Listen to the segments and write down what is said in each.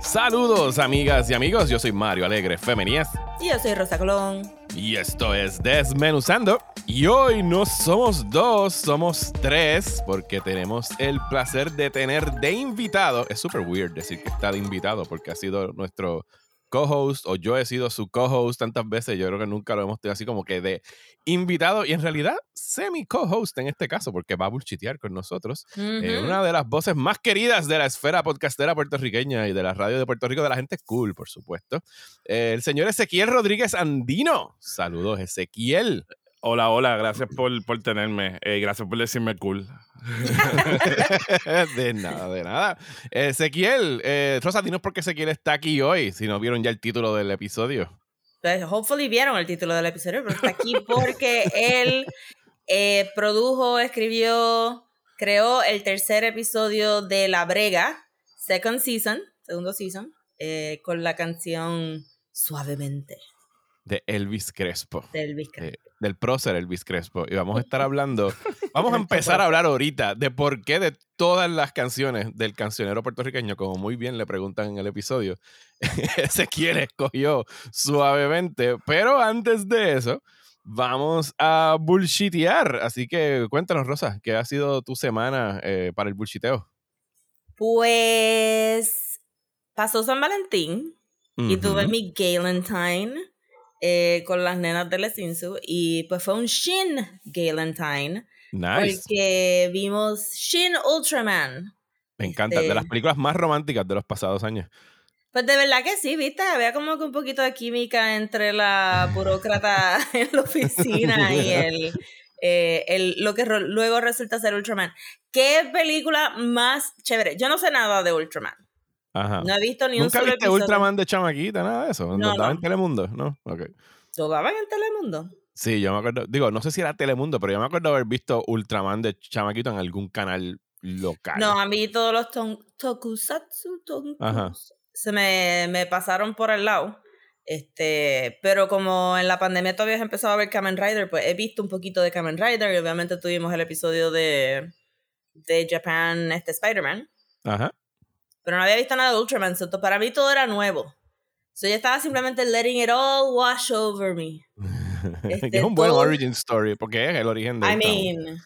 Saludos amigas y amigos, yo soy Mario Alegre Femenías. Y yo soy Rosa Colón. Y esto es Desmenuzando. Y hoy no somos dos, somos tres, porque tenemos el placer de tener de invitado. Es súper weird decir que está de invitado, porque ha sido nuestro co-host o yo he sido su co-host tantas veces, yo creo que nunca lo hemos tenido así como que de invitado y en realidad semi co-host en este caso porque va a bullchitear con nosotros. Eh, una de las voces más queridas de la esfera podcastera puertorriqueña y de la radio de Puerto Rico de la gente cool, por supuesto. Eh, el señor Ezequiel Rodríguez Andino. Saludos, Ezequiel. Hola, hola, gracias por, por tenerme. Eh, gracias por decirme cool. de nada, de nada. Ezequiel, eh, Rosa, dinos por qué Ezequiel está aquí hoy, si no vieron ya el título del episodio. Pues, hopefully vieron el título del episodio, pero está aquí porque él eh, produjo, escribió, creó el tercer episodio de La Brega, second season, segundo season, eh, con la canción Suavemente. De Elvis Crespo. De Elvis Crespo. Del prócer Elvis Crespo. Y vamos a estar hablando, vamos a empezar a hablar ahorita de por qué de todas las canciones del cancionero puertorriqueño, como muy bien le preguntan en el episodio, Ezequiel escogió suavemente. Pero antes de eso, vamos a bullshitear. Así que cuéntanos, Rosa, ¿qué ha sido tu semana eh, para el bullshiteo? Pues pasó San Valentín y tuve mi Galentine eh, con las nenas de Lesinsu y pues fue un Shin Galentine. Nice. Porque vimos Shin Ultraman. Me encanta, de las este películas más románticas de los pasados años. Pues de verdad que sí, viste, había como que un poquito de química entre la burócrata en la oficina y el, eh, el, lo que luego resulta ser Ultraman. ¿Qué película más chévere? Yo no sé nada de Ultraman. Ajá. No he visto ni un solo viste Ultraman de chamaquita, nada de eso? ¿Lo daban en Telemundo? ¿No? Ok. ¿Lo daban en Telemundo? Sí, yo me acuerdo, digo, no sé si era Telemundo, pero yo me acuerdo haber visto Ultraman de chamaquito en algún canal local. No, a mí todos los tokusatsu, se me, me, pasaron por el lado. Este, pero como en la pandemia todavía he empezado a ver Kamen Rider, pues he visto un poquito de Kamen Rider y obviamente tuvimos el episodio de, de Japan, este Spider-Man. Ajá. Pero no había visto nada de Ultraman, so para mí todo era nuevo. So yo estaba simplemente letting it all wash over me. Este, es un buen origin story, porque es el origen de I mean,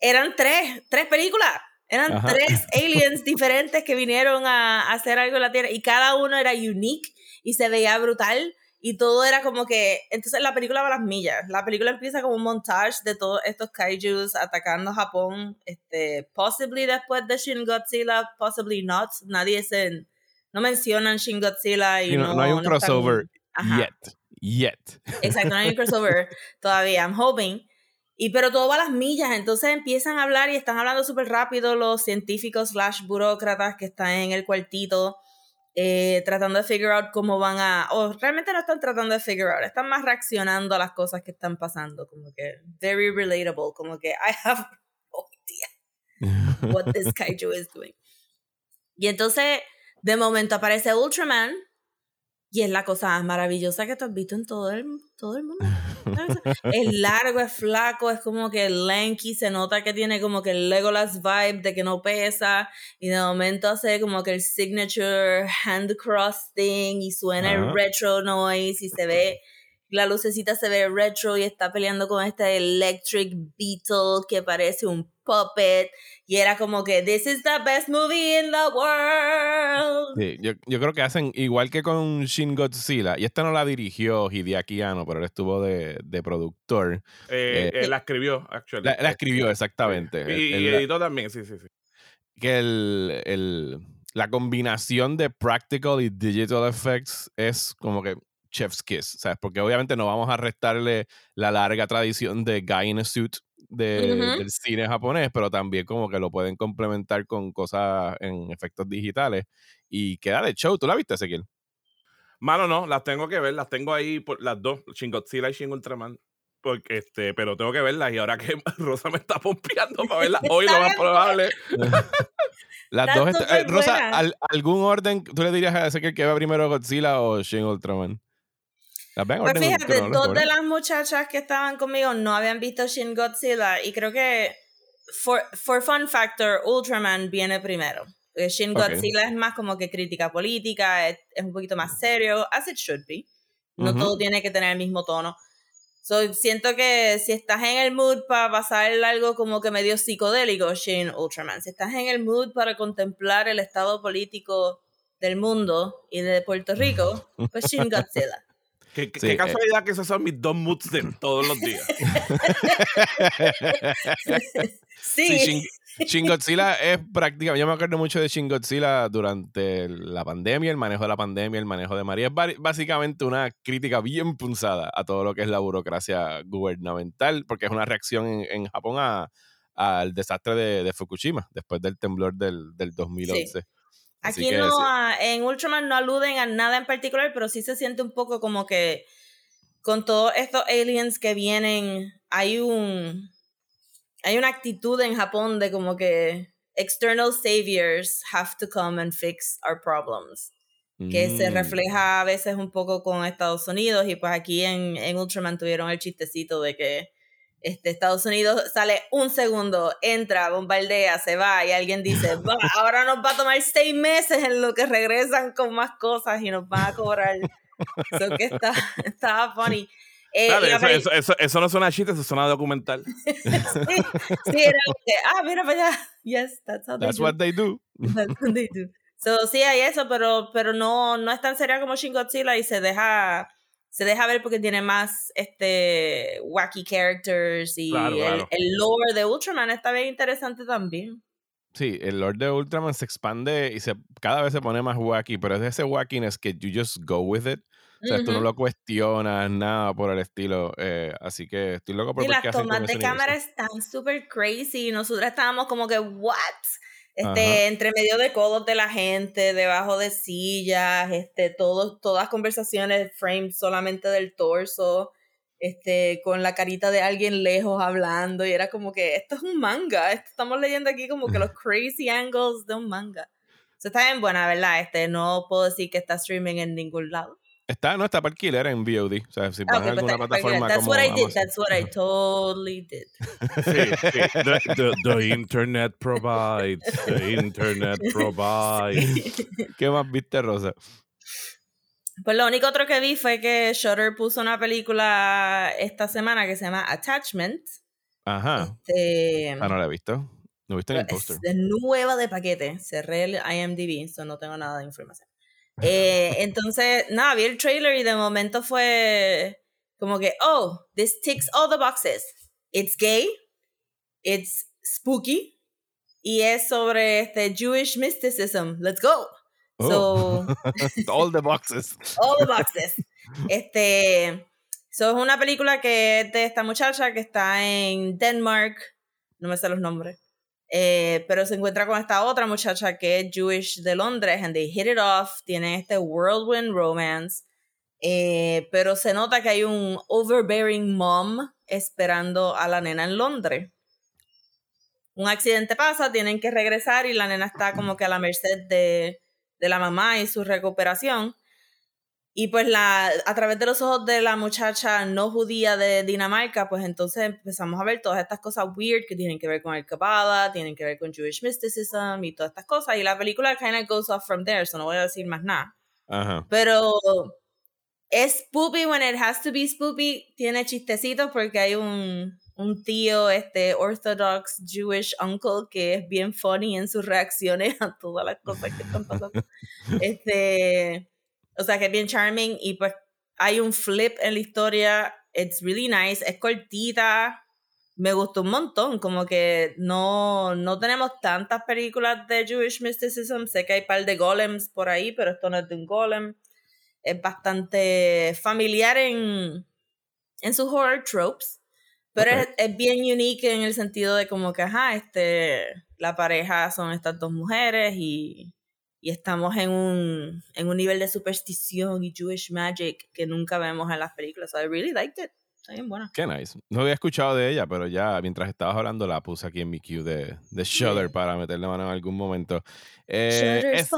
eran tres, tres películas. Eran tres aliens diferentes que vinieron a, hacer algo en la Tierra y cada uno era unique y se veía brutal y todo era como que entonces la película va a las millas. La película empieza como un montage de todos estos kaijus atacando Japón este possibly después de Shin Godzilla possibly not. Nadie se no mencionan Shin Godzilla y, no, no, hay un crossover yet yet. Exacto no hay un crossover todavía I'm hoping. Y pero todo va a las millas, entonces empiezan a hablar y están hablando súper rápido los científicos slash burócratas que están en el cuartito eh, tratando de figure out cómo van a, o realmente no están tratando de figure out, están más reaccionando a las cosas que están pasando, como que very relatable, como que I have no idea what this kaiju is doing. Y entonces, de momento aparece Ultraman, y es la cosa más maravillosa que tú has visto en todo el, todo el mundo. es largo, es flaco, es como que lanky, se nota que tiene como que el Legolas vibe de que no pesa. Y de momento hace como que el signature hand cross thing y suena el retro noise y se ve la lucecita se ve retro y está peleando con este electric beetle que parece un puppet y era como que this is the best movie in the world. Sí, yo, yo, creo que hacen igual que con Shin Godzilla y esta no la dirigió Hideaki Anno, pero él estuvo de, de productor. Eh, eh, la escribió, actually. La, escribió exactamente. Y, y editó también, sí, sí, sí. Que el, el, la combinación de practical y digital effects es como que chef's kiss, ¿sabes? Porque obviamente no vamos a restarle la larga tradición de guy in a suit del cine japonés, pero también como que lo pueden complementar con cosas en efectos digitales y queda de show. ¿Tú la viste, Ezequiel? Mano, no, las tengo que ver, las tengo ahí por las dos, Shin Godzilla y Shin Ultraman. Porque, este, pero tengo que verlas y ahora que Rosa me está pompeando para verlas hoy, lo más probable. las dos, eh, Rosa, ¿algún orden tú le dirías a Ezequiel que va primero Godzilla o Shin Ultraman? Pues fíjate, dos de las muchachas que estaban conmigo no habían visto Shin Godzilla y creo que for, for fun factor, Ultraman viene primero. Shin Godzilla es más como que crítica política, es, un poquito más serio, as it should be. No todo tiene que tener el mismo tono. So, siento que si estás en el mood para pasar algo como que medio psicodélico, Shin Ultraman. Si estás en el mood para contemplar el estado político del mundo y de Puerto Rico, pues Shin Godzilla. Qué, eh. casualidad que esos son mis dos moods de todos los días. sí. Shin, Godzilla es prácticamente. Yo me acuerdo mucho de Shin Godzilla durante la pandemia, el manejo de la pandemia, el manejo de María. Es básicamente una crítica bien punzada a todo lo que es la burocracia gubernamental, porque es una reacción en, Japón al desastre de, Fukushima, después del temblor del, del 2011. Aquí no, en Ultraman no aluden a nada en particular, pero sí se siente un poco como que con todos estos aliens que vienen, hay un hay una actitud en Japón de como que external saviors have to come and fix our problems. Que se mm. refleja a veces un poco con Estados Unidos y pues aquí en, en Ultraman tuvieron el chistecito de que este, Estados Unidos sale un segundo, entra, bombardea, se va y alguien dice, ahora nos va a tomar seis meses en lo que regresan con más cosas y nos van a cobrar. eso que está, estaba funny. Eh, eso, eso, eso, no suena chiste, eso suena documental. sí, sí, era que, ah, mira para allá. Yes, that's how they that's what they do. That's what they do. So, sí, hay eso, pero, pero no, no es tan seria como Shin Godzilla y se deja se deja ver porque tiene más este wacky characters y el, lore de Ultraman está bien interesante también. Sí, el lore de Ultraman se expande y se, cada vez se pone más wacky, pero es ese wackiness que you just go with it. O sea, tú no lo cuestionas, nada por el estilo. Eh, así que estoy loco por y las tomas de cámara están súper crazy. Nosotros estábamos como que, ¿what? Este, entre medio de codos de la gente, debajo de sillas, este, todos, todas conversaciones frames solamente del torso, este, con la carita de alguien lejos hablando, y era como que esto es un manga, estamos leyendo aquí como que los crazy angles de un manga. Eso está bien buena, ¿verdad? Este, no puedo decir que está streaming en ningún lado. Está, no está para alquiler en VOD. O sea, si vas okay, a alguna plataforma That's como what I did. That's what I totally did. sí, sí. The, the, the, internet provides. The internet provides. ¿Qué más viste, Rosa? Pues lo único otro que vi fue que Shutter puso una película esta semana que se llama Attachment. Ajá. Este, ah, no la he visto. No he visto ni el póster. Es nueva de paquete. Cerré el IMDb, so no tengo nada de información. Eh, entonces, nada, vi el trailer y de momento fue como que, oh, this ticks all the boxes. It's gay, it's spooky y es sobre este Jewish mysticism. Let's go. So, all the boxes. All the boxes. Este, so es una película que es de esta muchacha que está en Denmark, no me sé los nombres. Eh, pero se encuentra con esta otra muchacha que es Jewish de Londres, and they hit it off, tienen este whirlwind romance, eh, pero se nota que hay un overbearing mom esperando a la nena en Londres. Un accidente pasa, tienen que regresar y la nena está como que a la merced de, de la mamá y su recuperación. Y pues la, a través de los ojos de la muchacha no judía de Dinamarca, pues entonces empezamos a ver todas estas cosas weird que tienen que ver con el Kabbalah, tienen que ver con Jewish mysticism y todas estas cosas. Y la película kind of goes off from there, so no voy a decir más nada. Pero es spoopy when it has to be spoopy. Tiene chistecitos porque hay un, un tío, este orthodox Jewish uncle, que es bien funny en sus reacciones a todas las cosas que están pasando. este o sea, que es bien charming y pues hay un flip en la historia. It's really nice. Es cortita. Me gustó un montón. Como que no, no tenemos tantas películas de Jewish Mysticism. Sé que hay un par de golems por ahí, pero esto no es de un golem. Es bastante familiar en, en sus horror tropes. Pero es, es, bien unique en el sentido de como que, ajá, este, la pareja son estas dos mujeres y y estamos en un, en un nivel de superstición y Jewish magic que nunca vemos en las películas. So I really liked it. Está bien buena. Qué nice. No había escuchado de ella, pero ya mientras estabas hablando la puse aquí en mi queue de, de Shudder para meterle mano en algún momento. Eh, Shudder es...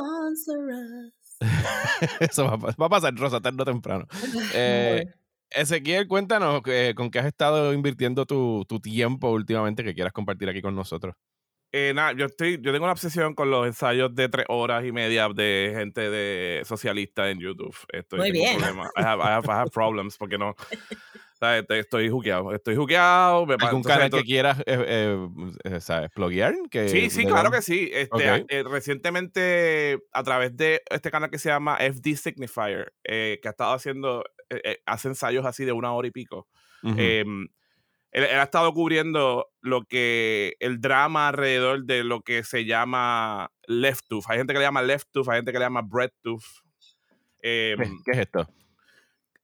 Eso va, va, a pasar, Rosa, tarde o temprano. Eh, Ezequiel, cuéntanos eh, con qué has estado invirtiendo tu, tu tiempo últimamente que quieras compartir aquí con nosotros. Eh, nada, yo estoy, yo tengo una obsesión con los ensayos de tres horas y media de gente de socialista en YouTube. Estoy, Muy bien. I have, I, have, I have problems porque no. ¿sabes? Estoy, juqueado. Estoy juqueado. Me ¿Algún entonces, canal entonces- que quieras, eh, eh, ¿sabes? ¿Pluguear? Que Sí, sí, claro que sí. Este, Ok. eh, recientemente, a través de este canal que se llama FD Signifier, eh, que ha estado haciendo, eh, eh, hace ensayos así de una hora y pico. Ujú. em, él, él ha estado cubriendo lo que el drama alrededor de lo que se llama left tooth. Hay gente que le llama left tooth, hay gente que le llama bread tooth. Em, ¿Qué, es esto?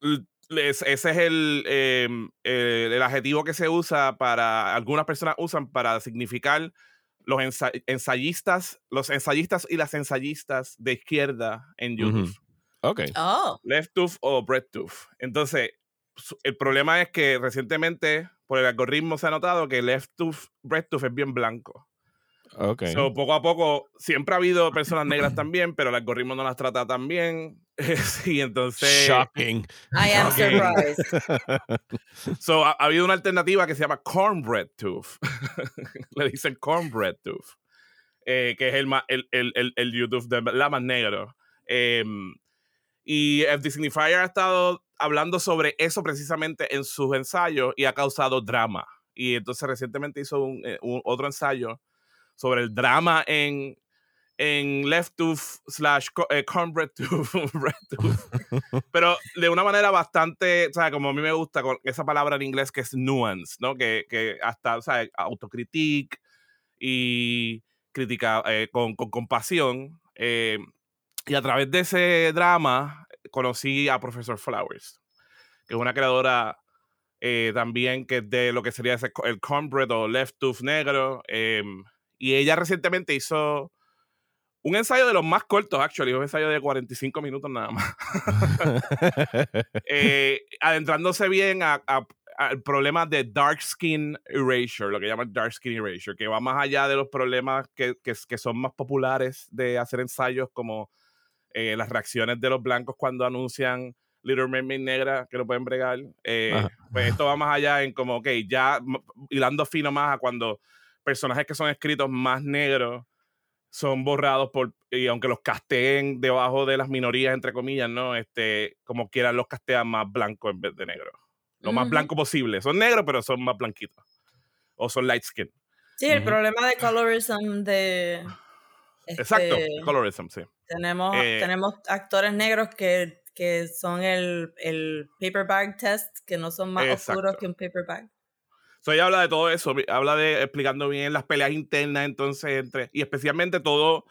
l- es- ese es el, em, el, el adjetivo que se usa para, algunas personas usan para significar los ensa- ensayistas, los ensayistas y las ensayistas de izquierda en YouTube. Ujú. Ok. Oh. Left tooth o bread tooth. Entonces, el problema es que recientemente, por el algoritmo, se ha notado que left tooth, bread tooth es bien blanco. Ok. So, poco a poco, siempre ha habido personas negras también, pero el algoritmo no las trata tan bien. sí, entonces. Shocking. I am surprised. So, ha, ha habido una alternativa que se llama cornbread tooth. Le dicen cornbread tooth. eh, que es el, ma- el, el, el, el YouTube de la más negro. Em, y FD Signifier ha estado hablando sobre eso precisamente en sus ensayos y ha causado drama. Y entonces recientemente hizo un, eh, un- otro ensayo sobre el drama en, en Left Tooth slash co- eh, Cornbread Tooth. Red Tooth. Pero de una manera bastante, o sea, como a mí me gusta con esa palabra en inglés que es nuance, ¿no? Que, que hasta, o sea, autocritique y crítica eh, con, con compasión. eh, y a través de ese drama conocí a Professor Flowers, que es una creadora eh, también que es de lo que sería ese el cornbread o left tooth negro. em, y ella recientemente hizo un ensayo de los más cortos, actually, un ensayo de 45 minutos nada más. eh, adentrándose bien a- a- al problema de dark skin erasure, lo que llaman dark skin erasure, que va más allá de los problemas que, que- que son más populares de hacer ensayos como eh, las reacciones de los blancos cuando anuncian Little Mermaid negra que no pueden bregar. Eh, pues esto va más allá en como, ok, ya hilando fino más a cuando personajes que son escritos más negros son borrados por, y aunque los casteen debajo de las minorías, entre comillas, ¿no? Este, como quieran los castean más blancos en vez de negros. Lo más Ujú. blanco posible. Son negros, pero son más blanquitos. O son light skin. Sí, el Ujú. problema de colorism de. Exacto. este, Colorism, sí. Tenemos, Eh, tenemos actores negros que, que son el, el paper bag test, que no son más oscuros que un paper bag. So ella habla de todo eso, habla de explicando bien las peleas internas entonces entre, y especialmente todo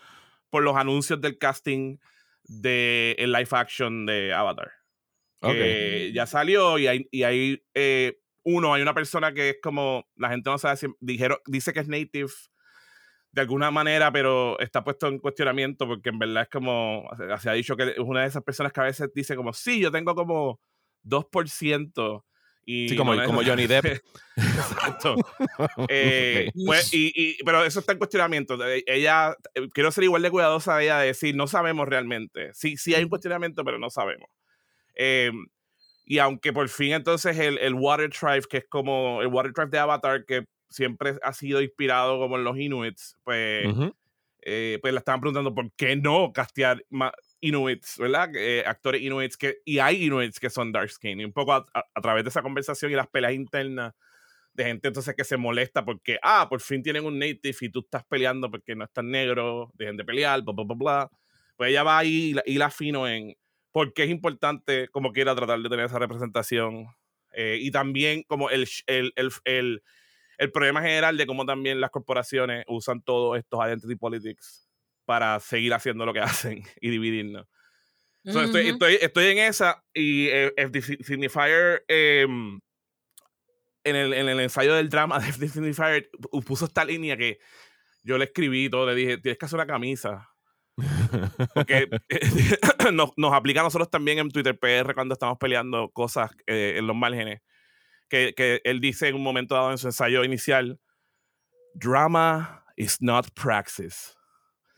por los anuncios del casting de el live action de Avatar. Que ya salió y hay, y hay eh, uno, hay una persona que es como, la gente no sabe si, dijeron, dice que es native de alguna manera, pero está puesto en cuestionamiento porque en verdad es como, se- ha dicho que es una de esas personas que a veces dice como, sí, yo tengo como 2%. Y Sí, como- no como Johnny Depp. Exacto. Eh, pues, y, y- pero eso está en cuestionamiento. Eh, Ella, eh, quiero ser igual de cuidadosa de ella de decir, no sabemos realmente. Sí, sí hay un cuestionamiento, pero no sabemos. Eh, y aunque por fin entonces el, el Water Tribe, que es como el Water Tribe de Avatar, que siempre ha sido inspirado como en los Inuits, pues, Ujú. eh, pues le estaban preguntando por qué no castear ma- Inuits, ¿verdad? Eh, actores Inuits, que, y hay Inuits que son dark skin. Y un poco a, a- a través de esa conversación y las peleas internas de gente entonces que se molesta porque, ah, por fin tienen un native y tú estás peleando porque no estás negro, dejen de pelear, bla, bla, bla, bla. Pues ella va ahí y la, la fino en por qué es importante, como quiera, tratar de tener esa representación. Eh, y también como el, el, el, el, el problema general de cómo también las corporaciones usan todos estos identity politics para seguir haciendo lo que hacen y dividirnos. So, estoy, estoy, estoy en esa y eh, FD Signifier em, en, el, en el ensayo del drama de FD Signifier pu- puso esta línea que yo le escribí y todo, le dije, tienes que hacer una camisa. Porque nos, nos aplica a nosotros también en Twitter PR cuando estamos peleando cosas eh, en los márgenes. Que, que él dice en un momento dado en su ensayo inicial, drama is not praxis.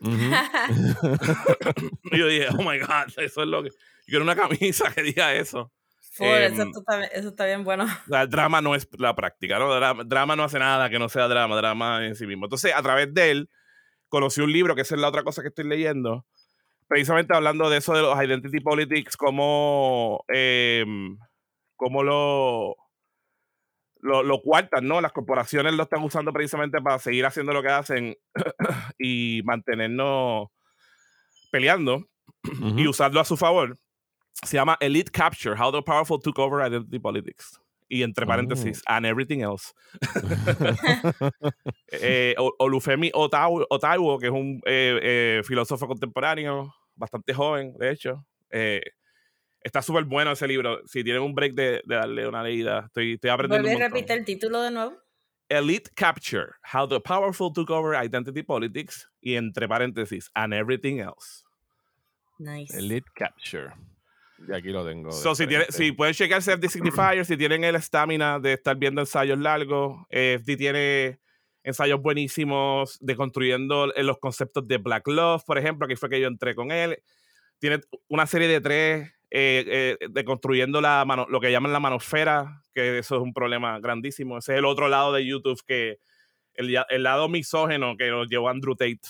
Y yo dije, oh my God, eso es lo que... Yo quiero una camisa que diga eso. eso, está, eso, está, bien bueno. El drama no es la práctica, ¿no? Drama, drama, no hace nada que no sea drama, drama en sí mismo. Entonces, a través de él, conocí un libro, que es la otra cosa que estoy leyendo, precisamente hablando de eso de los identity politics, cómo, eh, cómo lo, lo, lo cuartan, ¿no? Las corporaciones lo están usando precisamente para seguir haciendo lo que hacen y mantenernos peleando y usarlo a su favor. Se llama Elite Capture, How the Powerful Took Over Identity Politics. Y entre paréntesis, oh. and everything else. eh, Olufemi Otaiwo, que es un eh, eh, filósofo contemporáneo, bastante joven, de hecho. Está súper bueno ese libro. Si tienen un break de, de darle una leída, estoy, estoy aprendiendo. ¿Puedes repetir el título de nuevo? Elite Capture, How the Powerful Took Over Identity Politics, y entre paréntesis, and everything else. Nice. Elite Capture. Y aquí lo tengo. So, si, tiene, si pueden checar FD Signifier, si tienen el estamina de estar viendo ensayos largos, FD tiene ensayos buenísimos de construyendo los conceptos de Black Love, por ejemplo, que fue que yo entré con él. Tiene una serie de tres eh, eh, de construyendo la mano, lo que llaman la manosfera, que eso es un problema grandísimo. Ese es el otro lado de YouTube que el, el lado misógeno que lo llevó Andrew Tate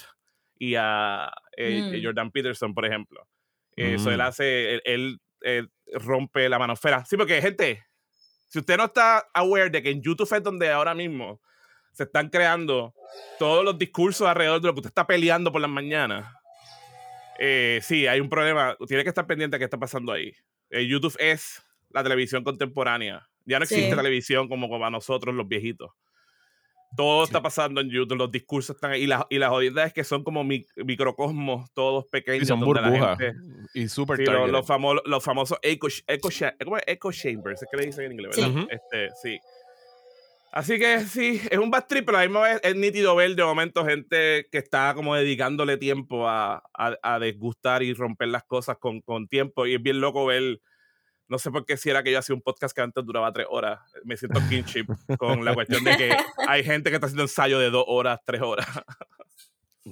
y a eh, mm. Jordan Peterson, por ejemplo. Eso él mm. hace, él, rompe la manosfera. Sí, porque gente, si usted no está aware de que en YouTube es donde ahora mismo se están creando todos los discursos alrededor de lo que usted está peleando por las mañanas, eh, sí, hay un problema. Tiene que estar pendiente de qué está pasando ahí. Eh, YouTube es la televisión contemporánea. Ya no existe televisión como para nosotros los viejitos todo está pasando en YouTube, los discursos están ahí. Y la, y la jodida es que son como microcosmos, todos pequeños. Y son burbujas. Y súper sí, los, los, famosos, los famosos echo, echo, echo, chambers, es que le dicen en inglés, ¿verdad? Este, sí. Así que sí, es un bad trip, pero a la misma vez es nítido ver de momento gente que está como dedicándole tiempo a, a, a desgustar y romper las cosas con, con tiempo. Y es bien loco ver no sé por qué si era que yo hacía un podcast que antes duraba tres horas. Me siento kinship con la cuestión de que hay gente que está haciendo ensayo de dos horas, tres horas.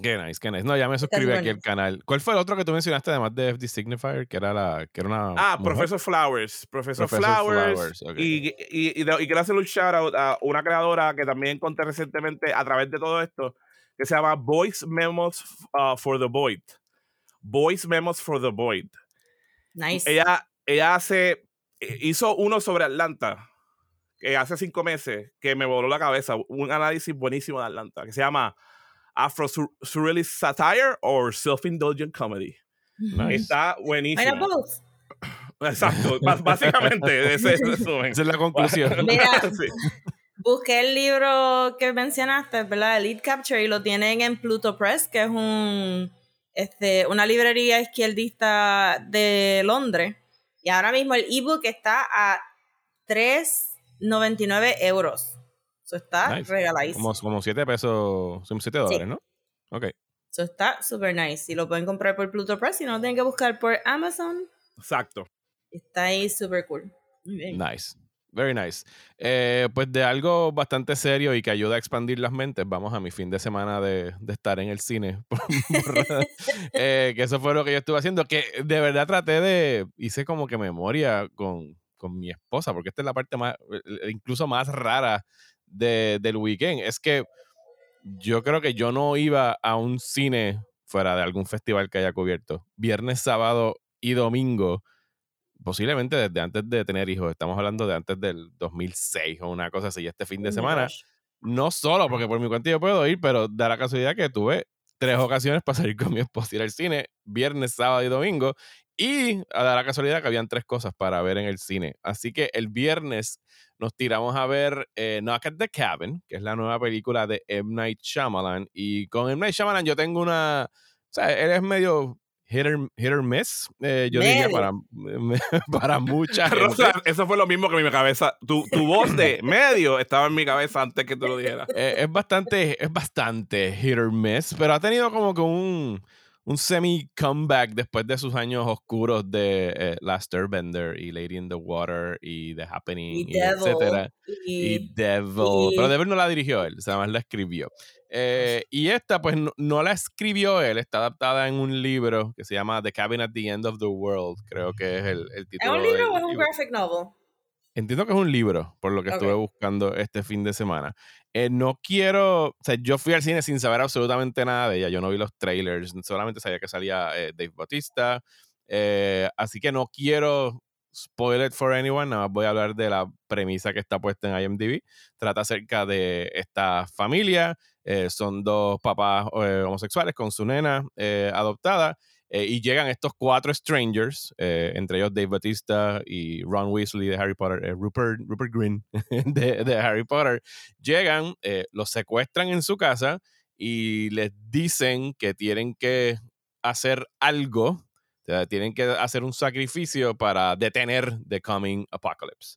Qué nice, qué nice. No, ya me suscribí aquí al canal. ¿Cuál fue el otro que tú mencionaste además de FD Signifier? Que era la. Que era una ah, Professor Flowers. Professor, Flowers. y, y, y, y, quiero hacer un shout out a una creadora que también encontré recientemente a través de todo esto, que se llama Voice Memos uh, for the Void. Voice Memos for the Void. Nice. Ella, ella hace, eh, hizo uno sobre Atlanta, que hace cinco meses, que me voló la cabeza, un análisis buenísimo de Atlanta, que se llama Afro Surrealist Satire or Self-Indulgent Comedy. Está buenísimo. Exacto, básicamente ese es el resumen. Esa es la conclusión. busqué el libro que mencionaste, ¿verdad? Elite Capture, y lo tienen en Pluto Press, que es un, este, una librería izquierdista de Londres. Y ahora mismo el ebook está a 3.99 euros. Eso está nice. Como, como 7 pesos, son 7 dólares, ¿no? Ok. Eso está super nice. Y lo pueden comprar por Pluto Press y no lo tienen que buscar por Amazon. Exacto. Está ahí super cool. Nice. Very nice. Eh, pues de algo bastante serio y que ayuda a expandir las mentes, vamos a mi fin de semana de, de estar en el cine. eh, que eso fue lo que yo estuve haciendo, que de verdad traté de, hice como que memoria con, con mi esposa, porque esta es la parte más, eh, incluso más rara de, del weekend. Es que yo creo que yo no iba a un cine fuera de algún festival que haya cubierto. Viernes, sábado y domingo posiblemente desde antes de tener hijos, estamos hablando de antes del 2006 o una cosa así, este fin de semana. No solo porque por mi cuenta yo puedo ir, pero da la casualidad que tuve tres ocasiones para salir con mi esposa ir al cine, viernes, sábado y domingo, y a dar la casualidad que habían tres cosas para ver en el cine. Así que el viernes nos tiramos a ver eh, Knock at the Cabin, que es la nueva película de M. Night Shyamalan. Y con M. Night Shyamalan yo tengo una... O sea, él es medio hit or, miss, eh, yo diría para, para mucha Rosa, eso fue lo mismo que en mi cabeza. Tu, tu voz de medio estaba en mi cabeza antes que tú lo dijeras. Eh, es bastante, es bastante hit or miss, pero ha tenido como que un, un semi-comeback después de sus años oscuros de eh, Last Airbender y Lady in the Water y The Happening, y, etcétera. Y, Devil. Pero Devil no la dirigió él, además la escribió. Eh, y esta, pues, no, la escribió él, está adaptada en un libro que se llama The Cabin at the End of the World, creo que es el, el título. ¿Es un libro o es un graphic novel? Entiendo que es un libro, por lo que estuve buscando este fin de semana. Eh, no quiero, o sea, yo fui al cine sin saber absolutamente nada de ella, yo no vi los trailers, solamente sabía que salía eh, Dave Bautista, así que no quiero spoil it for anyone, nada más voy a hablar de la premisa que está puesta en IMDb. Trata acerca de esta familia eh, son dos papás eh, homosexuales con su nena eh, y llegan estos cuatro strangers, entre ellos Dave Batista y Ron Weasley de Harry Potter, Rupert, Rupert Green de, de Harry Potter. Llegan, los secuestran en su casa y les dicen que tienen que hacer algo, tienen que hacer un sacrificio para detener The Coming Apocalypse.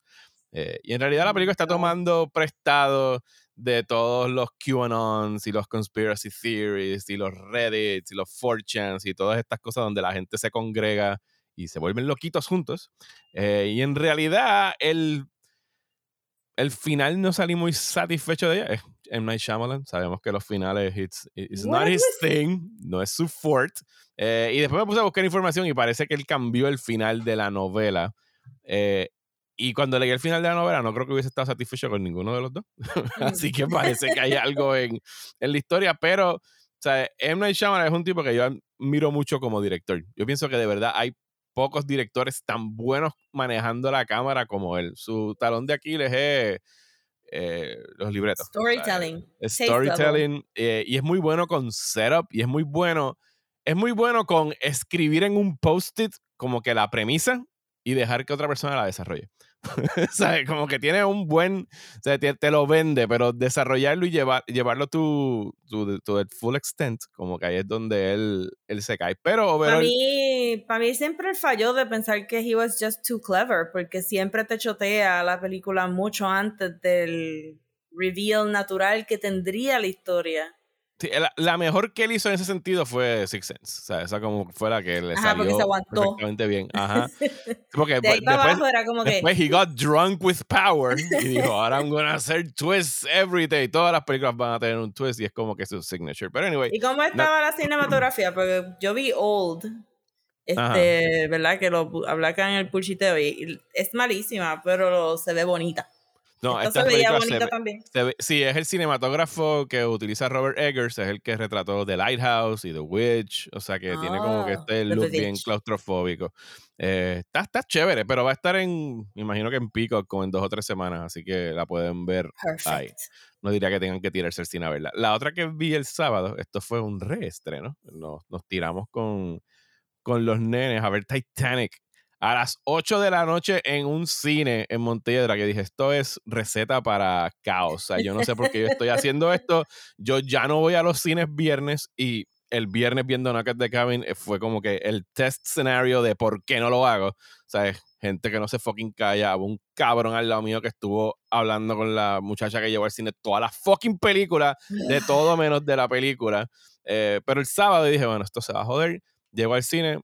y en realidad la película está tomando prestado de todos los QAnons y los conspiracy theories y los Reddits y los 4chans y todas estas cosas donde la gente se congrega y se vuelven loquitos juntos. Eh, y en realidad el, el final no salí muy satisfecho de ella. Es M. Night Shyamalan. Sabemos que los finales it's, it's not his thing, no es su fort. Eh, y después me puse a buscar información y parece que él cambió el final de la novela. Eh, y cuando leí el final de la novela, no creo que hubiese estado satisfecho con ninguno de los dos. Así que parece que hay algo en, en la historia. Pero, o sea, M. Night Shyamalan es un tipo que yo miro mucho como director. Yo pienso que de verdad hay pocos directores tan buenos manejando la cámara como él. Su talón de Aquiles es eh, los libretos. Storytelling. storytelling. Eh, y es muy bueno con setup y es muy bueno. Es muy bueno con escribir en un post-it como que la premisa y dejar que otra persona la desarrolle. Como que tiene un buen, o sea, te, lo vende, pero desarrollarlo y llevar, llevarlo tu tu full extent, como que ahí es donde él, él se cae. Pero para mí, para mí siempre el falló de pensar que he was just too clever, porque siempre te chotea la película mucho antes del reveal natural que tendría la historia la, mejor que él hizo en ese sentido fue Six Sense. O sea, esa como fue la que le Ajá, salió porque se aguantó. perfectamente bien. Ajá. Porque de ahí para después, abajo era como que... Después he got drunk with power y dijo, ahora I'm gonna hacer twists every day. Todas las películas van a tener un twist y es como que su signature. Pero anyway. ¿Y cómo estaba la cinematografía? Porque yo vi Old, este, ¿verdad? Que lo hablé acá en el pulchiteo y es malísima, pero se ve bonita. No, esta se veía bonita también. sí, es el cinematógrafo que utiliza Robert Eggers, es el que retrató The Lighthouse y The Witch, o sea que tiene como que ah, este look bien claustrofóbico. Eh, está, está chévere, pero va a estar en, me imagino que en Peacock como en dos o tres semanas, así que la pueden ver ahí. No diría que tengan que tirarse el cine a verla. La otra que vi el sábado, esto fue un reestreno, nos, nos tiramos con, con los nenes a ver Titanic a las 8 de la noche en un cine en Montelledra que dije, esto es receta para caos. O sea, yo no sé por qué yo estoy haciendo esto. Yo ya no voy a los cines viernes y el viernes viendo Knock de Cabin eh, fue como que el test scenario de por qué no lo hago. O sea, gente que no se fucking calla. Hubo un cabrón al lado mío que estuvo hablando con la muchacha que llevó al cine toda la fucking película, de todo menos de la película. Eh, pero el sábado dije, bueno, esto se va a joder. Llego al cine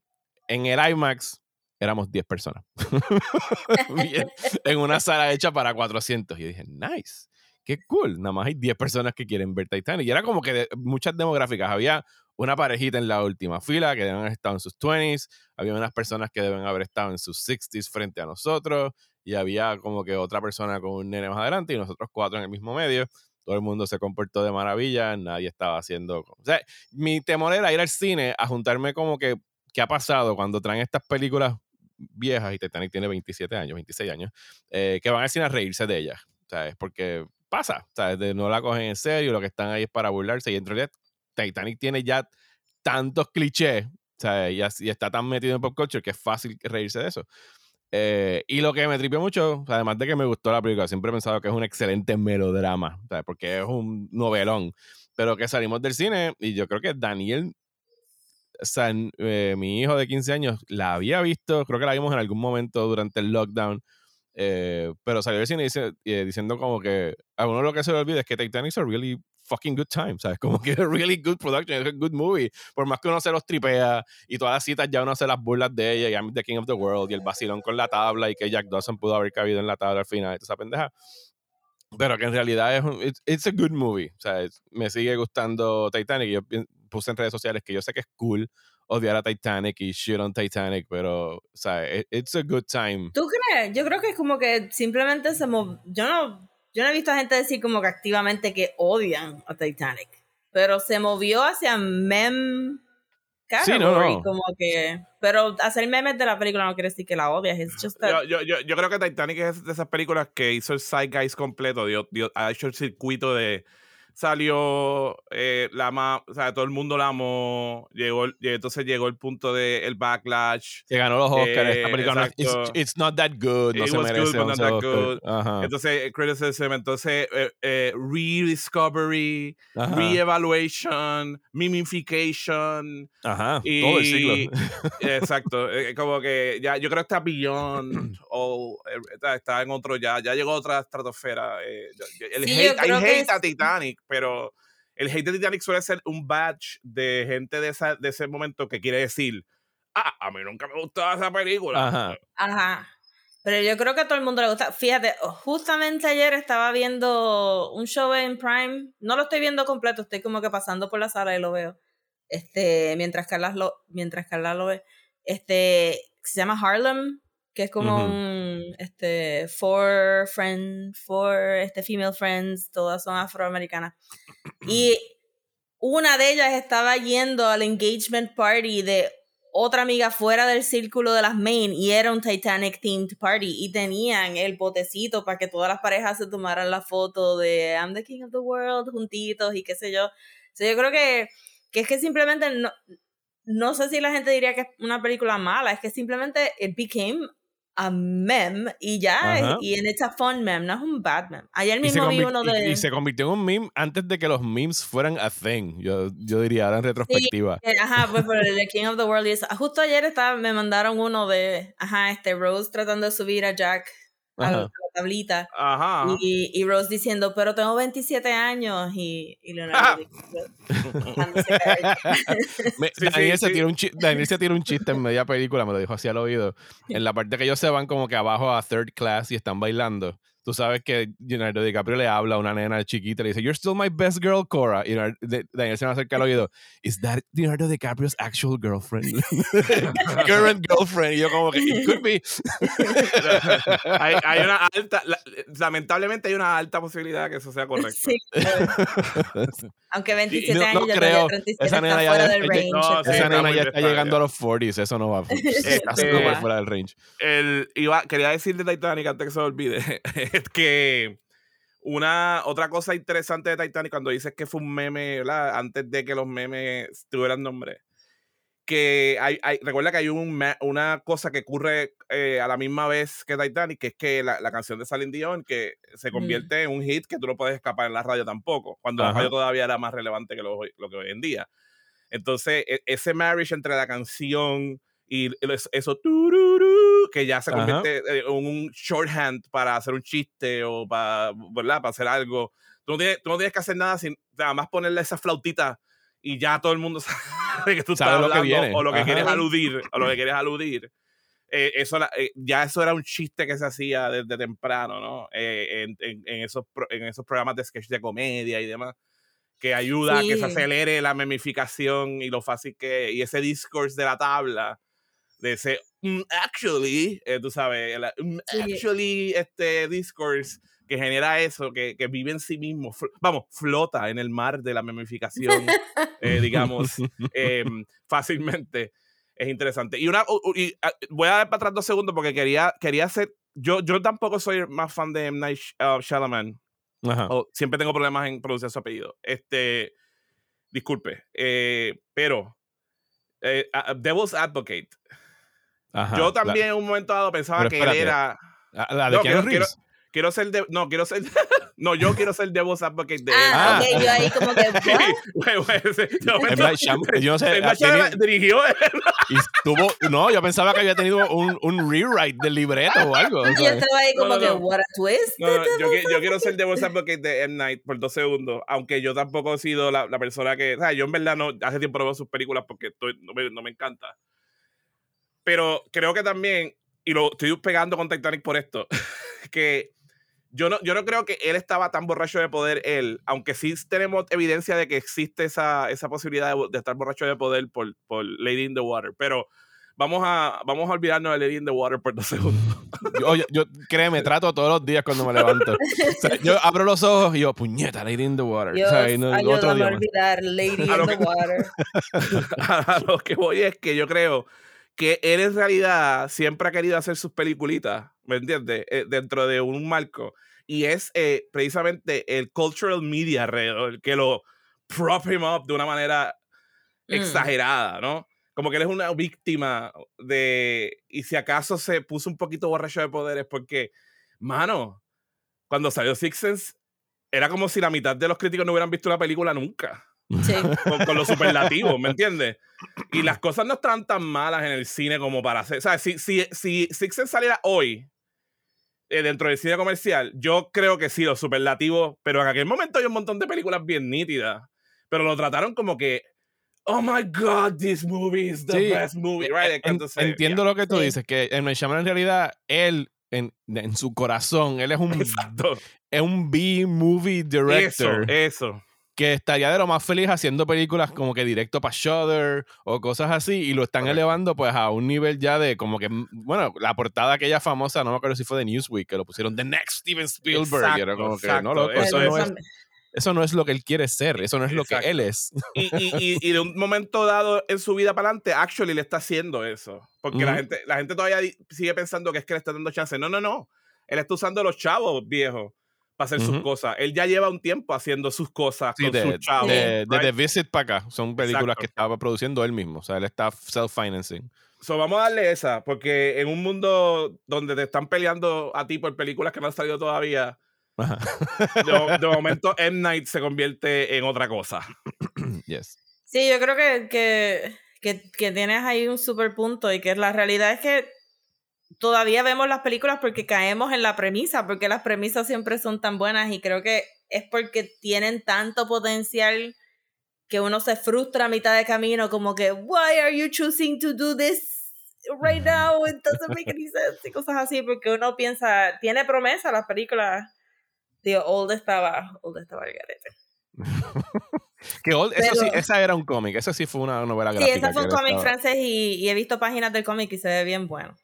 en el IMAX éramos 10 personas. en una sala hecha para 400. Y dije, nice, qué cool. Nada más hay 10 personas que quieren ver Titanic. Y era como que muchas demográficas. Había una parejita en la última fila que deben haber estado en sus 20s. Había unas personas que deben haber estado en sus 60s frente a nosotros. Y había como que otra persona con un nene más adelante y nosotros cuatro en el mismo medio. Todo el mundo se comportó de maravilla, nadie estaba haciendo... O sea, mi temor era ir al cine a juntarme como que qué ha pasado cuando traen estas películas viejas y Titanic tiene 27 años, 26 años, eh, que van al cine a reírse de ellas, ¿sabes? Porque pasa, ¿sabes? De no la cogen en serio, lo que están ahí es para burlarse y en realidad Titanic tiene ya tantos clichés, ¿sabes? Y, está tan metido en pop culture que es fácil reírse de eso. Eh, y lo que me tripió mucho, además de que me gustó la película, siempre he pensado que es un excelente melodrama, ¿sabes? porque es un novelón, pero que salimos del cine y yo creo que Daniel eh, mi hijo de 15 años la había visto, creo que la vimos en algún momento durante el lockdown, eh, pero salió del cine dice, eh, diciendo como que a uno lo que se le olvida es que Titanic es a really fucking good time, ¿sabes? Como que es really good production, es a good movie. Por más que uno se los tripea y todas las citas ya uno se las burlas de ella y I'm the king of the world y el vacilón con la tabla y que Jack Dawson pudo haber cabido en la tabla al final, esa pendeja. Pero que en realidad es un, it's, it's a good movie. O sea, me sigue gustando Titanic. Yo puse en redes sociales que yo sé que es cool odiar a Titanic y shit on Titanic, pero, o sea, it- it's a good time. ¿Tú crees? Yo creo que es como que simplemente se mov... Yo no, yo no he visto a gente decir como que activamente que odian a Titanic, pero se movió hacia mem Sí, no, category, no. como que... Pero hacer memes de la película no quiere decir que la odias, es just that- Yo, yo, yo, yo creo que Titanic es de esas películas que hizo el Zeitgeist completo, dio, dio- ha hecho el circuito de... Salió eh, la más, o sea, todo el mundo la amó, llegó, entonces llegó el punto del el backlash, Que ganó los Oscars. Eh, película it's, exacto. it's not that good. No It se was merece good, but not 11 that good. Ajá, entonces eh, criticism, entonces eh, eh, rediscovery, ajá, re-evaluation, mimification, ajá, y- todo el siglo. Exacto, eh, como que ya yo creo que está beyond eh, está, en otro ya, ya llegó a otra estratosfera. eh, el Sí, hate, hay hate a Titanic, pero el hate de Titanic suele ser un badge de gente de, esa, de ese momento que quiere decir, ah, a mí nunca me gustaba esa película. Ajá. Ajá. Pero yo creo que a todo el mundo le gusta. Fíjate, justamente ayer estaba viendo un show en Prime. No lo estoy viendo completo, estoy como que pasando por la sala y lo veo. Este, mientras Carla lo, mientras Carla lo ve. Este, se llama Harlem, que es como Ujú. un este four friend, four este female friends, todas son afroamericanas. Y una de ellas estaba yendo al engagement party de otra amiga fuera del círculo de las main y era un Titanic themed party y tenían el botecito para que todas las parejas se tomaran la foto de I'm the king of the world juntitos y qué sé yo. O sea, yo creo que, que es que simplemente no, no sé si la gente diría que es una película mala, es que simplemente it became a meme y ya, Ajá. y en it's a fun meme, no es un bad meme. Ayer mismo vi uno de... y se convirtió en un meme antes de que los memes fueran a thing. Yo, yo diría, ahora en retrospectiva. Eh, Ajá, pues por el King of the World. y eso. Justo ayer estaba, me mandaron uno de, ajá, este Rose tratando de subir a Jack a, la- tablita. Ajá. Y, y Rose diciendo, pero tengo 27 años. Y, y Leonardo Sí, Daniel, sí, se sí. Tiró un Daniel se tiró un chiste en media película, me lo dijo así al oído. En la parte que ellos se van como que abajo a third class y están bailando. Tú sabes que Leonardo DiCaprio le habla a una nena chiquita y le dice, You're still my best girl, Cora. Y de- Daniel se me acerca al oído, Is that Leonardo DiCaprio's actual girlfriend? Current girlfriend. Y yo como que, It could be. hay, hay una alta, la- lamentablemente hay una alta posibilidad que eso sea correcto. Sí, aunque 27 no- no años ya creo. tenía 37 Esa está nena ya del range. no, Esa está nena muy ya está llegando a los 40s, eso no va. Está Este- súper fuera del range. el, iba, quería decir de Titanic antes que se me olvide, que una otra cosa interesante de Titanic cuando dices que fue un meme, ¿verdad? Antes de que los memes tuvieran nombre, que hay, hay- recuerda que hay un, una cosa que ocurre eh, a la misma vez que Titanic, que es que la, la canción de Celine Dion que se Mm. convierte en un hit que tú no puedes escapar en la radio tampoco, cuando la Ajá. radio todavía era más relevante que lo, lo que hoy en día. Entonces, e- ese marriage entre la canción y eso que ya se Ajá. convierte eh, en un shorthand para hacer un chiste o para, ¿verdad? para hacer algo. Tú no, tienes, tú no tienes que hacer nada sin nada más ponerle esa flautita y ya todo el mundo sabe que tú estás Sabe lo que hablando viene. o lo que Ajá. quieres aludir o lo que quieres aludir. Eh, eso la- eh, ya eso era un chiste que se hacía desde temprano, ¿no? Eh, en, en- en esos, pro- en esos programas de sketch de comedia y demás, que ayuda a que se Sí. acelere la memificación y lo fácil que y ese discourse de la tabla, de ese "Mm, actually, eh, tú sabes, el "Mm, Sí. actually, este discourse que genera eso, que, que vive en sí mismo, fl- vamos, flota en el mar de la memificación, eh, digamos, em, fácilmente. Es interesante. Y una, y, ah, voy a dar para atrás dos segundos porque quería, quería hacer. Yo, yo tampoco soy más fan de M. Night Sh- uh, Shyamalan. Ajá. o siempre tengo problemas en pronunciar su apellido. Este, disculpe. eh, pero, eh, a- a Devil's Advocate. Ajá. yo La- también en un momento dado pensaba que él era. La, la de No, quiero- quiero-. Quiero ser de. No, quiero ser. no, yo quiero ser Devil's Advocate de él. Ah, Ah. ok, yo ahí como que. yo- M. Night Shyam- yo no sé, M. Night tenía- Shyamalan dirigió él. y tuvo, no, yo pensaba que había tenido un, un rewrite del libreto o algo. yo estaba ahí como no, que, no. what a twist. No, no, yo, yo quiero ser Devil's Advocate de M. Night por dos segundos, aunque yo tampoco he sido la, la persona que. O sea, yo en verdad no, hace tiempo no veo sus películas porque estoy- no, me, no me encanta. Pero creo que también, y lo estoy pegando con Titanic por esto, que yo no, yo no creo que él estaba tan borracho de poder, él, aunque sí tenemos evidencia de que existe esa, esa posibilidad de, de estar borracho de poder por, por Lady in the Water. Pero vamos a, vamos a olvidarnos de Lady in the Water por dos segundos. yo, yo, yo- créeme, trato todos los días cuando me levanto. O sea, yo abro los ojos y yo, puñeta, Lady in the Water. Dios, o sea, y no- otro día a olvidar Lady A in the que- Water. a lo que voy es que yo creo que él en realidad siempre ha querido hacer sus peliculitas, ¿me entiendes? Eh, dentro de un marco. Y es eh, precisamente el cultural media alrededor que lo prop him up de una manera Mm. exagerada, ¿no? Como que él es una víctima de... Y si acaso se puso un poquito borracho de poderes porque, mano, cuando salió Six Sense, era como si la mitad de los críticos no hubieran visto la película nunca Sí. con, con los superlativos, ¿me entiendes? Y las cosas no estaban tan malas en el cine como para hacer. O sea, si, si, si Six Sense saliera hoy eh, dentro del cine comercial, yo creo que sí, los superlativos. Pero en aquel momento hay un montón de películas bien nítidas. Pero lo trataron como que. Oh my God, this movie is the Sí, best movie, right? en- entiendo lo que tú Sí. dices, que en Night Shyamalan en realidad, él, en, en su corazón, él es un, Exacto. es un B-movie Eso, director eso. Que estaría de lo más feliz haciendo películas como que directo para Shudder o cosas así y lo están elevando pues a un nivel ya de como que, bueno, la portada aquella famosa, no me acuerdo si fue de Newsweek, que lo pusieron The Next Steven Spielberg. y era Exacto, como que, exacto. no, loco, Eso no es, eso no es lo que él quiere ser, eso no es lo que Exacto. él es. Y, y, y, y de un momento dado en su vida para adelante, actually le está haciendo eso. Porque la, gente, la gente todavía sigue pensando que es que le está dando chance. No, no, no. Él está usando a los chavos viejos para hacer sus cosas. Él ya lleva un tiempo haciendo sus cosas Sí, con de, sus chavos. de, de right? The Visit para acá. Son películas Exacto. que estaba produciendo él mismo. O sea, él está self-financing. So, vamos a darle esa, porque en un mundo donde te están peleando a ti por películas que no han salido todavía, de, de momento M. Night se convierte en otra cosa. yes. Sí, yo creo que, que, que, que tienes ahí un super punto y que la realidad es que todavía vemos las películas porque caemos en la premisa, porque las premisas siempre son tan buenas y creo que es porque tienen tanto potencial que uno se frustra a mitad de camino como que, why are you choosing to do this right now? It doesn't make any sense y cosas así porque uno piensa, tiene promesa las películas. Digo, Old estaba, Old estaba el garete. Que Old- eso sí, Pero- esa era un cómic. Esa sí fue una novela Sí, gráfica. esa fue un cómic estaba- francés y, y he visto páginas del cómic y se ve bien bueno.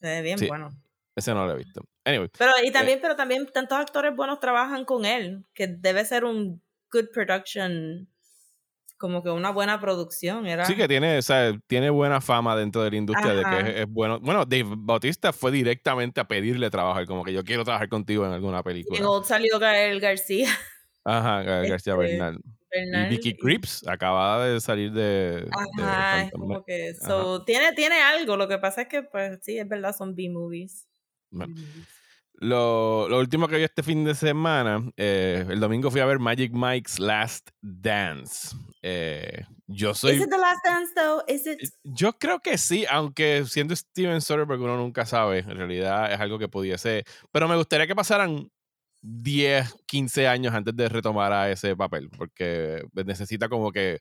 Se ve bien Sí. bueno. Ese no lo he visto. Anyway. Pero y también, pero también tantos actores buenos trabajan con él, que debe ser un good production, como que una buena producción. Era Sí que tiene, o sea, tiene buena fama dentro de la industria de que es, es bueno. Bueno, Dave Bautista fue directamente a pedirle trabajar, como que yo quiero trabajar contigo en alguna en película. Old salió Gael García. Ajá, Gar- García Este, Bernal. Y Vicky Creeps acababa de salir de. de Ajá, es Phantom como que so, tiene, tiene algo. Lo que pasa es que, pues sí, es verdad, son B-movies. Bueno. Lo, lo último que vi este fin de semana, eh, el domingo fui a ver Magic Mike's Last Dance. Eh, yo soy. It the last dance though? Is it? Yo creo que sí, aunque siendo Steven Soderbergh uno nunca sabe, en realidad es algo que pudiese, pero me gustaría que pasaran 10, 15 años antes de retomar a ese papel, porque necesita como que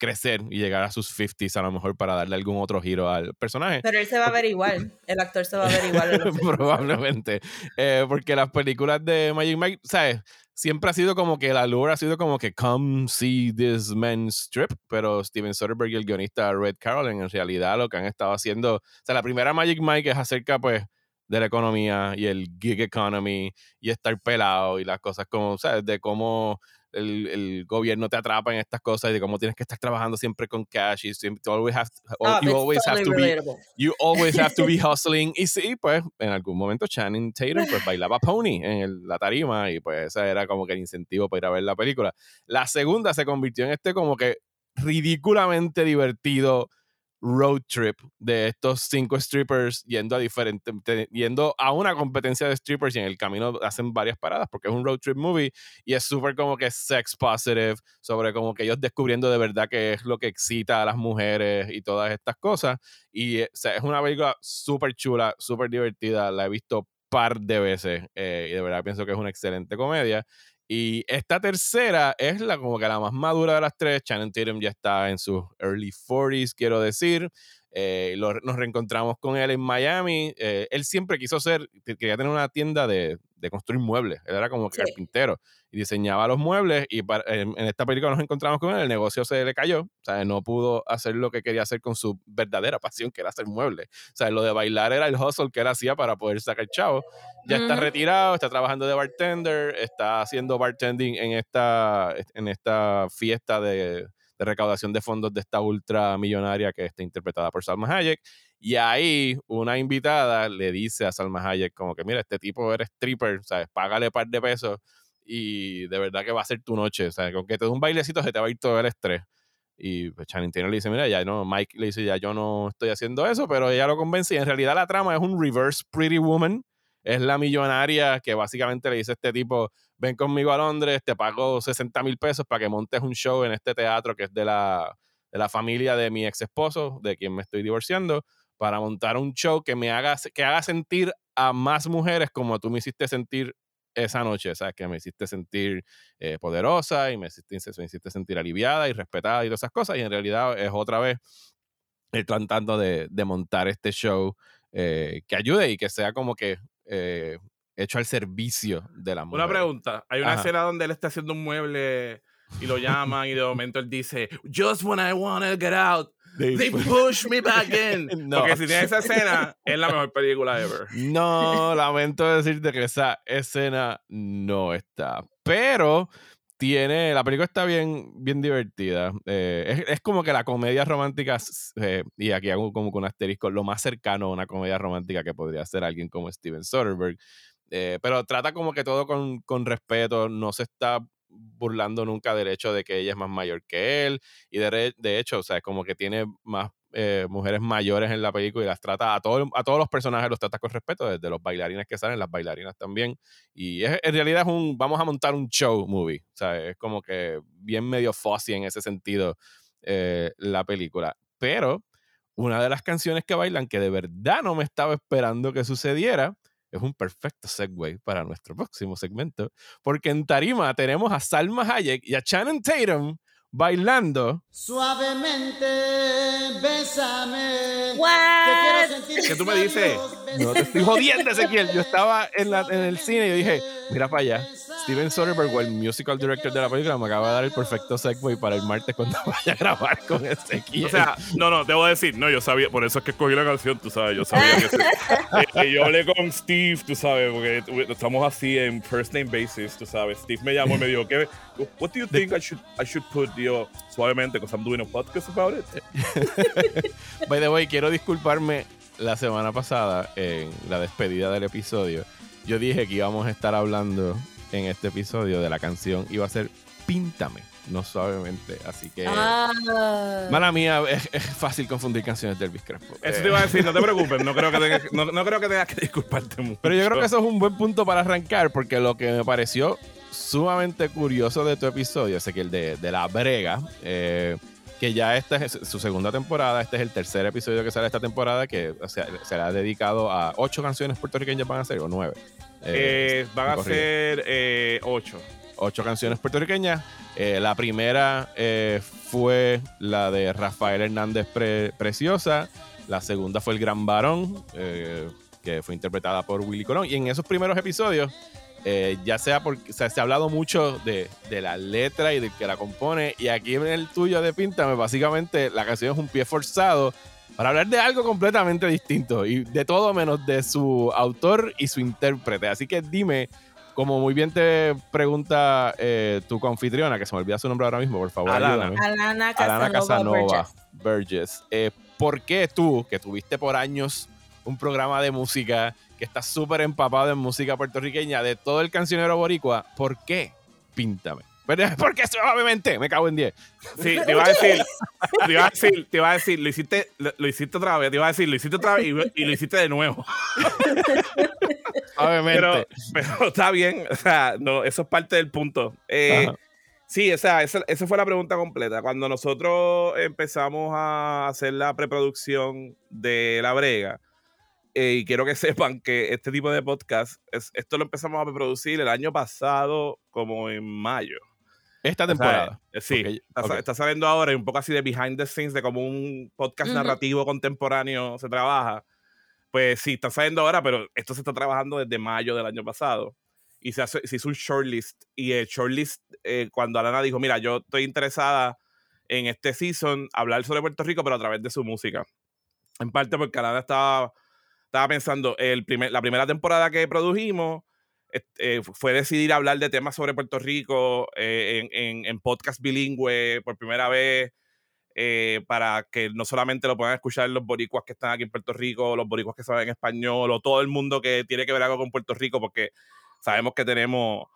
crecer y llegar a sus 50s a lo mejor para darle algún otro giro al personaje. Pero él se va a ver igual. El actor se va a ver igual. Probablemente. Eh, porque las películas de Magic Mike, ¿sabes? Siempre ha sido como que la lure ha sido como que come see this man strip, pero Steven Soderbergh y el guionista Red Carolyn en realidad lo que han estado haciendo, o sea, la primera Magic Mike es acerca pues de la economía y el gig economy y estar pelado y las cosas como, ¿sabes? De cómo el, el gobierno te atrapa en estas cosas y de cómo tienes que estar trabajando siempre con cash y siempre, you always have, Oh, you it's always have to be relatable. You always have to be hustling. Y sí, pues, en algún momento Channing Tatum pues bailaba pony en el- la tarima y pues ese era como que el incentivo para ir a ver la película. La segunda se convirtió en este como que ridículamente divertido road trip de estos cinco strippers yendo a diferentes, yendo a una competencia de strippers y en el camino hacen varias paradas porque es un road trip movie y es súper como que sex positive sobre como que ellos descubriendo de verdad qué es lo que excita a las mujeres y todas estas cosas. Y eh, es una película súper chula, súper divertida, la he visto par de veces eh, y de verdad pienso que es una excelente comedia y esta tercera es la como que la más madura de las tres. Channing Tatum ya está en sus early 40s, quiero decir. Eh, nos reencontramos con él en Miami. Eh, él siempre quiso ser, quería tener una tienda de, de construir muebles. Él era como carpintero y diseñaba los muebles. Y en, esta película nos encontramos con él. El negocio se le cayó. O sea, no pudo hacer lo que quería hacer con su verdadera pasión, que era hacer muebles. O sea, lo de bailar era el hustle que él hacía para poder sacar chavo. Ya está retirado, está trabajando de bartender, está haciendo bartending en esta, en esta fiesta de de recaudación de fondos de esta ultra millonaria que está interpretada por Salma Hayek. Y ahí una invitada le dice a Salma Hayek como que, mira, este tipo eres stripper, ¿sabes? Págale par de pesos y de verdad que va a ser tu noche, ¿sabes? Con que te dé un bailecito se te va a ir todo el estrés. Y pues Channing le dice, mira, ya no, Mike le dice, ya yo no estoy haciendo eso, pero ella lo convence y en realidad la trama es un reverse Pretty Woman. Es la millonaria que básicamente le dice a este tipo, ven conmigo a Londres, te pago 60 mil pesos para que montes un show en este teatro que es de la, de la familia de mi ex esposo, de quien me estoy divorciando, para montar un show que me haga, que haga sentir a más mujeres como tú me hiciste sentir esa noche, ¿sabes? Que me hiciste sentir eh, poderosa y me hiciste, me hiciste sentir aliviada y respetada y todas esas cosas. Y en realidad es otra vez el tratando de, de montar este show eh, que ayude y que sea como que eh, hecho al servicio de la mujer. Una pregunta. Hay una escena donde él está haciendo un mueble y lo llaman y de momento él dice, just when I want to get out, they, push me back in. Porque si tiene esa escena, es la mejor película ever. No, lamento decirte que esa escena no está. Pero tiene, la película está bien, bien divertida. Eh, es, como que la comedia romántica, eh, y aquí hago como con un asterisco, lo más cercano a una comedia romántica que podría ser alguien como Steven Soderbergh. Eh, pero trata como que todo con, con, respeto, no se está burlando nunca del hecho de que ella es más mayor que él y de, de hecho, o sea, como que tiene más eh, mujeres mayores en la película y las trata a, todo, a todos los personajes los trata con respeto, desde los bailarines que salen, las bailarinas también. Y es, en realidad es un, vamos a montar un show movie, o sea, es como que bien medio fuzzy en ese sentido eh, la película. Pero una de las canciones que bailan que de verdad no me estaba esperando que sucediera es un perfecto segue para nuestro próximo segmento, porque en Tarima tenemos a Salma Hayek y a Shannon Tatum bailando. Suavemente, bésame. ¿Qué tú me dices? No te estoy jodiendo, Ezequiel. Yo estaba en, la, en el cine y yo dije, mira para allá. Steven Soderbergh, el musical director de la película, me acaba de dar el perfecto segue para el martes cuando vaya a grabar con Ezequiel. O sea, no, no, debo decir, no, yo sabía, por eso es que escogí la canción, tú sabes, yo sabía que, eh, yo hablé con Steve, tú sabes, porque estamos así en first name basis, tú sabes. Steve me llamó y me dijo, ¿qué? What do you think I should, I should put, yo, suavemente, because I'm doing a podcast about it? By the way, quiero disculparme la semana pasada en la despedida del episodio. Yo dije que íbamos a estar hablando en este episodio de la canción iba a ser Píntame, no suavemente. Así que. Ah. Mala mía, es, fácil confundir canciones del Elvis Crespo. Eso te iba a decir, no te preocupes, no creo que tengas, no, creo que, tengas que disculparte mucho. Pero yo creo que eso es un buen punto para arrancar, porque lo que me pareció sumamente curioso de tu episodio, es que el de, de La Brega, eh, que ya esta es su segunda temporada, este es el tercer episodio que sale esta temporada, que o sea, será dedicado a ocho canciones puertorriqueñas, van a ser, o nueve. Eh, van a ser eh, ocho. Ocho canciones puertorriqueñas. Eh, la primera fue la de Rafael Hernández Preciosa. La segunda fue El Gran Varón, que fue interpretada por Willy Colón. Y en esos primeros episodios, ya sea porque se ha hablado mucho de, de, la letra y de que la compone. Y aquí en el tuyo de Píntame, básicamente la canción es un pie forzado para hablar de algo completamente distinto y de todo menos de su autor y su intérprete. Así que dime, como muy bien te pregunta eh, tu confitriona, que se me olvida su nombre ahora mismo, por favor, Alana. Alana Casanova, Burgess. Eh, ¿Por qué tú, que tuviste por años un programa de música, que estás súper empapado en música puertorriqueña, de todo el cancionero boricua, ¿por qué? Píntame Porque suavemente, me cago en 10. Sí, te iba a decir, te iba a decir, te iba a decir, lo hiciste, lo, hiciste otra vez, te iba a decir, lo hiciste otra vez y, lo hiciste de nuevo. Suavemente. Pero, está bien, o sea, no, eso es parte del punto. Eh, sí, o sea, esa, esa, fue la pregunta completa. Cuando nosotros empezamos a hacer la preproducción de La Brega, eh, y quiero que sepan que este tipo de podcast, es, esto lo empezamos a preproducir el año pasado, como en mayo. Esta temporada. sí, está, saliendo ahora y un poco así de behind the scenes, de como un podcast narrativo contemporáneo se trabaja. Pues sí, está saliendo ahora, pero esto se está trabajando desde mayo del año pasado. Y se, hace, se hizo un shortlist. Y el shortlist, eh, cuando Alana dijo, mira, yo estoy interesada en este season, hablar sobre Puerto Rico, pero a través de su música. En parte porque Alana estaba, estaba pensando, el primer, la primera temporada que produjimos, eh, fue decidir hablar de temas sobre Puerto Rico eh, en, en, podcast bilingüe por primera vez, eh, para que no solamente lo puedan escuchar los boricuas que están aquí en Puerto Rico, los boricuas que saben español, o todo el mundo que tiene que ver algo con Puerto Rico, porque sabemos que tenemos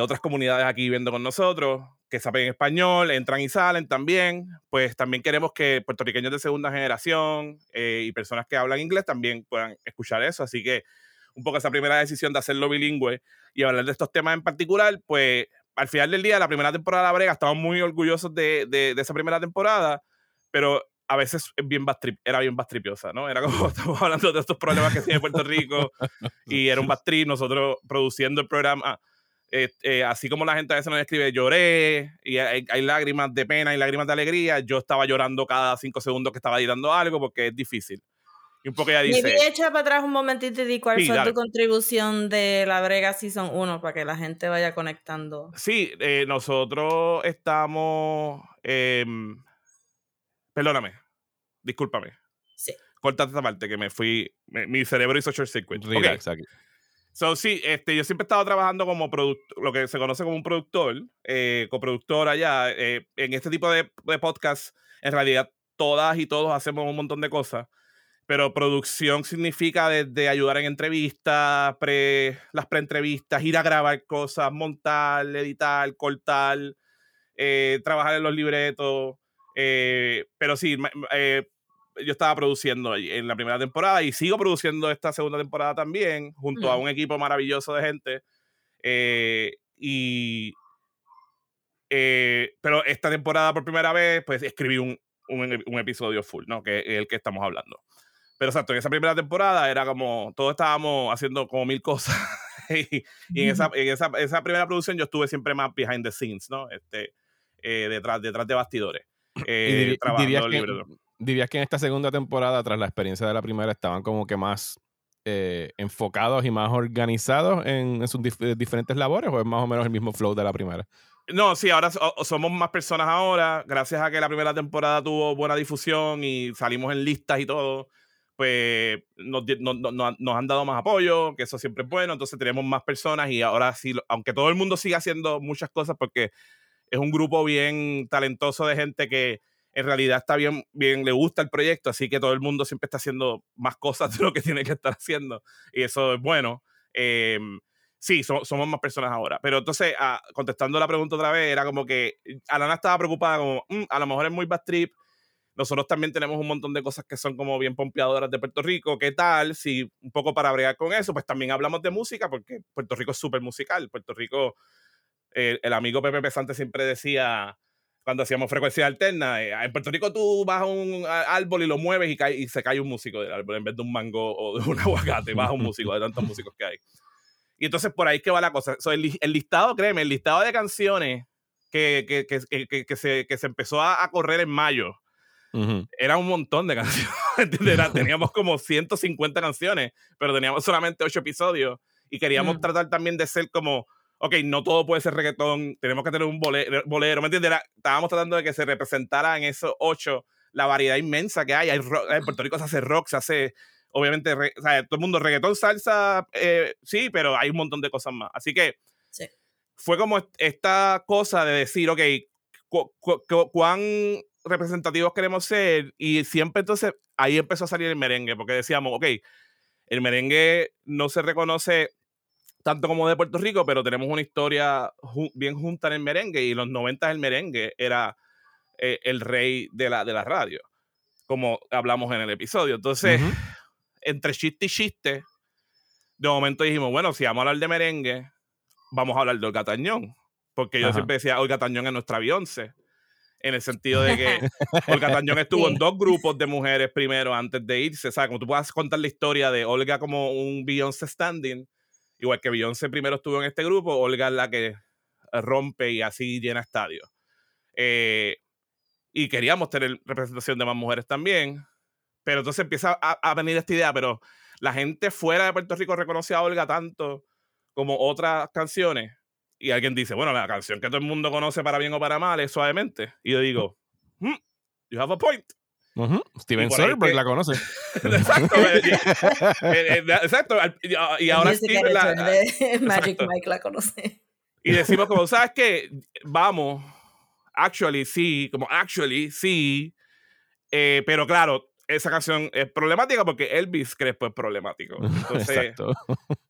otras comunidades aquí viviendo con nosotros que saben español, entran y salen también. Pues también queremos que puertorriqueños de segunda generación y personas que hablan inglés también puedan escuchar eso. Así que un poco esa primera decisión de hacerlo bilingüe y hablar de estos temas en particular, pues al final del día, la primera temporada de Brega, estamos muy orgullosos de, de, esa primera temporada, pero a veces bien era bien bastripiosa, ¿no? Era como estamos hablando de estos problemas que tiene Puerto Rico y era un bastrip, nosotros produciendo el programa. Eh, así como la gente a veces nos escribe, lloré, y hay, hay, lágrimas de pena y lágrimas de alegría, yo estaba llorando cada cinco segundos que estaba editando algo porque es difícil. Y un poco ya dice. Y echa para atrás un momentito y di cuál fue tu contribución de la Brega Season 1 para que la gente vaya conectando. Sí, eh, nosotros estamos. Eh, perdóname, discúlpame. Sí. Cortate esta parte que me fui. mi cerebro hizo short circuit. Relax aquí. So, sí, este, yo siempre he estado trabajando como lo que se conoce como un productor, eh, coproductor allá. Eh, en este tipo de, de podcasts, en realidad, todas y todos hacemos un montón de cosas pero producción significa desde ayudar en entrevistas, pre, las pre-entrevistas, ir a grabar cosas, montar, editar, cortar, eh, trabajar en los libretos. Eh, pero sí, eh, yo estaba produciendo en la primera temporada y sigo produciendo esta segunda temporada también, junto a un equipo maravilloso de gente. y. pero esta temporada por primera vez, pues escribí un, un, un episodio full, ¿no? Que es el que estamos hablando. Pero exacto, en esa primera temporada era como, todos estábamos haciendo como mil cosas. y, en, esa, en esa, esa, primera producción yo estuve siempre más behind the scenes, ¿no? Este, eh, detrás, detrás de bastidores. Eh, dirías, que, dirías que en esta segunda temporada, tras la experiencia de la primera, estaban como que más eh, enfocados y más organizados en, sus diferentes labores o es más o menos el mismo flow de la primera? No, sí, ahora somos más personas ahora, gracias a que la primera temporada tuvo buena difusión y salimos en listas y todo pues nos, nos, han dado más apoyo, que eso siempre es bueno, entonces tenemos más personas y ahora sí, aunque todo el mundo sigue haciendo muchas cosas porque es un grupo bien talentoso de gente que en realidad está bien, bien, le gusta el proyecto, así que todo el mundo siempre está haciendo más cosas de lo que tiene que estar haciendo y eso es bueno. Em, sí, somos más personas ahora. Pero entonces, ah, contestando la pregunta otra vez, era como que Alana estaba preocupada como, mm, a lo mejor es muy bad trip nosotros también tenemos un montón de cosas que son como bien pompeadoras de Puerto Rico. ¿Qué tal? Si un poco para bregar con eso, pues también hablamos de música, porque Puerto Rico es súper musical. Puerto Rico, el amigo Pepe Pesante siempre decía, cuando hacíamos frecuencia alterna, eh, en Puerto Rico tú vas a un árbol y lo mueves y, cae, y se cae un músico del árbol en vez de un mango o de un aguacate, vas a un músico de tantos músicos que hay. Y entonces por ahí que va la cosa. el, listado, créeme, el listado de canciones que, que, que, que se, se, empezó a, a correr en mayo era un montón de canciones. teníamos como 150 canciones, pero teníamos solamente 8 episodios y queríamos mm. tratar también de ser como, ok, no todo puede ser reggaetón, tenemos que tener un bolero, ¿me entiendes? estábamos tratando de que se representara en esos 8 la variedad inmensa que hay. hay en Puerto Rico se hace rock, se hace, obviamente, todo el mundo reggaetón, salsa, eh, sí, pero hay un montón de cosas más. Así que fue como esta cosa de decir, ok, cuán representativos queremos ser y siempre entonces ahí empezó a salir el merengue porque decíamos, ok, el merengue no se reconoce tanto como de Puerto Rico, pero tenemos una historia bien junta en el merengue y en los 90 el merengue era eh, el rey de la, de la radio, como hablamos en el episodio. Entonces, entre chiste y chiste, de momento dijimos, bueno, si vamos a hablar de merengue, vamos a hablar de Olga Tañón, porque yo siempre decía, Olga Tañón es nuestra Beyoncé en el sentido de que Olga Tañón estuvo en dos grupos de mujeres primero antes de irse. O sea, como tú puedas contar la historia de Olga como un Beyoncé standing, igual que Beyoncé primero estuvo en este grupo, Olga es la que rompe y así llena estadios. Eh, y queríamos tener representación de más mujeres también, pero entonces empieza a, venir esta idea, pero la gente fuera de Puerto Rico reconoce a Olga tanto como otras canciones y alguien dice, bueno, la canción que todo el mundo conoce para bien o para mal es suavemente. Y yo digo, hmm, you have a point. Steven Soderbergh la conoce. exacto. Eh, eh, eh, exacto. Y ahora Steven la, Magic Mike la conoce. Y decimos como, ¿sabes qué? Vamos, actually sí, como actually sí. pero claro, esa canción es problemática porque Elvis Crespo es problemático. Exacto.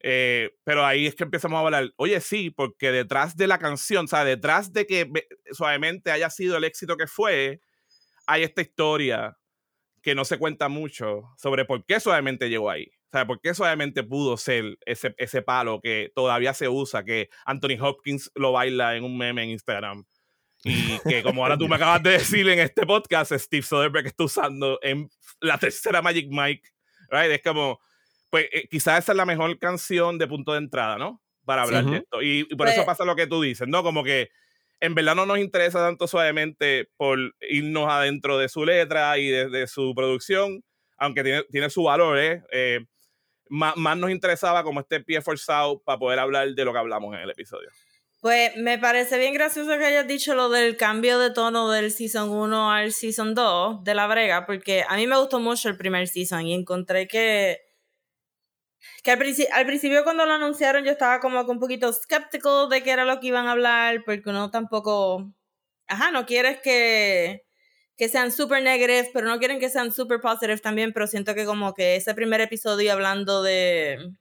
Eh, pero ahí es que empezamos a hablar, oye, sí, porque detrás de la canción, o sea, detrás de que suavemente haya sido el éxito que fue, hay esta historia que no se cuenta mucho sobre por qué suavemente llegó ahí. O sea, por qué suavemente pudo ser ese, ese palo que todavía se usa, que Anthony Hopkins lo baila en un meme en Instagram. Y que como ahora tú me acabas de decir en este podcast, Steve Soderbergh está usando en la tercera Magic Mike, right? Es como, pues eh, quizás esa es la mejor canción de punto de entrada, ¿no? Para hablar de esto. Y, por eso pues pasa lo que tú dices, ¿no? Como que en verdad no nos interesa tanto suavemente por irnos adentro de su letra y de, su producción, aunque tiene, tiene su valor, ¿eh? eh más, más, nos interesaba como este pie forzado para poder hablar de lo que hablamos en el episodio. Pues me parece bien gracioso que hayas dicho lo del cambio de tono del Season 1 al Season 2 de La Brega, porque a mí me gustó mucho el primer Season y encontré que, que al, principio cuando lo anunciaron yo estaba como un poquito escéptico de qué era lo que iban a hablar, porque uno tampoco, ajá, no quieres que, que sean super negative, pero no quieren que sean super positive también, pero siento que como que ese primer episodio hablando de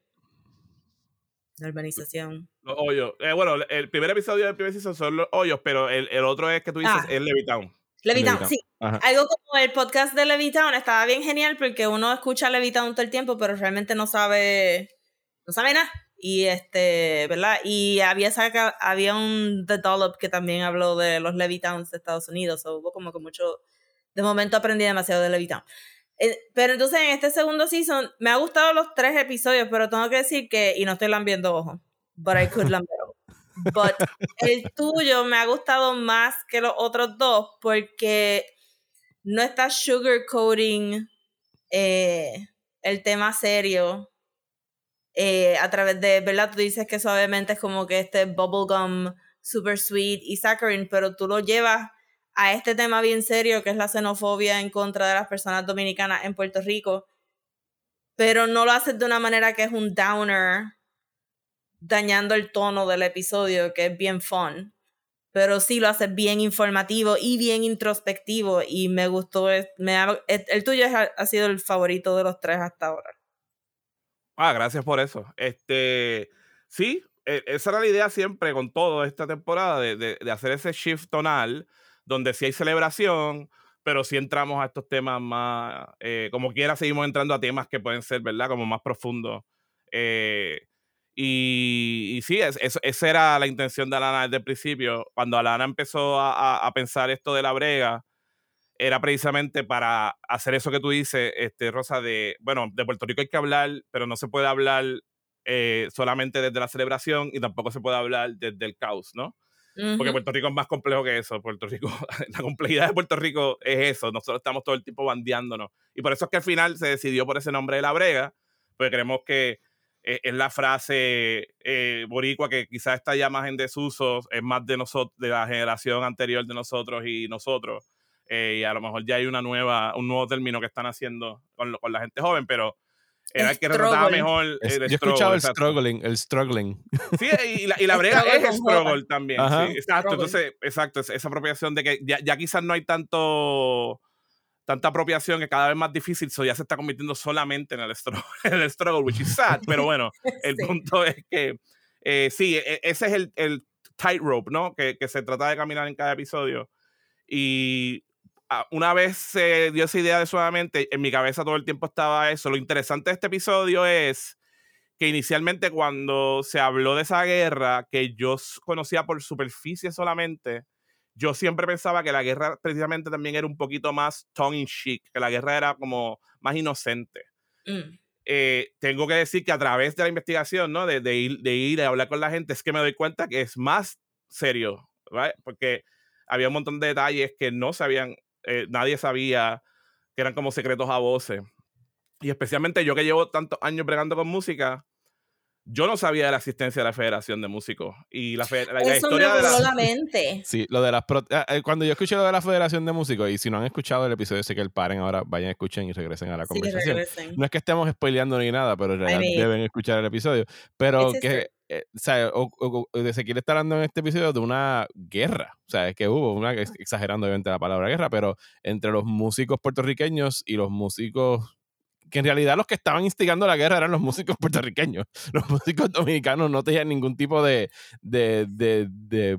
la urbanización. Los hoyos. Eh, bueno, el primer episodio del primer season son los hoyos, pero el, el otro es que tú dices ah. es Levitown. Levitown, sí. Algo como el podcast de Levitown estaba bien genial porque uno escucha Levitown todo el tiempo, pero realmente no sabe, no sabe nada. Y este, ¿verdad? Y había saca, había un The Dollop que también habló de los Levitowns de Estados Unidos. O hubo como que mucho, de momento aprendí demasiado de Levitown. Eh, pero entonces en este segundo season me ha gustado los tres episodios, pero tengo que decir que, y no estoy lambiendo ojo, but I could lamber But el tuyo me ha gustado más que los otros dos porque no está sugarcoating eh, el tema serio eh, a través de, ¿verdad? Tú dices que suavemente es como que este bubblegum super sweet y saccharine, pero tú lo llevas a este tema bien serio que es la xenofobia en contra de las personas dominicanas en Puerto Rico, pero no lo haces de una manera que es un downer, dañando el tono del episodio, que es bien fun, pero sí lo haces bien informativo y bien introspectivo y me gustó, me el tuyo ha sido el favorito de los tres hasta ahora. Ah, gracias por eso. Este, sí, e, esa era la idea siempre con todo esta temporada, de, de hacer ese shift tonal donde sí hay celebración, pero sí entramos a estos temas más, eh, como quiera, seguimos entrando a temas que pueden ser, ¿verdad? Como más profundos. Eh, y, y, sí, esa era la intención de Alana desde el principio. Cuando Alana empezó a, a, pensar esto de la brega, era precisamente para hacer eso que tú dices, este, Rosa, de, bueno, de Puerto Rico hay que hablar, pero no se puede hablar eh, solamente desde la celebración y tampoco se puede hablar desde el caos, ¿no? Porque Puerto Rico es más complejo que eso. Puerto Rico, la complejidad de Puerto Rico es eso. Nosotros estamos todo el tiempo bandeándonos. Y por eso es que al final se decidió por ese nombre de la brega, porque creemos que eh, es la frase eh, boricua que quizás está ya más en desuso, es más de nosotros, de la generación anterior de nosotros y nosotros. Eh, y a lo mejor ya hay una nueva, un nuevo término que están haciendo con, con la gente joven, pero era el que retrataba mejor el Yo he escuchado el struggling, el struggling. Sí, y la, y la brega es struggle también. Sí, exacto, entonces, exacto, esa apropiación de que ya, ya, quizás no hay tanto tanta apropiación que cada vez más difícil, eso ya se está convirtiendo solamente en el struggle, en el struggle which is sad, pero bueno, el punto es que Eh, sí, e, ese es el, el tightrope, ¿no? Que, que, se trata de caminar en cada episodio. Y ah, una vez se dio esa idea de suavemente, en mi cabeza todo el tiempo estaba eso. Lo interesante de este episodio es que inicialmente cuando se habló de esa guerra, que yo conocía por superficie solamente, yo siempre pensaba que la guerra precisamente también era un poquito más tongue in cheek, que la guerra era como más inocente. Mm. Eh, tengo que decir que a través de la investigación, ¿no? De, de, ir, de ir a hablar con la gente, es que me doy cuenta que es más serio, ¿right? Porque había un montón de detalles que no sabían, eh, nadie sabía, que eran como secretos a voces. Y especialmente yo que llevo tantos años bregando con música, yo no sabía de la existencia de la Federación de Músicos. Y la, la, historia de la... mente. Sí, lo de las. Ah, eh, cuando yo escuché lo de la Federación de Músicos, y si no han escuchado el episodio, sé que el paren ahora, vayan, escuchen y regresen a la conversación. no es que estemos spoileando ni nada, pero deben escuchar el episodio. Pero que. Eh, o sea, o, se quiere estar hablando en este episodio de una guerra. O sea, es que hubo una, exagerando obviamente la palabra guerra, pero entre los músicos puertorriqueños y los músicos que en realidad los que estaban instigando la guerra eran los músicos puertorriqueños. Los músicos dominicanos no tenían ningún tipo de, de, de,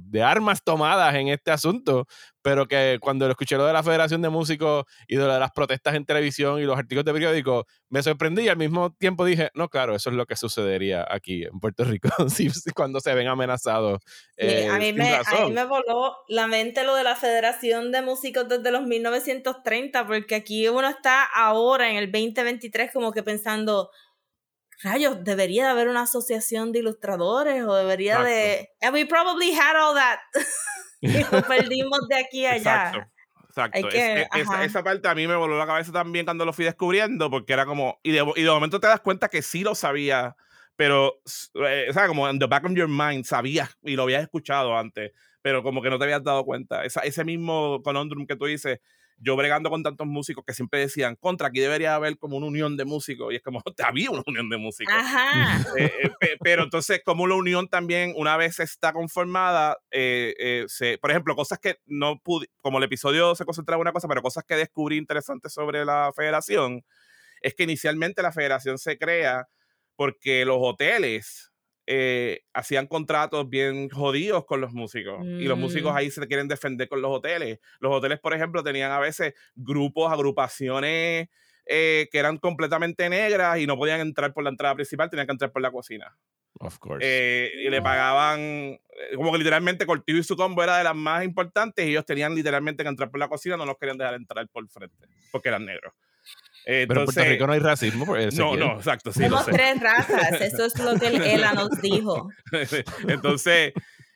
de armas tomadas en este asunto, pero que cuando lo escuché lo de la Federación de Músicos y de, las protestas en televisión y los artículos de periódico, me sorprendí y al mismo tiempo dije, no, claro, eso es lo que sucedería aquí en Puerto Rico cuando se ven amenazados. Eh, a, mí me, a, mí me, voló la mente lo de la Federación de Músicos desde los 1930, porque aquí uno está ahora en el 2023 como que pensando, rayos, debería de haber una asociación de ilustradores o debería de... And we probably had all that. y lo perdimos de aquí a allá. Exacto. esa, parte a mí me voló la cabeza también cuando lo fui descubriendo, porque era como. Y de, y de momento te das cuenta que sí lo sabía, pero. Eh, o sea, como en the back of your mind sabías y lo habías escuchado antes, pero como que no te habías dado cuenta. Esa, ese mismo conundrum que tú dices, yo bregando con tantos músicos que siempre decían, contra, aquí debería haber como una unión de músicos, y es como, había una unión de músicos. Ajá. Eh, eh, pero entonces, como la unión también, una vez está conformada, eh, se, por ejemplo, cosas que no pude, como el episodio se concentraba en una cosa, pero cosas que descubrí interesantes sobre la federación, es que inicialmente la federación se crea porque los hoteles eh, hacían contratos bien jodidos con los músicos y los músicos mm. ahí se quieren defender con los hoteles. Los hoteles, por ejemplo, tenían a veces grupos, agrupaciones eh, que eran completamente negras y no podían entrar por la entrada principal, tenían que entrar por la cocina. Of course. Eh, y le pagaban, como que literalmente Cortijo y su combo era de las más importantes y ellos tenían literalmente que entrar por la cocina, no los querían dejar entrar por frente, porque eran negros. Pero en Puerto Rico no hay racismo. No, no, exacto. Sí, Somos tres razas, eso es lo que Ela nos dijo. entonces,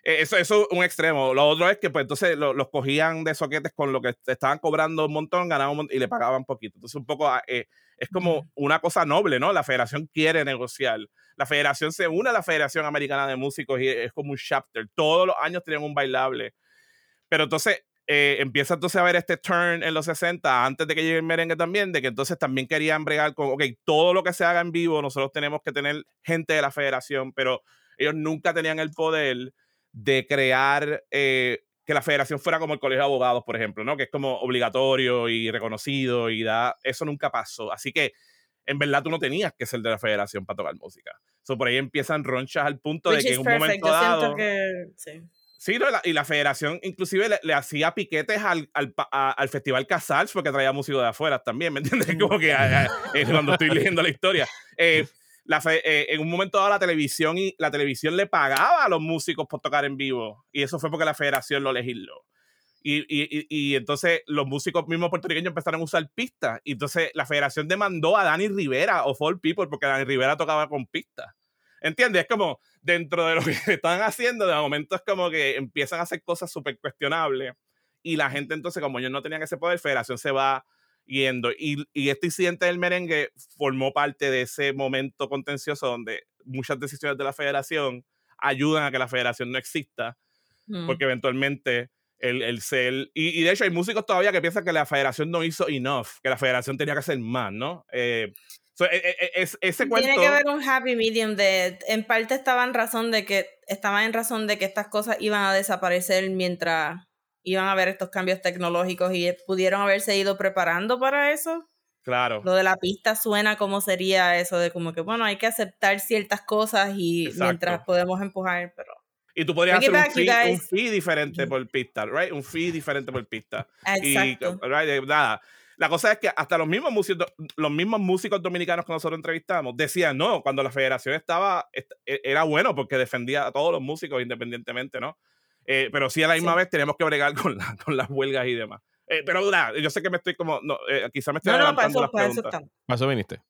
e, eso, eso es un extremo. Lo otro es que, pues, entonces los cogían de soquetes con lo que estaban cobrando un montón, ganaban un y le pagaban poquito. Entonces, un poco ah, eh, es como una cosa noble, ¿no? La federación quiere negociar. La federación se une a la Federación Americana de Músicos y es como un chapter. Todos los años tienen un bailable. Pero entonces, eh, empieza entonces a ver este turn en los 60, antes de que llegue el merengue también, de que entonces también querían bregar con, ok, todo lo que se haga en vivo, nosotros tenemos que tener gente de la federación, pero ellos nunca tenían el poder de crear eh, que la federación fuera como el colegio de abogados, por ejemplo, ¿no? Que es como obligatorio y reconocido y da, eso nunca pasó. Así que en verdad tú no tenías que ser de la federación para tocar música. So, por ahí empiezan ronchas al punto de que en un momento dado... Que, sí Sí, y la federación inclusive le, hacía piquetes al, al, al, Festival Casals porque traía músicos de afuera también, ¿me entiendes? Como que cuando estoy leyendo la historia. Eh, la eh, en un momento dado la televisión, y, la televisión le pagaba a los músicos por tocar en vivo y eso fue porque la federación lo legisló. Y, y, y, entonces los músicos mismos puertorriqueños empezaron a usar pistas. Y entonces la federación demandó a Dani Rivera o Fall People porque Dani Rivera tocaba con pistas. ¿Entiendes? Es como dentro de lo que están haciendo, de momento es como que empiezan a hacer cosas súper cuestionables y la gente entonces, como ellos no tenían ese poder, Federación se va yendo. Y, y este incidente del merengue formó parte de ese momento contencioso donde muchas decisiones de la Federación ayudan a que la Federación no exista, mm. porque eventualmente el, el ser... Y, y, de hecho hay músicos todavía que piensan que la Federación no hizo enough, que la Federación tenía que hacer más, ¿no? Eh, e, e, e, es, ese cuento... Tiene que haber un happy medium de, en parte estaban razón de que, estaban en razón de que estas cosas iban a desaparecer mientras iban a haber estos cambios tecnológicos y pudieron haberse ido preparando para eso. Claro. Lo de la pista suena como sería eso de como que, bueno, hay que aceptar ciertas cosas y mientras podemos empujar, pero... Y tú podrías hacer un fee, diferente por pista, right? Un fee diferente por pista. Exacto. Y, nada. La cosa es que hasta los mismos músicos, los mismos músicos dominicanos que nosotros entrevistamos decían, no, cuando la federación estaba, e, era bueno porque defendía a todos los músicos independientemente, ¿no? Eh, pero sí a la misma vez tenemos que bregar con, con las huelgas y demás. Eh, pero nada, yo sé que me estoy como, no, eh, quizá me estoy no, adelantando no, para eso, para eso viniste.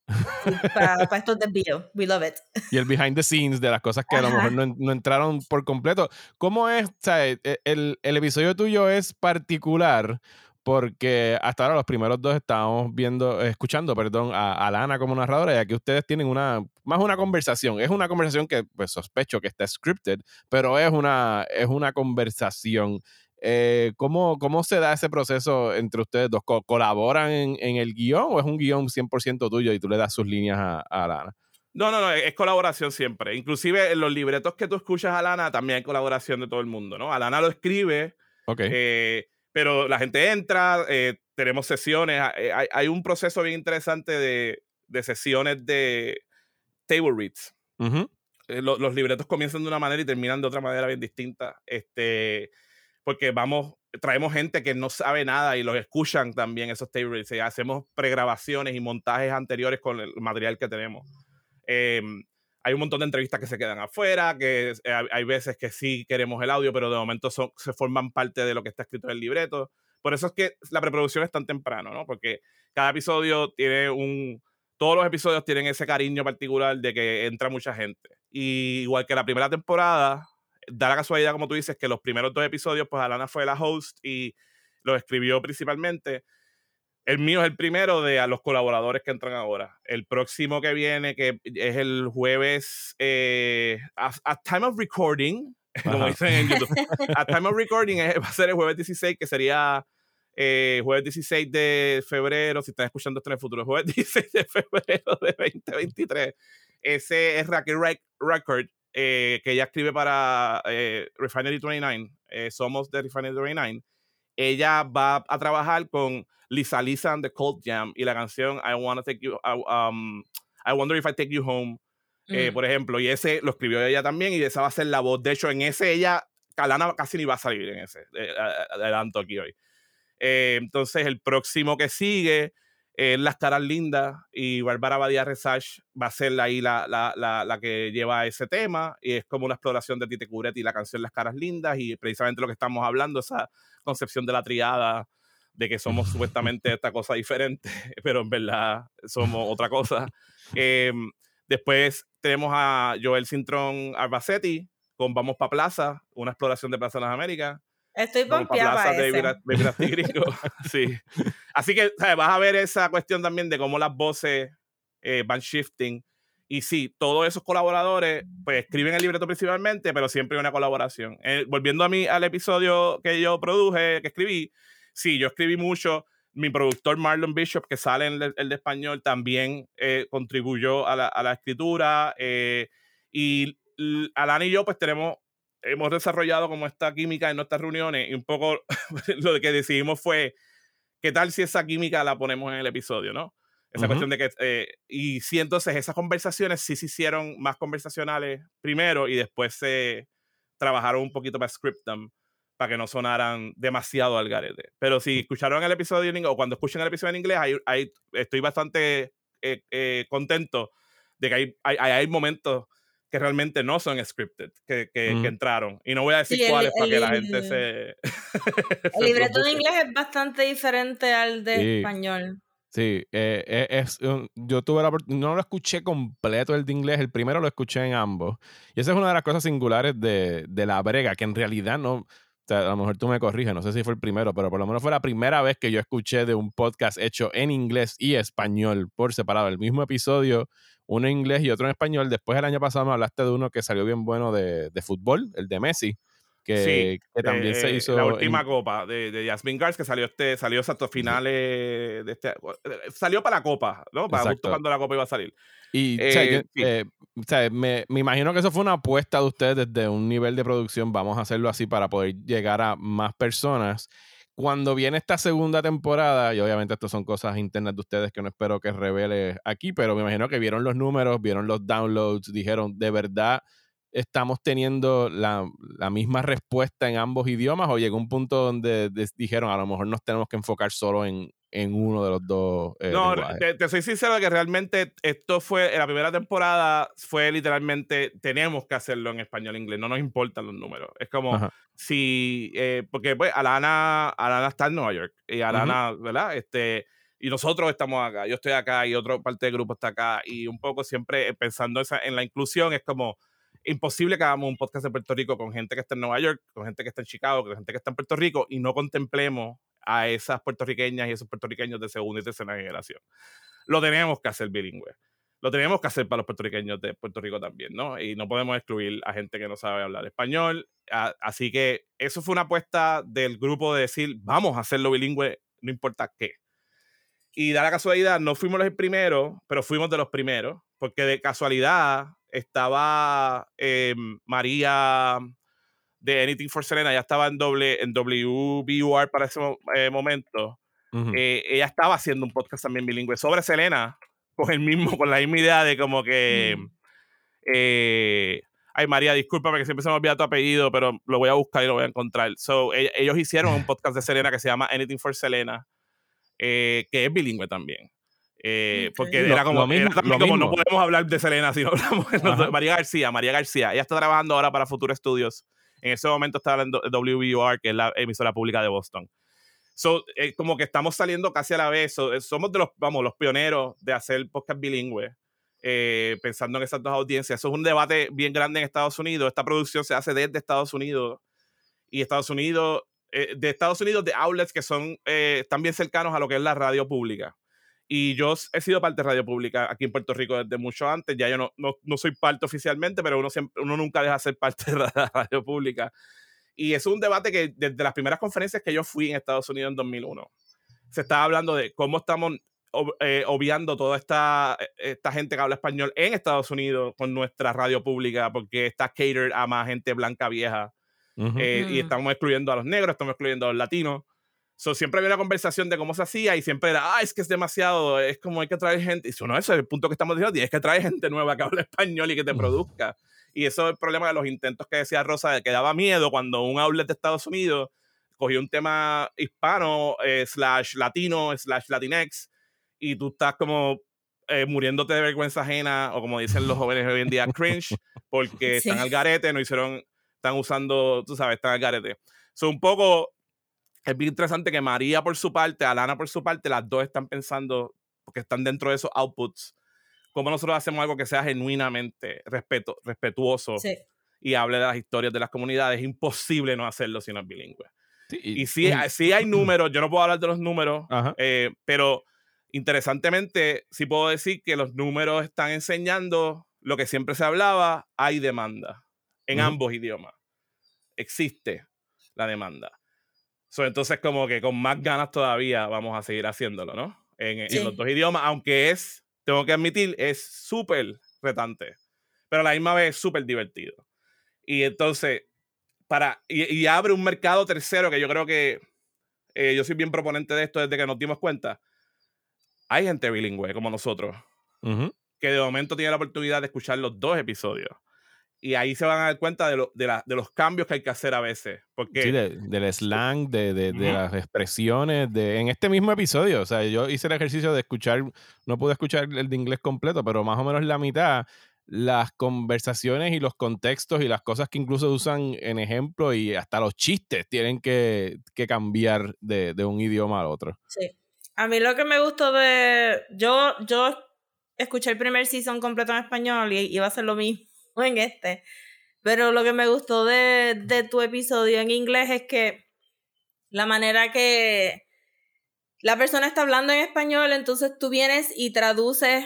para, para estos desvíos, we love it. Y el behind the scenes de las cosas que a lo mejor no, no, entraron por completo. ¿Cómo es, o sea, e, el, el episodio tuyo es particular porque hasta ahora los primeros dos estábamos viendo, escuchando, perdón, a, a, Lana como narradora, y aquí ustedes tienen una, más una conversación. Es una conversación que pues sospecho que está scripted, pero es una, es una conversación. Eh, ¿cómo, ¿Cómo se da ese proceso entre ustedes dos? ¿Colaboran en, en el guion o es un guion 100% tuyo y tú le das sus líneas a, a Lana? No, no, no, es colaboración siempre. Inclusive en los libretos que tú escuchas a Lana también hay colaboración de todo el mundo, ¿no? Alana lo escribe, eh, pero la gente entra, eh, tenemos sesiones, hay, hay, un proceso bien interesante de, de sesiones de table reads. los, los libretos comienzan de una manera y terminan de otra manera bien distinta. Este, porque vamos, traemos gente que no sabe nada y los escuchan también esos tables. Y hacemos pregrabaciones y montajes anteriores con el material que tenemos. Em, hay un montón de entrevistas que se quedan afuera, que eh, hay veces que sí queremos el audio, pero de momento son, se forman parte de lo que está escrito en el libreto. Por eso es que la preproducción es tan temprano, ¿no? Porque cada episodio tiene un... Todos los episodios tienen ese cariño particular de que entra mucha gente. Y igual que la primera temporada, da la casualidad, como tú dices, que los primeros dos episodios, pues Alana fue la host y lo escribió principalmente. El mío es el primero de a los colaboradores que entran ahora. El próximo que viene, que es el jueves, eh, a, time of recording, como dicen en YouTube, a time of recording va a ser el jueves 16, que sería eh, jueves 16 de febrero, si están escuchando esto en el futuro, jueves 16 de febrero de 2023. Ese es Racket Record, eh, que ella escribe para eh, Refinery 29, eh, somos de Refinery 29, ella va a trabajar con Lisa Lisa and the Cold Jam y la canción I Wanna Take You, um, I Wonder If I Take You Home, mm. por ejemplo, y ese lo escribió ella también y esa va a ser la voz. De hecho, en ese ella, Calana casi ni va a salir en ese, adelanto aquí hoy. entonces, el próximo que sigue es Las Caras Lindas y Bárbara Badía Resach va a ser ahí la, la, la, la, que lleva ese tema y es como una exploración de Tite Curetti y la canción Las Caras Lindas y precisamente lo que estamos hablando, esa concepción de la triada de que somos supuestamente esta cosa diferente, pero en verdad somos otra cosa. Em, después tenemos a Joel Cintrón Arbacetti con Vamos pa' Plaza, una exploración de Plaza de las Américas. Estoy pompeada sí. Así que vas a ver esa cuestión también de cómo las voces eh, van shifting. Y sí, todos esos colaboradores pues escriben el libreto principalmente, pero siempre hay una colaboración. Eh, volviendo a mí al episodio que yo produje, que escribí, sí, yo escribí mucho. Mi productor Marlon Bishop, que sale en el, de español, también eh, contribuyó a la, a la escritura. y Alan y yo pues tenemos hemos desarrollado como esta química en nuestras reuniones y un poco lo que decidimos fue, ¿qué tal si esa química la ponemos en el episodio, no? Esa cuestión de que, eh, y sí, entonces esas conversaciones sí se hicieron más conversacionales primero y después se trabajaron un poquito para script them para que no sonaran demasiado al garete. Pero si escucharon el episodio en inglés, o cuando escuchen el episodio en inglés, ahí, ahí estoy bastante eh, eh, contento de que hay, hay, hay momentos que realmente no son scripted, que, que, entraron. Y no voy a decir cuáles para que la gente se... el libreto de inglés es bastante diferente al de español. Sí, eh, eh, es, yo tuve la no lo escuché completo el de inglés, el primero lo escuché en ambos. Y esa es una de las cosas singulares de, de la brega, que en realidad no, o sea, a lo mejor tú me corriges, no sé si fue el primero, pero por lo menos fue la primera vez que yo escuché de un podcast hecho en inglés y español por separado, el mismo episodio uno en inglés y otro en español. Después el año pasado me hablaste de uno que salió bien bueno de, de fútbol, el de Messi. Que, que también se eh, hizo. La última copa de, de Jasmine Gars, que salió este, salió hasta finales de este. Salió para la copa, ¿no? Para justo cuando la copa iba a salir. Y eh, eh, me, me, imagino que eso fue una apuesta de ustedes desde un nivel de producción. Vamos a hacerlo así para poder llegar a más personas. Cuando viene esta segunda temporada, y obviamente estas son cosas internas de ustedes que no espero que revele aquí, pero me imagino que vieron los números, vieron los downloads, dijeron, ¿de verdad estamos teniendo la, misma respuesta en ambos idiomas o llegó un punto donde dijeron, a lo mejor nos tenemos que enfocar solo en, en uno de los dos. Eh, no, te, soy sincero que realmente esto fue, en la primera temporada fue literalmente, tenemos que hacerlo en español e inglés, no nos importan los números. Es como si, eh, porque pues Alana, Alana está en Nueva York y Alana, ¿verdad? Este, y nosotros estamos acá, yo estoy acá y otra parte del grupo está acá y un poco siempre pensando esa, en la inclusión es como imposible que hagamos un podcast de Puerto Rico con gente que está en Nueva York, con gente que está en Chicago, con gente que está en Puerto Rico y no contemplemos a esas puertorriqueñas y esos puertorriqueños de segunda y tercera generación. Lo tenemos que hacer bilingüe. Lo tenemos que hacer para los puertorriqueños de Puerto Rico también, ¿no? Y no podemos excluir a gente que no sabe hablar español. Así que eso fue una apuesta del grupo de decir, vamos a hacerlo bilingüe, no importa qué. Y da la casualidad, no fuimos los primeros, pero fuimos de los primeros, porque de casualidad estaba eh, María de Anything for Selena, ya estaba en, doble, en WBUR para ese eh, momento. Eh, ella estaba haciendo un podcast también bilingüe sobre Selena, con el mismo, con la misma idea de como que. Mm. Eh, ay, María, discúlpame que siempre se me olvida tu apellido, pero lo voy a buscar y lo voy a encontrar. So, e, ellos hicieron un podcast de Selena que se llama Anything for Selena, que es bilingüe también. Porque era como, mismo, como no podemos hablar de Selena si no hablamos de María García. María García, ella está trabajando ahora para Futuro Studios en ese momento estaba en WBUR, que es la emisora pública de Boston. So, eh, como que estamos saliendo casi a la vez. Eh, somos de los, vamos, los pioneros de hacer podcast bilingüe, eh, pensando en esas dos audiencias. Eso es un debate bien grande en Estados Unidos. Esta producción se hace desde Estados Unidos y Estados Unidos, de Estados Unidos, de outlets que son, bien cercanos a lo que es la radio pública. Y yo he sido parte de Radio Pública aquí en Puerto Rico desde mucho antes. Ya yo no, no, no soy parte oficialmente, pero uno, siempre, uno nunca deja de ser parte de la Radio Pública. Y es un debate que desde las primeras conferencias que yo fui en Estados Unidos en 2001, se estaba hablando de cómo estamos eh, obviando toda esta, esta gente que habla español en Estados Unidos con nuestra radio pública, porque está catered a más gente blanca vieja. Eh, y estamos excluyendo a los negros, estamos excluyendo a los latinos. So, siempre había una conversación de cómo se hacía y siempre era, ah, es que es demasiado, es como hay que traer gente. Y eso no, ese es el punto que estamos diciendo, tienes que traer gente nueva que hable español y que te produzca. Y eso es el problema de los intentos que decía Rosa, de que daba miedo cuando un outlet de Estados Unidos cogió un tema hispano, eh, slash latino, slash latinex, y tú estás como eh, muriéndote de vergüenza ajena, o como dicen los jóvenes hoy en día, cringe, porque están al garete, no hicieron, están usando, tú sabes, están al garete. Son un poco es bien interesante que María por su parte, Alana por su parte, las dos están pensando, porque están dentro de esos outputs, cómo nosotros hacemos algo que sea genuinamente respeto, respetuoso y hable de las historias de las comunidades. Es imposible no hacerlo si no es bilingüe. y sí, sí, hay números, yo no puedo hablar de los números, eh, pero interesantemente sí puedo decir que los números están enseñando lo que siempre se hablaba, hay demanda en ambos idiomas. Existe la demanda entonces, como que con más ganas todavía vamos a seguir haciéndolo, ¿no? En, los dos idiomas, aunque es, tengo que admitir, es súper retante, pero a la misma vez es súper divertido. Y entonces, para, y, abre un mercado tercero que yo creo que eh, yo soy bien proponente de esto desde que nos dimos cuenta. Hay gente bilingüe como nosotros, que de momento tiene la oportunidad de escuchar los dos episodios y ahí se van a dar cuenta de, de, los cambios que hay que hacer a veces. Porque, sí, del slang, de, de, las expresiones, de, en este mismo episodio. O sea, yo hice el ejercicio de escuchar, no pude escuchar el de inglés completo, pero más o menos la mitad, las conversaciones y los contextos y las cosas que incluso usan en ejemplo y hasta los chistes tienen que, que cambiar de, un idioma al otro. Sí. A mí lo que me gustó de... Yo, yo escuché el primer season completo en español y iba a ser lo mismo en este. Pero lo que me gustó de, de tu episodio en inglés es que la manera que la persona está hablando en español, entonces tú vienes y traduces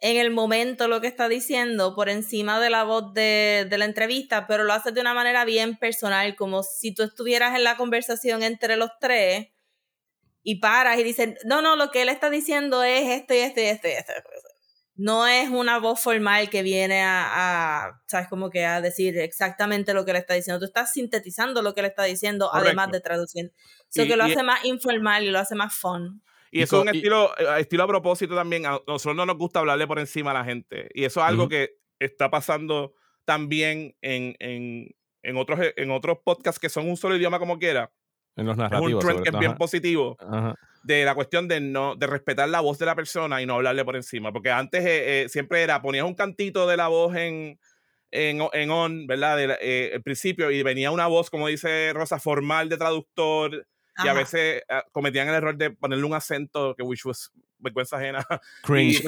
en el momento lo que está diciendo por encima de la voz de, de, la entrevista, pero lo haces de una manera bien personal, como si tú estuvieras en la conversación entre los tres y paras y dices, no, no, lo que él está diciendo es esto y esto y esto y esto. No es una voz formal que viene a, ¿sabes? Como que a decir exactamente lo que le está diciendo. Tú estás sintetizando lo que le está diciendo, además de traducir. Eso que lo hace más informal y lo hace más fun. Y eso es un estilo, eh, estilo a propósito también. A nosotros no nos gusta hablarle por encima a la gente. Y eso es algo que está pasando también en, en, en, otros, en otros podcasts que son un solo idioma como quiera. En los narrativos. Es un trend que es bien positivo. De la cuestión de no de respetar la voz de la persona y no hablarle por encima. Porque antes eh, eh, siempre era, ponías un cantito de la voz en, en, en on, ¿verdad? De, eh, el principio y venía una voz, como dice Rosa, formal de traductor. Y a veces ah, cometían el error de ponerle un acento que which was vergüenza ajena. Cringe,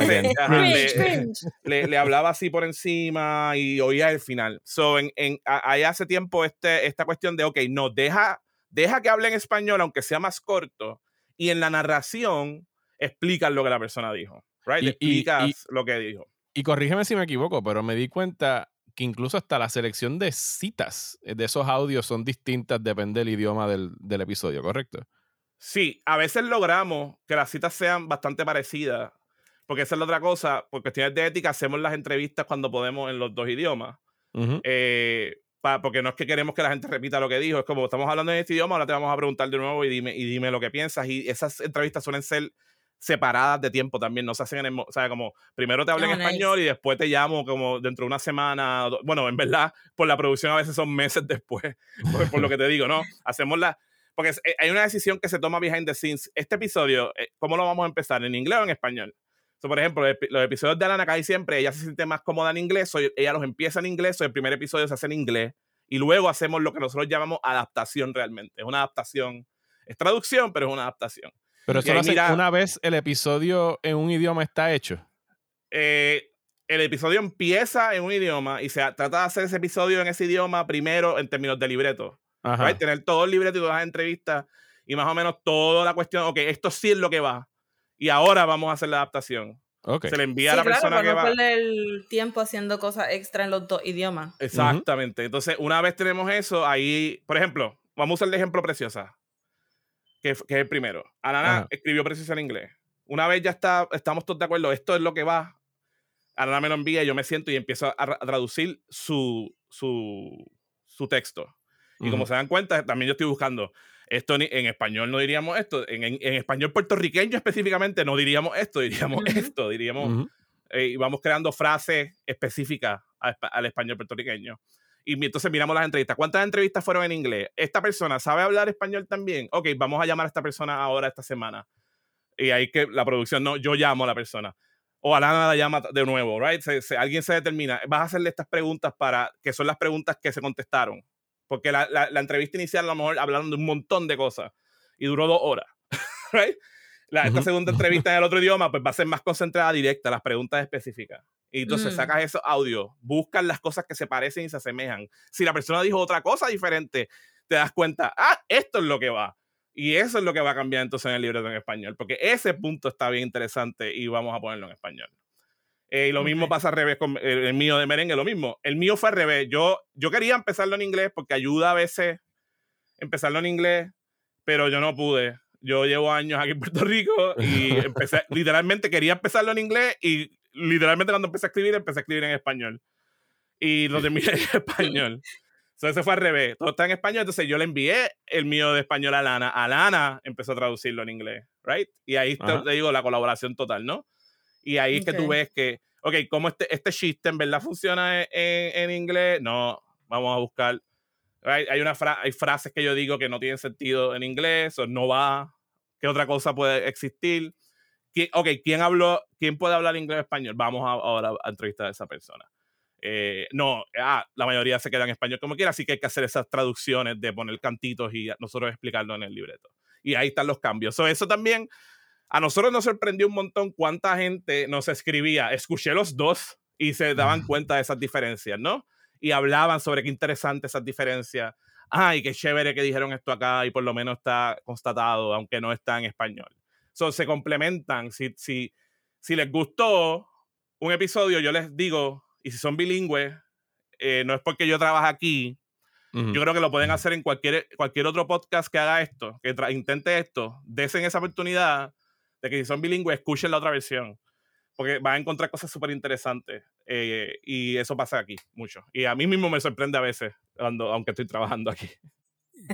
Le, le, hablaba así por encima y oía el final. So, en, en, ahí hace tiempo este, esta cuestión de, ok, no, deja deja que hable en español, aunque sea más corto, y en la narración explicas lo que la persona dijo. Right? explicas lo que dijo. Y corrígeme si me equivoco, pero me di cuenta que incluso hasta la selección de citas de esos audios son distintas, depende del idioma del, del episodio, ¿correcto? Sí, a veces logramos que las citas sean bastante parecidas, porque esa es la otra cosa, por cuestiones de ética hacemos las entrevistas cuando podemos en los dos idiomas. eh, porque no es que queremos que la gente repita lo que dijo, es como estamos hablando en este idioma, ahora te vamos a preguntar de nuevo y dime, y dime lo que piensas. Y esas entrevistas suelen ser separadas de tiempo también, no se hacen en el, o sea, como primero te hablo en oh, español y después te llamo como dentro de una semana, bueno, en verdad, por la producción a veces son meses después, por, lo que te digo, ¿no? Hacemos la, porque eh, hay una decisión que se toma behind the scenes. Este episodio, eh, ¿cómo lo vamos a empezar? ¿En inglés o en español? Por ejemplo, los episodios de Alana casi siempre ella se siente más cómoda en inglés, ella los empieza en inglés, o el primer episodio se hace en inglés, y luego hacemos lo que nosotros llamamos adaptación realmente. Es una adaptación, es traducción, pero es una adaptación. Pero eso lo hace una vez el episodio en un idioma está hecho. Eh, el episodio empieza en un idioma y se trata de hacer ese episodio en ese idioma primero en términos de libreto. Tener todo el libreto y todas las entrevistas y más o menos toda la cuestión, ok, esto sí es lo que va y ahora vamos a hacer la adaptación. Se le envía a la persona que va. el tiempo haciendo cosas extra en los dos idiomas. Exactamente. Entonces, una vez tenemos eso, ahí, por ejemplo, vamos a usar el ejemplo Preciosa, que, que es el primero. Anana escribió Preciosa en inglés. Una vez ya está, estamos todos de acuerdo, esto es lo que va. Anana me lo envía, yo me siento y empiezo a, traducir su, su, su texto. Y como se dan cuenta, también yo estoy buscando esto en español no diríamos esto, en, en, español puertorriqueño específicamente no diríamos esto, diríamos esto, diríamos, eh, y vamos creando frases específicas al español puertorriqueño. Y entonces miramos las entrevistas. ¿Cuántas entrevistas fueron en inglés? ¿Esta persona sabe hablar español también? Ok, vamos a llamar a esta persona ahora, esta semana. Y ahí que la producción, no, yo llamo a la persona. O Alana la llama de nuevo, right? alguien se determina, vas a hacerle estas preguntas para, que son las preguntas que se contestaron. Porque la, la, entrevista inicial, a lo mejor hablaron de un montón de cosas y duró dos horas. right? la, esta segunda entrevista en el otro idioma, pues va a ser más concentrada, directa, las preguntas específicas. Y entonces mm. sacas esos audios, buscas las cosas que se parecen y se asemejan. Si la persona dijo otra cosa diferente, te das cuenta, ah, esto es lo que va. Y eso es lo que va a cambiar entonces en el libreto en español, porque ese punto está bien interesante y vamos a ponerlo en español. Eh, y lo mismo pasa al revés con el, mío de merengue, lo mismo. El mío fue al revés. Yo, yo quería empezarlo en inglés porque ayuda a veces empezarlo en inglés, pero yo no pude. Yo llevo años aquí en Puerto Rico y empecé, literalmente quería empezarlo en inglés y literalmente cuando empecé a escribir, empecé a escribir en español. Y lo terminé en español. Entonces ese fue al revés. Todo está en español, entonces yo le envié el mío de español a Lana. A Lana empezó a traducirlo en inglés, ¿right? Y ahí te, digo la colaboración total, ¿no? Y ahí es que tú ves que, ok, ¿cómo este, este chiste en verdad funciona en, en inglés? No, vamos a buscar. Hay, hay, una hay frases que yo digo que no tienen sentido en inglés, o no va. ¿Qué otra cosa puede existir? ¿Quién, ok, ¿quién, habló, ¿quién puede hablar inglés o español? Vamos ahora a entrevistar a esa persona. Eh, no, ah, la mayoría se queda en español como quiera, así que hay que hacer esas traducciones de poner cantitos y nosotros explicarlo en el libreto. Y ahí están los cambios. So, eso también a nosotros nos sorprendió un montón cuánta gente nos escribía. Escuché los dos y se daban cuenta de esas diferencias, ¿no? Y hablaban sobre qué interesante esas diferencias. Ay, qué chévere que dijeron esto acá y por lo menos está constatado, aunque no está en español. So, se complementan. Si, si, si les gustó un episodio, yo les digo, y si son bilingües, eh, no es porque yo trabaje aquí, yo creo que lo pueden hacer en cualquier, cualquier otro podcast que haga esto, que intente esto, desen esa oportunidad de que si son bilingües, escuchen la otra versión. porque vas a encontrar cosas súper interesantes. Eh, y eso pasa aquí mucho. Y a mí mismo me sorprende a veces, cuando, aunque estoy trabajando aquí.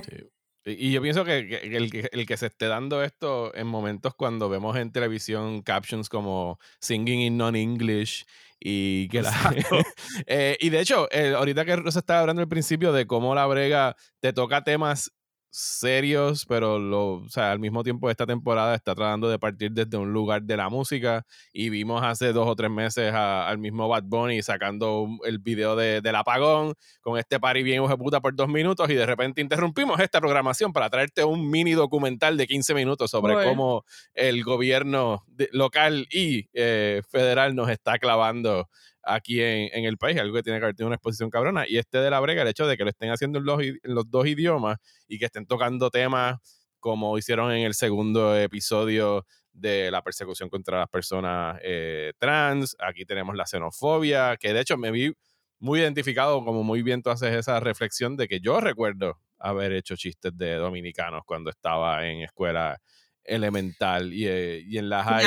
Sí. Y yo pienso que, el, el, que se esté dando esto en momentos cuando vemos en televisión captions como singing in non-English y que la, eh, y de hecho, ahorita que se estaba hablando al principio de cómo la brega te toca temas serios, pero lo, o sea, al mismo tiempo esta temporada está tratando de partir desde un lugar de la música y vimos hace dos o tres meses al mismo Bad Bunny sacando el video de, del apagón con este party bien puta por dos minutos y de repente interrumpimos esta programación para traerte un mini documental de 15 minutos sobre cómo el gobierno local y eh, federal nos está clavando aquí en, el país, algo que tiene que haber tenido una exposición cabrona. Y este de la brega, el hecho de que lo estén haciendo en los, en los dos idiomas y que estén tocando temas como hicieron en el segundo episodio de la persecución contra las personas eh, trans. Aquí tenemos la xenofobia, que de hecho me vi muy identificado, como muy bien tú haces esa reflexión de que yo recuerdo haber hecho chistes de dominicanos cuando estaba en escuela elemental y, eh, y en la high.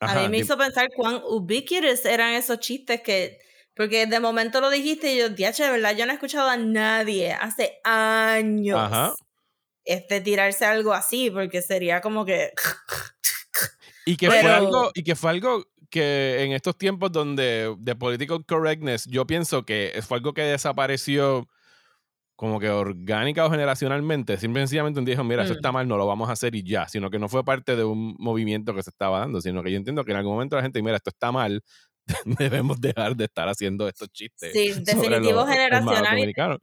A mí me hizo pensar cuán ubiquitous eran esos chistes que. Porque de momento lo dijiste y yo, diache, de verdad, yo no he escuchado a nadie hace años este tirarse algo así, porque sería como que. Y que, fue algo, y que fue algo que en estos tiempos donde de political correctness, yo pienso que fue algo que desapareció como que orgánica o generacionalmente, simplemente un día dijo, mira, eso mm. está mal, no lo vamos a hacer y ya, sino que no fue parte de un movimiento que se estaba dando, sino que yo entiendo que en algún momento la gente, mira, esto está mal, debemos dejar de estar haciendo estos chistes. Sí, definitivo generacional.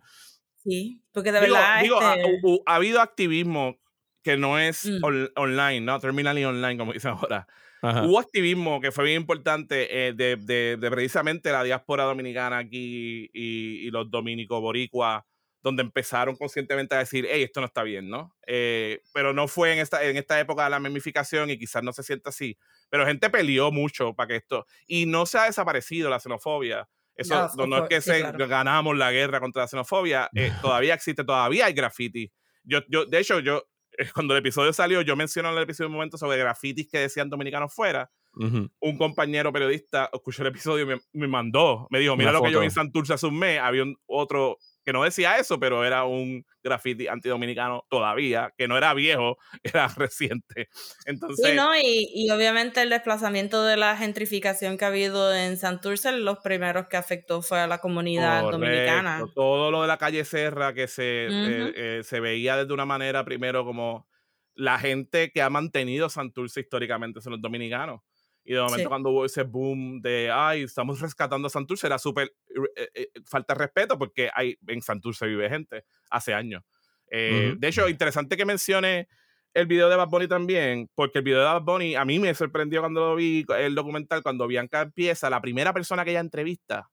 Sí, porque de verdad... Digo, este ha, habido activismo que no es mm. online, ¿no? Terminally online, como dicen ahora. Hubo activismo que fue bien importante eh, de, de, de, precisamente la diáspora dominicana aquí y, y los dominicos boricua donde empezaron conscientemente a decir, hey, esto no está bien, ¿no? Eh, pero no fue en esta, en esta época de la memificación y quizás no se sienta así. Pero gente peleó mucho para que esto... Y no se ha desaparecido la xenofobia. Eso no, es que se, ganamos la guerra contra la xenofobia, eh, todavía existe, todavía hay graffiti. Yo, yo, de hecho, yo, eh, cuando el episodio salió, yo mencioné en el episodio un momento sobre grafitis que decían dominicanos fuera. Un compañero periodista escuchó el episodio y me, me mandó, me dijo, mira lo que yo vi en Santurce hace un mes, había un, otro que no decía eso, pero era un graffiti antidominicano todavía, que no era viejo, era reciente. Entonces, sí, no, y, y, obviamente el desplazamiento de la gentrificación que ha habido en Santurce, los primeros que afectó fue a la comunidad dominicana. Todo lo de la calle Serra que se, eh, eh, se veía desde una manera primero como la gente que ha mantenido Santurce históricamente son los dominicanos. Y de momento cuando hubo ese boom de, ay, estamos rescatando a Santurce, era súper eh, eh, falta de respeto porque hay, en Santurce vive gente hace años. Eh, de hecho, interesante que mencione el video de Bad Bunny también, porque el video de Bad Bunny a mí me sorprendió cuando lo vi, el documental, cuando Bianca empieza, la primera persona que ella entrevista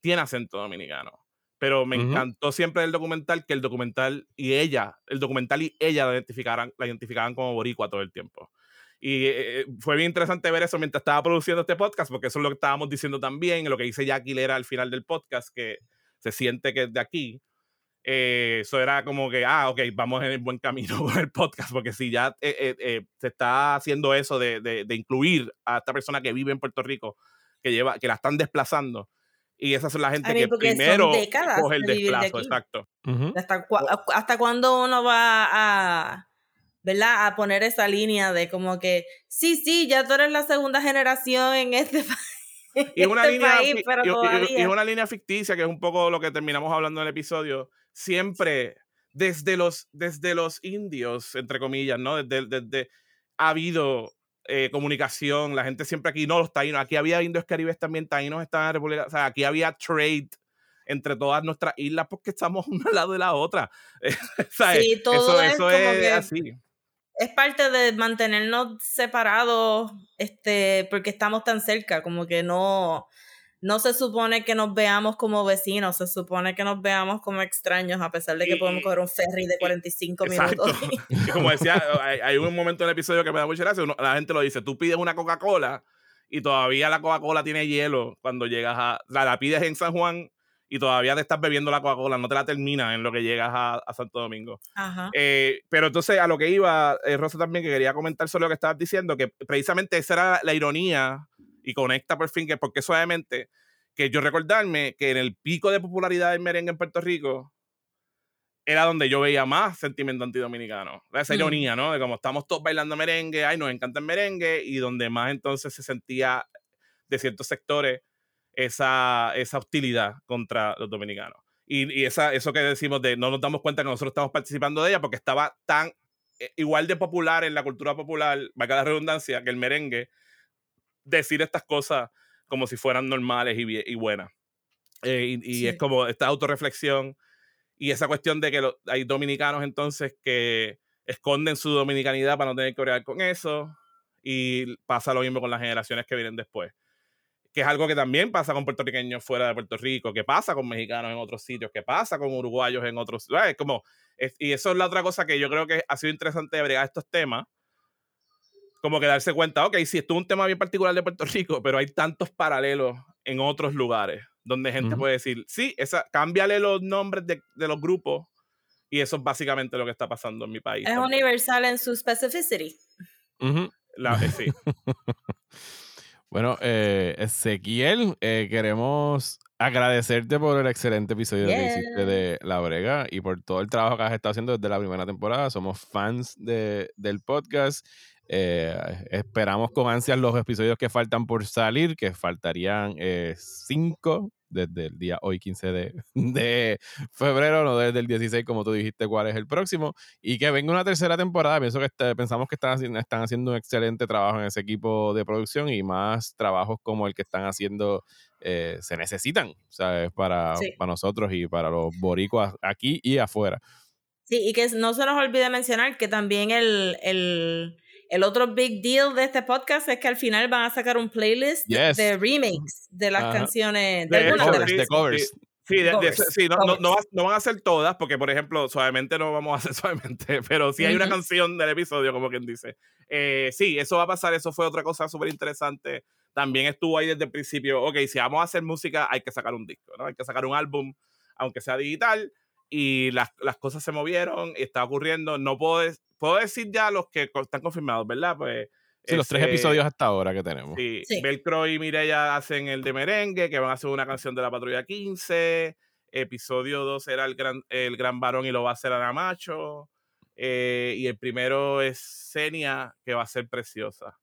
tiene acento dominicano. Pero me encantó siempre el documental que el documental y ella, el documental y ella la identificaran, la identificaban como boricua todo el tiempo. Y eh, eh, fue bien interesante ver eso mientras estaba produciendo este podcast, porque eso es lo que estábamos diciendo también, lo que dice Jackie Lera al final del podcast, que se siente que es de aquí. Eh, eso era como que, ah, ok, vamos en el buen camino con el podcast, porque si ya se está haciendo eso de, de, incluir a esta persona que vive en Puerto Rico, que, lleva, que la están desplazando, y esa son la gente que primero coge el desplazo, exacto. ¿Hasta, ¿Hasta cuándo uno va a ¿verdad? A poner esa línea de como que, sí, sí, ya tú eres la segunda generación en este, y una este línea, país, pero y, es una línea ficticia, que es un poco lo que terminamos hablando en el episodio. Siempre, desde los, desde los indios, entre comillas, ¿no? Desde, desde ha habido eh, comunicación, la gente siempre aquí, no los taínos, aquí había indios caribes también, taínos estaban en República, o sea, aquí había trade entre todas nuestras islas porque estamos una al lado de la otra. Sí, todo eso, es así es parte de mantenernos separados, este, porque estamos tan cerca, como que no, no se supone que nos veamos como vecinos, se supone que nos veamos como extraños, a pesar de que podemos coger un ferry de 45 minutos. como decía, hay, un momento en el episodio que me da mucha gracia, la gente lo dice, tú pides una Coca-Cola y todavía la Coca-Cola tiene hielo cuando llegas a, la, la pides en San Juan y todavía te estás bebiendo la Coca-Cola, no te la terminas en lo que llegas a, Santo Domingo. Eh, pero entonces a lo que iba, eh, Rosa también, que quería comentar sobre lo que estabas diciendo, que precisamente esa era la ironía y conecta por fin, que porque suavemente, que yo recordarme que en el pico de popularidad del merengue en Puerto Rico, era donde yo veía más sentimiento antidominicano. Esa mm. ironía, ¿no? De como estamos todos bailando merengue, ay, nos encanta el merengue, y donde más entonces se sentía de ciertos sectores esa, esa hostilidad contra los dominicanos. Y, esa, eso que decimos de no nos damos cuenta que nosotros estamos participando de ella porque estaba tan eh, igual de popular en la cultura popular, valga la redundancia, que el merengue, decir estas cosas como si fueran normales y, y buenas. Eh, y, es como esta autorreflexión y esa cuestión de que hay dominicanos entonces que esconden su dominicanidad para no tener que orar con eso. Y pasa lo mismo con las generaciones que vienen después que es algo que también pasa con puertorriqueños fuera de Puerto Rico, que pasa con mexicanos en otros sitios, que pasa con uruguayos en otros. Es como, y eso es la otra cosa que yo creo que ha sido interesante de bregar estos temas, como que darse cuenta, ok, sí, esto es un tema bien particular de Puerto Rico, pero hay tantos paralelos en otros lugares donde gente puede decir, sí, esa, cámbiale los nombres de, de, los grupos y eso es básicamente lo que está pasando en mi país. Es universal en su specificity. la, eh, sí. Bueno, eh, Ezequiel, eh, queremos agradecerte por el excelente episodio que hiciste de La Brega y por todo el trabajo que has estado haciendo desde la primera temporada. Somos fans de, del podcast. Eh, esperamos con ansias los episodios que faltan por salir, que faltarían cinco desde el día hoy 15 de, de, febrero, no desde el 16 como tú dijiste cuál es el próximo, y que venga una tercera temporada. Pienso que este, pensamos que están, están haciendo un excelente trabajo en ese equipo de producción y más trabajos como el que están haciendo eh, se necesitan, ¿sabes? Para, para nosotros y para los boricuas aquí y afuera. Sí, y que no se nos olvide mencionar que también el, el el otro big deal de este podcast es que al final van a sacar un playlist de remakes de las canciones, de, de covers. Sí, sí no, no, van a ser todas, porque por ejemplo, suavemente no vamos a hacer suavemente, pero sí hay una canción del episodio, como quien dice. Eh, sí, eso va a pasar, eso fue otra cosa súper interesante. También estuvo ahí desde el principio, ok, si vamos a hacer música, hay que sacar un disco, ¿no? Hay que sacar un álbum, aunque sea digital, y las, las cosas se movieron, y está ocurriendo. No puedo, puedo decir ya los que están confirmados, ¿verdad? Pues. Sí, los tres episodios hasta ahora que tenemos. Sí, sí. Y Mireya hacen el de merengue, que van a hacer una canción de la Patrulla 15. Episodio 2 era el gran, el gran varón y lo va a hacer Ana Macho. Eh, y el primero es Senia, que va a ser preciosa.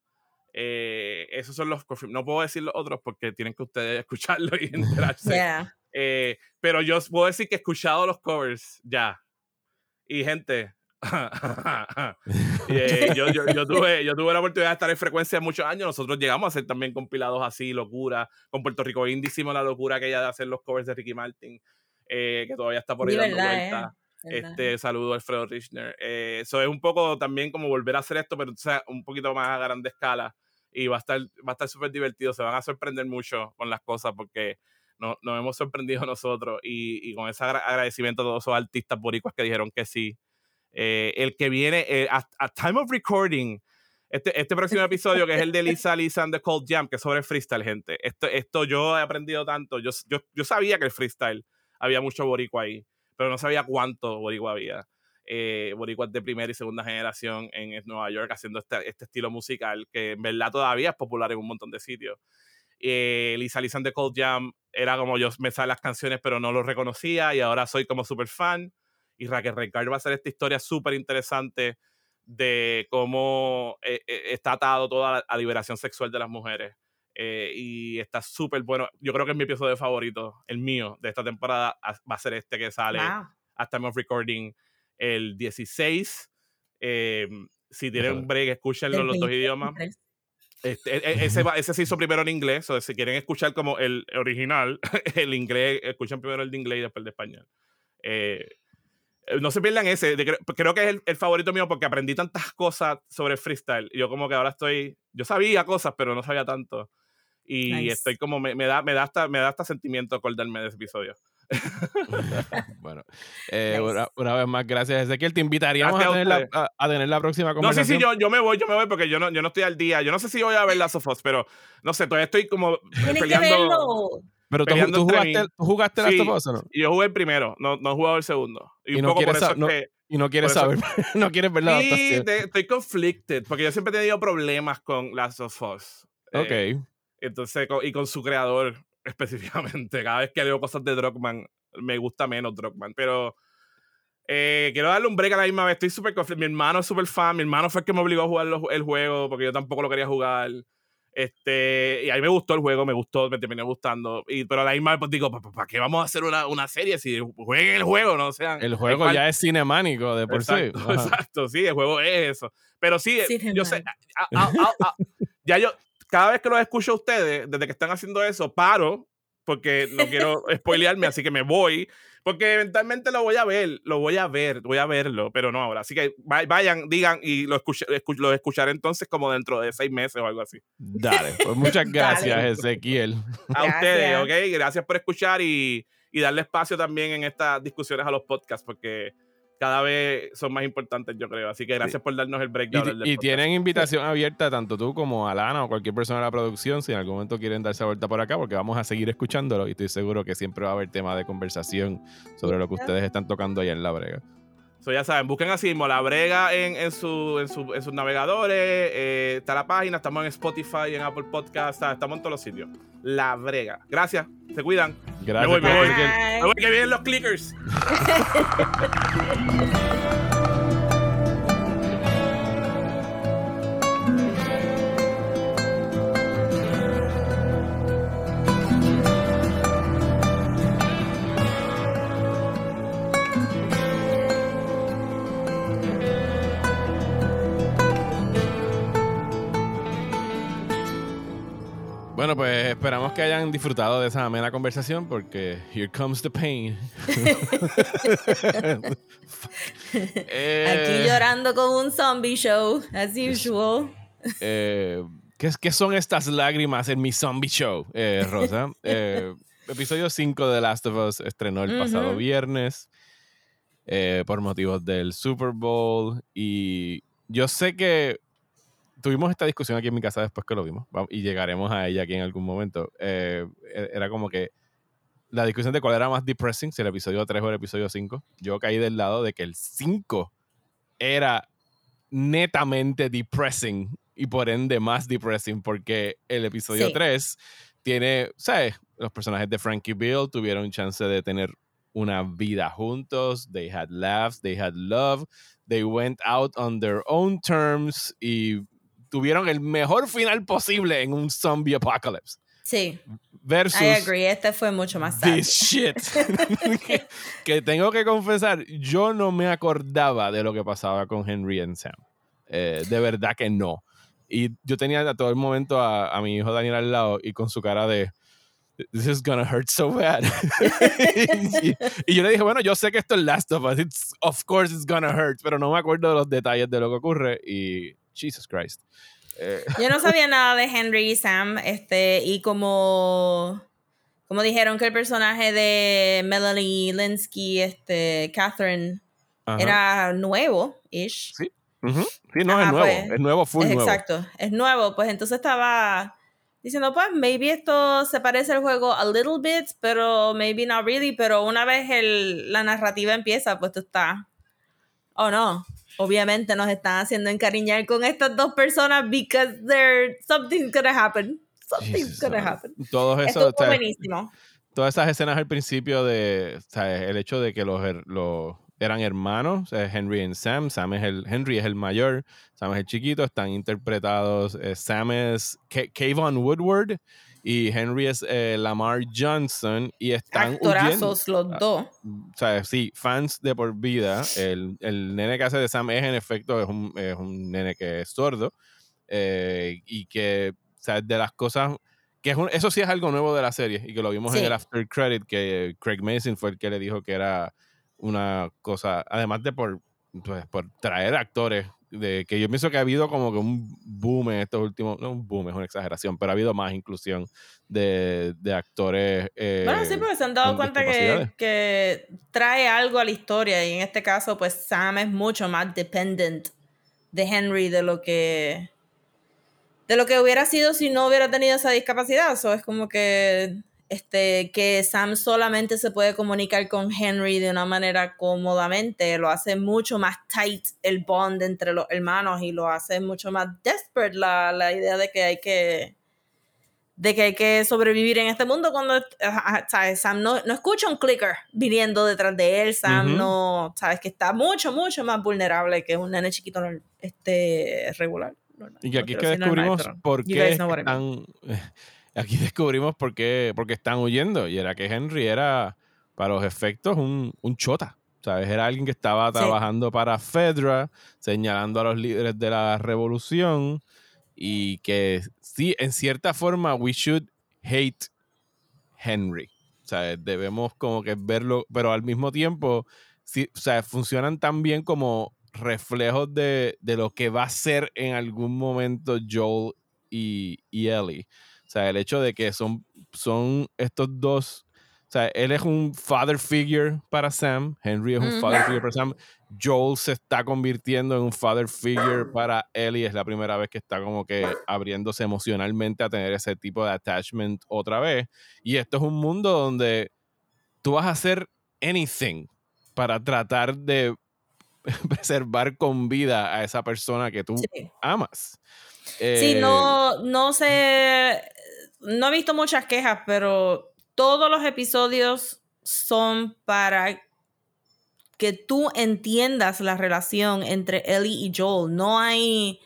Eh, esos son los No puedo decir los otros porque tienen que ustedes escucharlo y enterarse. Eh, pero yo puedo decir que he escuchado los covers ya. Y gente, Eh, yo, yo, tuve, yo tuve la oportunidad de estar en frecuencia muchos años. Nosotros llegamos a hacer también compilados así, locura. Con Puerto Rico Indie la locura que ella de hacer los covers de Ricky Martin, eh, que todavía está por ahí dando vueltas. Eh, este saludo a Alfredo Richner. Eso es un poco también como volver a hacer esto, pero un poquito más a grande escala. Y va a estar va a estar súper divertido. Se van a sorprender mucho con las cosas porque nos, nos hemos sorprendido nosotros. Y, y con ese agradecimiento a todos esos artistas boricuas que dijeron que sí eh, el que viene, eh, a, time of recording, este, este próximo episodio, que es el de Lisa Lisa and the Cold Jam, que es sobre freestyle, gente. Esto, esto yo he aprendido tanto. Yo, yo, yo sabía que el freestyle había mucho boricua ahí, pero no sabía cuánto boricua había. Eh, boricuas de primera y segunda generación en Nueva York haciendo este, este, estilo musical que en verdad todavía es popular en un montón de sitios. Eh, Lisa Lisa and the Cold Jam era como yo me sabía las canciones pero no lo reconocía y ahora soy como super fan y Raquel Ricard va a hacer esta historia súper interesante de cómo eh, eh, está atado toda la, liberación sexual de las mujeres. Eh, y está súper bueno. Yo creo que es mi episodio favorito, el mío, de esta temporada, va a ser este que sale hasta time of recording el 16. si tienen un break, escúchenlo en los dos idiomas. Este, e, e, ese, ese, se hizo primero en inglés, si quieren escuchar como el original, el inglés, escuchen primero el de inglés y después el de español. Eh, eh, no se pierdan ese. creo que es el, favorito mío porque aprendí tantas cosas sobre freestyle. Yo como que ahora estoy, yo sabía cosas, pero no sabía tanto. Y estoy como, me, da, me, da hasta, me da hasta sentimiento acordarme de ese episodio. bueno, eh, una, vez más, gracias Ezequiel. Te invitaríamos a tener, la, a, tener, la, próxima conversación. No, sí, sí, yo, yo me voy, yo me voy porque yo no, yo no estoy al día. Yo no sé si voy a ver la Sofos, pero no sé, todavía estoy como peleando. Pero tú, peleando tú entre jugaste, tú jugaste Sí. Last of Us, ¿o no? Yo jugué el primero, no, no he jugado el segundo. Y, Y un no poco por quieres eso no- que... Y no quieres saber, no quieres ver la Sí, te- estoy conflicted, porque yo siempre he tenido problemas con Last of Us. Ok. Eh, entonces, y con su creador específicamente. Cada vez que leo cosas de Druckmann, me gusta menos Druckmann. Pero eh, quiero darle un break a la misma vez. Estoy súper. Mi hermano es súper fan. Mi hermano fue el que me obligó a jugar los- el juego, porque yo tampoco lo quería jugar. Este, y a mí me gustó el juego, me gustó, me terminó gustando. Y, pero a la misma vez pues, digo, ¿para qué vamos a hacer una, una serie si jueguen el juego? No sean. El hay juego ya es cinemánico de por exacto, sí. Ajá. exacto, sí, el juego es eso. Pero sí, Sí, yo sé, a- a- a- ya yo, cada vez que los escucho a ustedes, desde que están haciendo eso, paro, porque no quiero spoilearme, así que me voy, porque eventualmente lo voy a ver, lo voy a ver, voy a verlo, pero no ahora. Así que va- vayan, digan y lo, escuche- escu- lo escucharé entonces como dentro de seis meses o algo así. Dale, pues muchas gracias, Dale. Ezequiel. A Gracias. ustedes, ¿ok? Gracias por escuchar y, y darle espacio también en estas discusiones a los podcasts, porque cada vez son más importantes, yo creo. Así que gracias por darnos el break de Y, y tienen invitación abierta tanto tú como Alana o cualquier persona de la producción si en algún momento quieren darse vuelta por acá porque vamos a seguir escuchándolo y estoy seguro que siempre va a haber tema de conversación sobre lo que ustedes están tocando allá en la brega. So, ya saben, busquen así mismo La Brega en, en, su, en, su- en sus navegadores. eh, está la página, estamos en Spotify, en Apple Podcasts, estamos en todos los sitios. La Brega. Gracias, se cuidan. Gracias. voy, me voy. Me voy que vienen los clickers. Bueno, pues esperamos que hayan disfrutado de esa amena conversación porque here comes the pain. Eh, Aquí llorando con un zombie show, as usual. eh, ¿qué, qué son estas lágrimas en mi zombie show, eh, Rosa? Eh, episodio 5 de Last of Us estrenó el pasado viernes eh, por motivos del Super Bowl y yo sé que tuvimos esta discusión aquí en mi casa después que lo vimos y llegaremos a ella aquí en algún momento. Eh, e- era como que la discusión de cuál era más depressing, si el episodio 3 o el episodio 5. Yo caí del lado de que el 5 era netamente depressing y por ende más depressing porque el episodio Sí. 3 tiene, ¿sabes? Los personajes de Frankie Bill tuvieron chance de tener una vida juntos, they had laughs, they had love, they went out on their own terms y tuvieron el mejor final posible en un zombie apocalypse. Sí, Versus I agree. Este fue mucho más sad. this shit. que, que tengo que confesar, yo no me acordaba de lo que pasaba con Henry and Sam. Eh, de verdad que no. Y yo tenía a todo el momento a, a mi hijo Daniel al lado y con su cara de This is gonna hurt so bad. y, y yo le dije, bueno, yo sé que esto es Last of Us. It's, of course it's gonna hurt, pero no me acuerdo de los detalles de lo que ocurre. Y Jesus Christ. Eh, Yo no sabía nada de Henry y Sam, este, y como, como dijeron que el personaje de Melanie Linsky, este, Catherine, ajá. era nuevo-ish. Ujú. Sí, no, es nuevo. pues, es nuevo, full Es nuevo. Exacto, es nuevo. Pues entonces estaba diciendo, pues, maybe esto se parece al juego a little bit, pero maybe not really. Pero una vez el, la narrativa empieza, pues tú estás, oh no, obviamente nos están haciendo encariñar con estas dos personas because there something's gonna happen. Something's Jesus, gonna happen. Todos Esto esos, fue o sea, buenísimo. todas esas escenas al principio de o sea, el hecho de que los, los eran hermanos, Henry y Sam, Sam es el Henry es el mayor, Sam es el chiquito, están interpretados, eh, Sam es K- Kayvon Woodward y Henry es eh, Lamar Johnson y están huyendo. Actorazos los Ah, dos. o sea, sí, fans de por vida. El, el nene que hace de Sam es, en efecto, es un, es un nene que es sordo. eh, y que, o sea, de las cosas. que es un- Eso sí es algo nuevo de la serie. Y que lo vimos en el After Credit, que Craig Mason fue el que le dijo que era una cosa. Además de por, pues, por traer actores. De, que yo pienso que ha habido como que un boom en estos últimos. No un boom, es una exageración, pero ha habido más inclusión de, de actores. Bueno, sí, eh, porque se han dado cuenta que, que trae algo a la historia y en este caso pues Sam es mucho más dependent de Henry de lo que de lo que hubiera sido si no hubiera tenido esa discapacidad. So, es como que este, que Sam solamente se puede comunicar con Henry de una manera cómodamente, lo hace mucho más tight el bond entre los hermanos y lo hace mucho más desperate la, la idea de que hay que de que hay que sobrevivir en este mundo cuando ¿sabes? Sam no, no, escucha un clicker viniendo detrás de él, Sam no, sabes que está mucho, mucho más vulnerable que un nene chiquito este, regular. y aquí es que descubrimos por qué están, aquí descubrimos por qué, por qué están huyendo y era que Henry era para los efectos un, un chota. ¿Sabes? Era alguien que estaba trabajando para Fedra, señalando a los líderes de la revolución y que sí, en cierta forma, we should hate Henry. Sea, debemos como que verlo, pero al mismo tiempo, sí, o sea, funcionan también como reflejos de, lo que va a ser en algún momento Joel y, y Ellie. O sea, el hecho de que son, son estos dos o sea, él es un father figure para Sam. Henry es un father figure para Sam. Joel se está convirtiendo en un father figure para Ellie. Es la primera vez que está como que abriéndose emocionalmente a tener ese tipo de attachment otra vez. Y esto es un mundo donde tú vas a hacer anything para tratar de preservar con vida a esa persona que tú amas. sí, eh, no, no sé, no he visto muchas quejas, pero todos los episodios son para que tú entiendas la relación entre Ellie y Joel. No hay,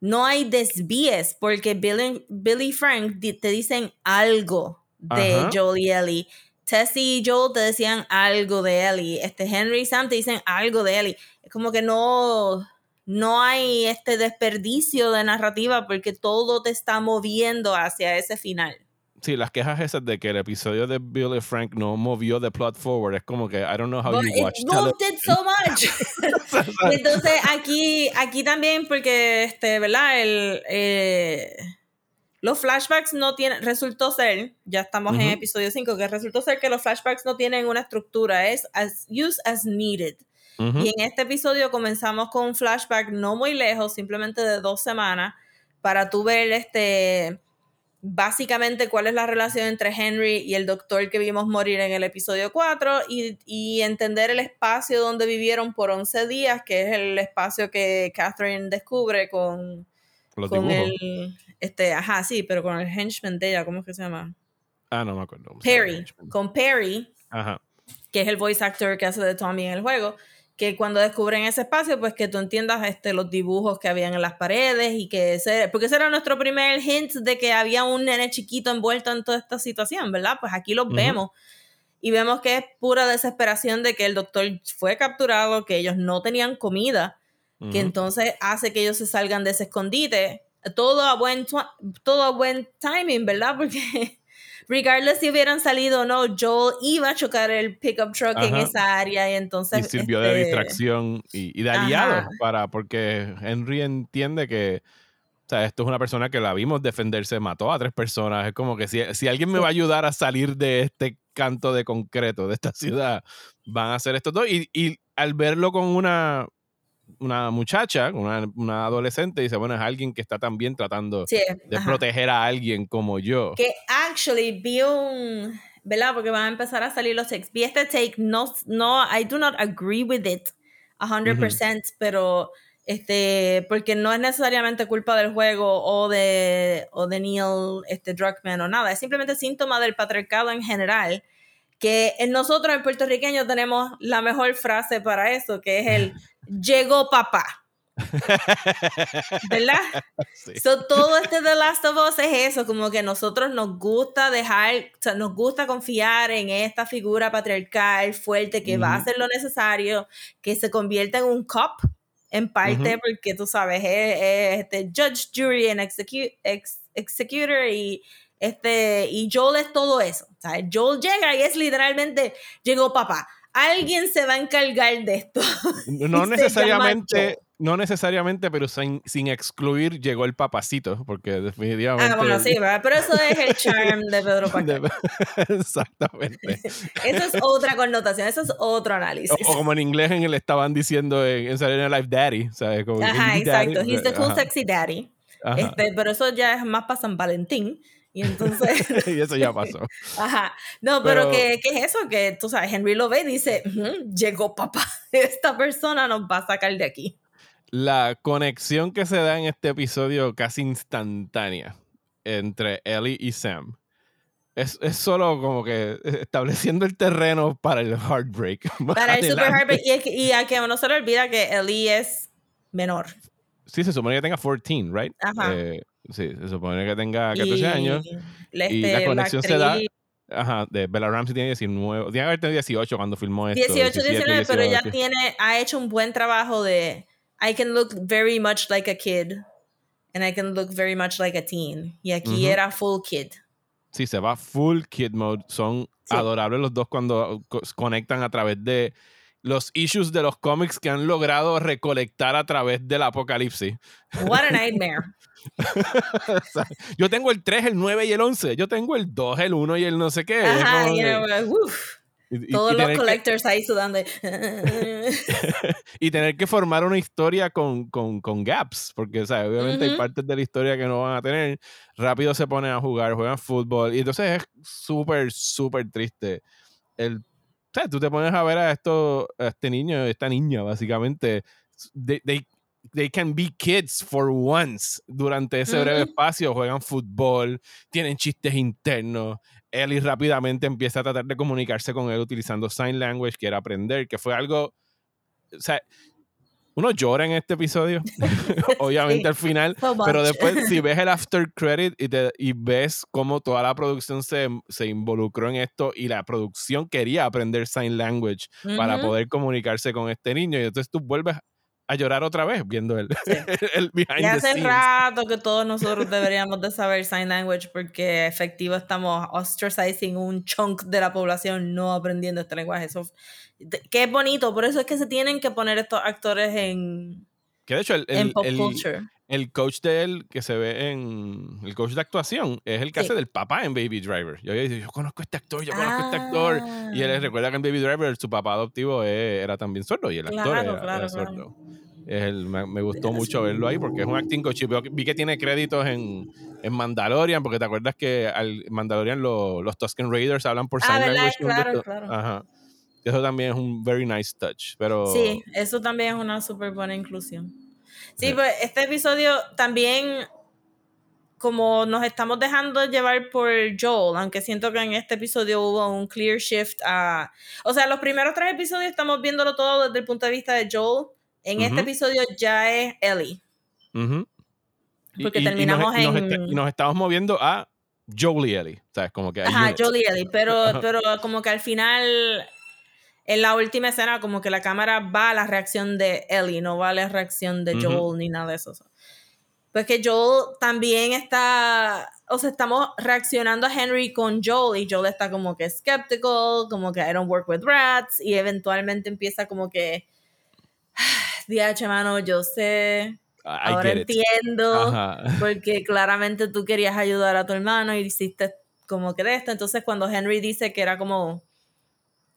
no hay desvíes porque Billy, Billy Frank te dicen algo de Joel y Ellie. Tessie y Joel te decían algo de Ellie. Este Henry y Sam te dicen algo de Ellie. Es como que no, no hay este desperdicio de narrativa porque todo te está moviendo hacia ese final sí, las quejas esas de que el episodio de Billy Frank no movió the plot forward es como que I don't know how you watched it moved it so much. Entonces aquí, aquí también porque este, ¿verdad? El, eh, los flashbacks no tienen, resultó ser, ya estamos en episodio 5, que resultó ser que los flashbacks no tienen una estructura, es as use as needed. Y en este episodio comenzamos con un flashback no muy lejos, simplemente de dos semanas, para tú ver este básicamente cuál es la relación entre Henry y el doctor que vimos morir en el episodio 4 y, entender el espacio donde vivieron por 11 días, que es el espacio que Catherine descubre con, con el... Este, ajá, sí, pero con el henchman de ella, ¿cómo es que se llama? Ah, no me acuerdo. Perry, con Perry, que es el voice actor que hace de Tommy en el juego que cuando descubren ese espacio, pues que tú entiendas este, los dibujos que habían en las paredes y que ese, porque ese era nuestro primer hint de que había un nene chiquito envuelto en toda esta situación, ¿verdad? Pues aquí los vemos y vemos que es pura desesperación de que el doctor fue capturado, que ellos no tenían comida, que entonces hace que ellos se salgan de ese escondite. Todo a buen, todo a buen timing, ¿verdad? Porque regardless si hubieran salido o no, Joel iba a chocar el pickup truck en esa área y entonces... Y sirvió de este, distracción y, de aliado para, porque Henry entiende que... O sea, esto es una persona que la vimos defenderse, mató a tres personas. Es como que si, si alguien me va a ayudar a salir de este canto de concreto de esta ciudad, van a hacer estos dos. Y, y al verlo con una, una muchacha, una, una, adolescente, dice, bueno, es alguien que está también tratando de proteger a alguien como yo. Que actually vi un, ¿verdad? Porque van a empezar a salir los ex. Vi este take, no, no, I do not agree with it 100%, pero este, porque no es necesariamente culpa del juego o de, o de Neil este, Druckmann o nada, es simplemente síntoma del patriarcado en general que en nosotros en puertorriqueños tenemos la mejor frase para eso, que es el llegó papá. ¿Verdad? todo este The Last of Us es eso, como que nosotros nos gusta dejar, o sea, nos gusta confiar en esta figura patriarcal fuerte que va a hacer lo necesario, que se convierta en un cop, en parte, porque tú sabes, es, este judge, jury and executor y este, y Joel es todo eso. O sea, Joel llega y es literalmente, llegó papá. Alguien se va a encargar de esto. No necesariamente, no necesariamente, pero sin, sin, excluir llegó el papacito, porque definitivamente. Ah, bueno, sí, pero eso es el charm de Pedro Pascal. Exactamente. eso es otra connotación, eso es otro análisis. O, como en inglés en el estaban diciendo en, en Saturday Night Live Daddy, ¿sabes? ajá, exacto. He's the cool sexy daddy. Este, pero eso ya es más para San Valentín. Y entonces... y eso ya pasó. Ajá. No, pero, ¿qué, ¿qué, es eso? Que tú sabes, Henry lo ve y dice, llegó papá, esta persona nos va a sacar de aquí. La conexión que se da en este episodio casi instantánea entre Ellie y Sam. Es, es, solo como que estableciendo el terreno para el heartbreak. Para el super heartbreak. Y, y a que no se le olvida que Ellie es menor. Sí, se supone que tenga 14, ¿right? Ajá. Eh, sí, se supone que tenga 14 y, años. Este, y la conexión la se da. Ajá, de Bella Ramsey tiene 19. Tiene que haber tenido 18 cuando filmó esto. 18, 19, pero ella tiene, ha hecho un buen trabajo de. I can look very much like a kid. And I can look very much like a teen. Y aquí uh -huh. era full kid. Sí, se va full kid mode. Son sí. adorables los dos cuando conectan a través de los issues de los cómics que han logrado recolectar a través del apocalipsis. What a nightmare. o sea, yo tengo el 3, el 9 y el 11. Yo tengo el 2, el 1 y el no sé qué. Ajá. Y, Todos y los collectors ahí sudando. y tener que formar una historia con, con, con gaps, porque o sea, obviamente hay partes de la historia que no van a tener. Rápido se ponen a jugar, juegan fútbol. Y entonces es súper, súper triste. El, o sea, tú te pones a ver a, esto, a este niño, esta niña, básicamente. They, they, they can be kids for once durante ese breve espacio. Juegan fútbol, tienen chistes internos. Ellie rápidamente empieza a tratar de comunicarse con él utilizando sign language, quiere aprender, que fue algo. O sea, uno llora en este episodio, obviamente Sí, al final, so pero después, si ves el after credit y, te- y ves cómo toda la producción se, se involucró en esto y la producción quería aprender sign language para poder comunicarse con este niño, y entonces tú vuelves a llorar otra vez viendo el, Sí. el behind Ya the hace scenes. rato que todos nosotros deberíamos de saber sign language porque efectivo estamos ostracizing un chunk de la población no aprendiendo este lenguaje. Eso, es bonito, por eso es que se tienen que poner estos actores en, Que de hecho, el, el- el- el coach de él que se ve en el coach de actuación es el que Sí. hace del papá en Baby Driver. Yo había dicho, yo conozco a este actor, yo conozco a este actor. Y él Ah. recuerda que en Baby Driver su papá adoptivo eh, era también sordo y el actor era, claro, era claro. sordo. Es el- me, me gustó mucho verlo ahí porque es un acting coach. Vi que tiene créditos en, en Mandalorian, porque te acuerdas que al Mandalorian lo- los Tusken Raiders hablan por Ah, sign language. Claro, claro. Ajá. Eso también es un very nice touch. Pero Sí, eso también es una súper buena inclusión. Sí, Sí. pues este episodio también, como nos estamos dejando llevar por Joel, aunque siento que en este episodio hubo un clear shift a... O sea, los primeros tres episodios estamos viéndolo todo desde el punto de vista de Joel. En este Ujú. episodio ya es Ellie. Ujú. Y- Porque y- y nos- terminamos y nos, en- está- y nos estamos moviendo a y Ellie. ¿Sabes? Como que Ajá, y Ellie. Pero, pero como que al final, en la última escena, como que la cámara va a la reacción de Ellie, no va a la reacción de. Joel ni nada de eso. Pues que Joel también está, o sea, estamos reaccionando a Henry con Joel y Joel está como que skeptical, como que I don't work with rats y eventualmente empieza como que, diache mano, yo sé, I ahora entiendo Ajá. porque claramente tú querías ayudar a tu hermano y hiciste como que de esto. Entonces, cuando Henry dice que era como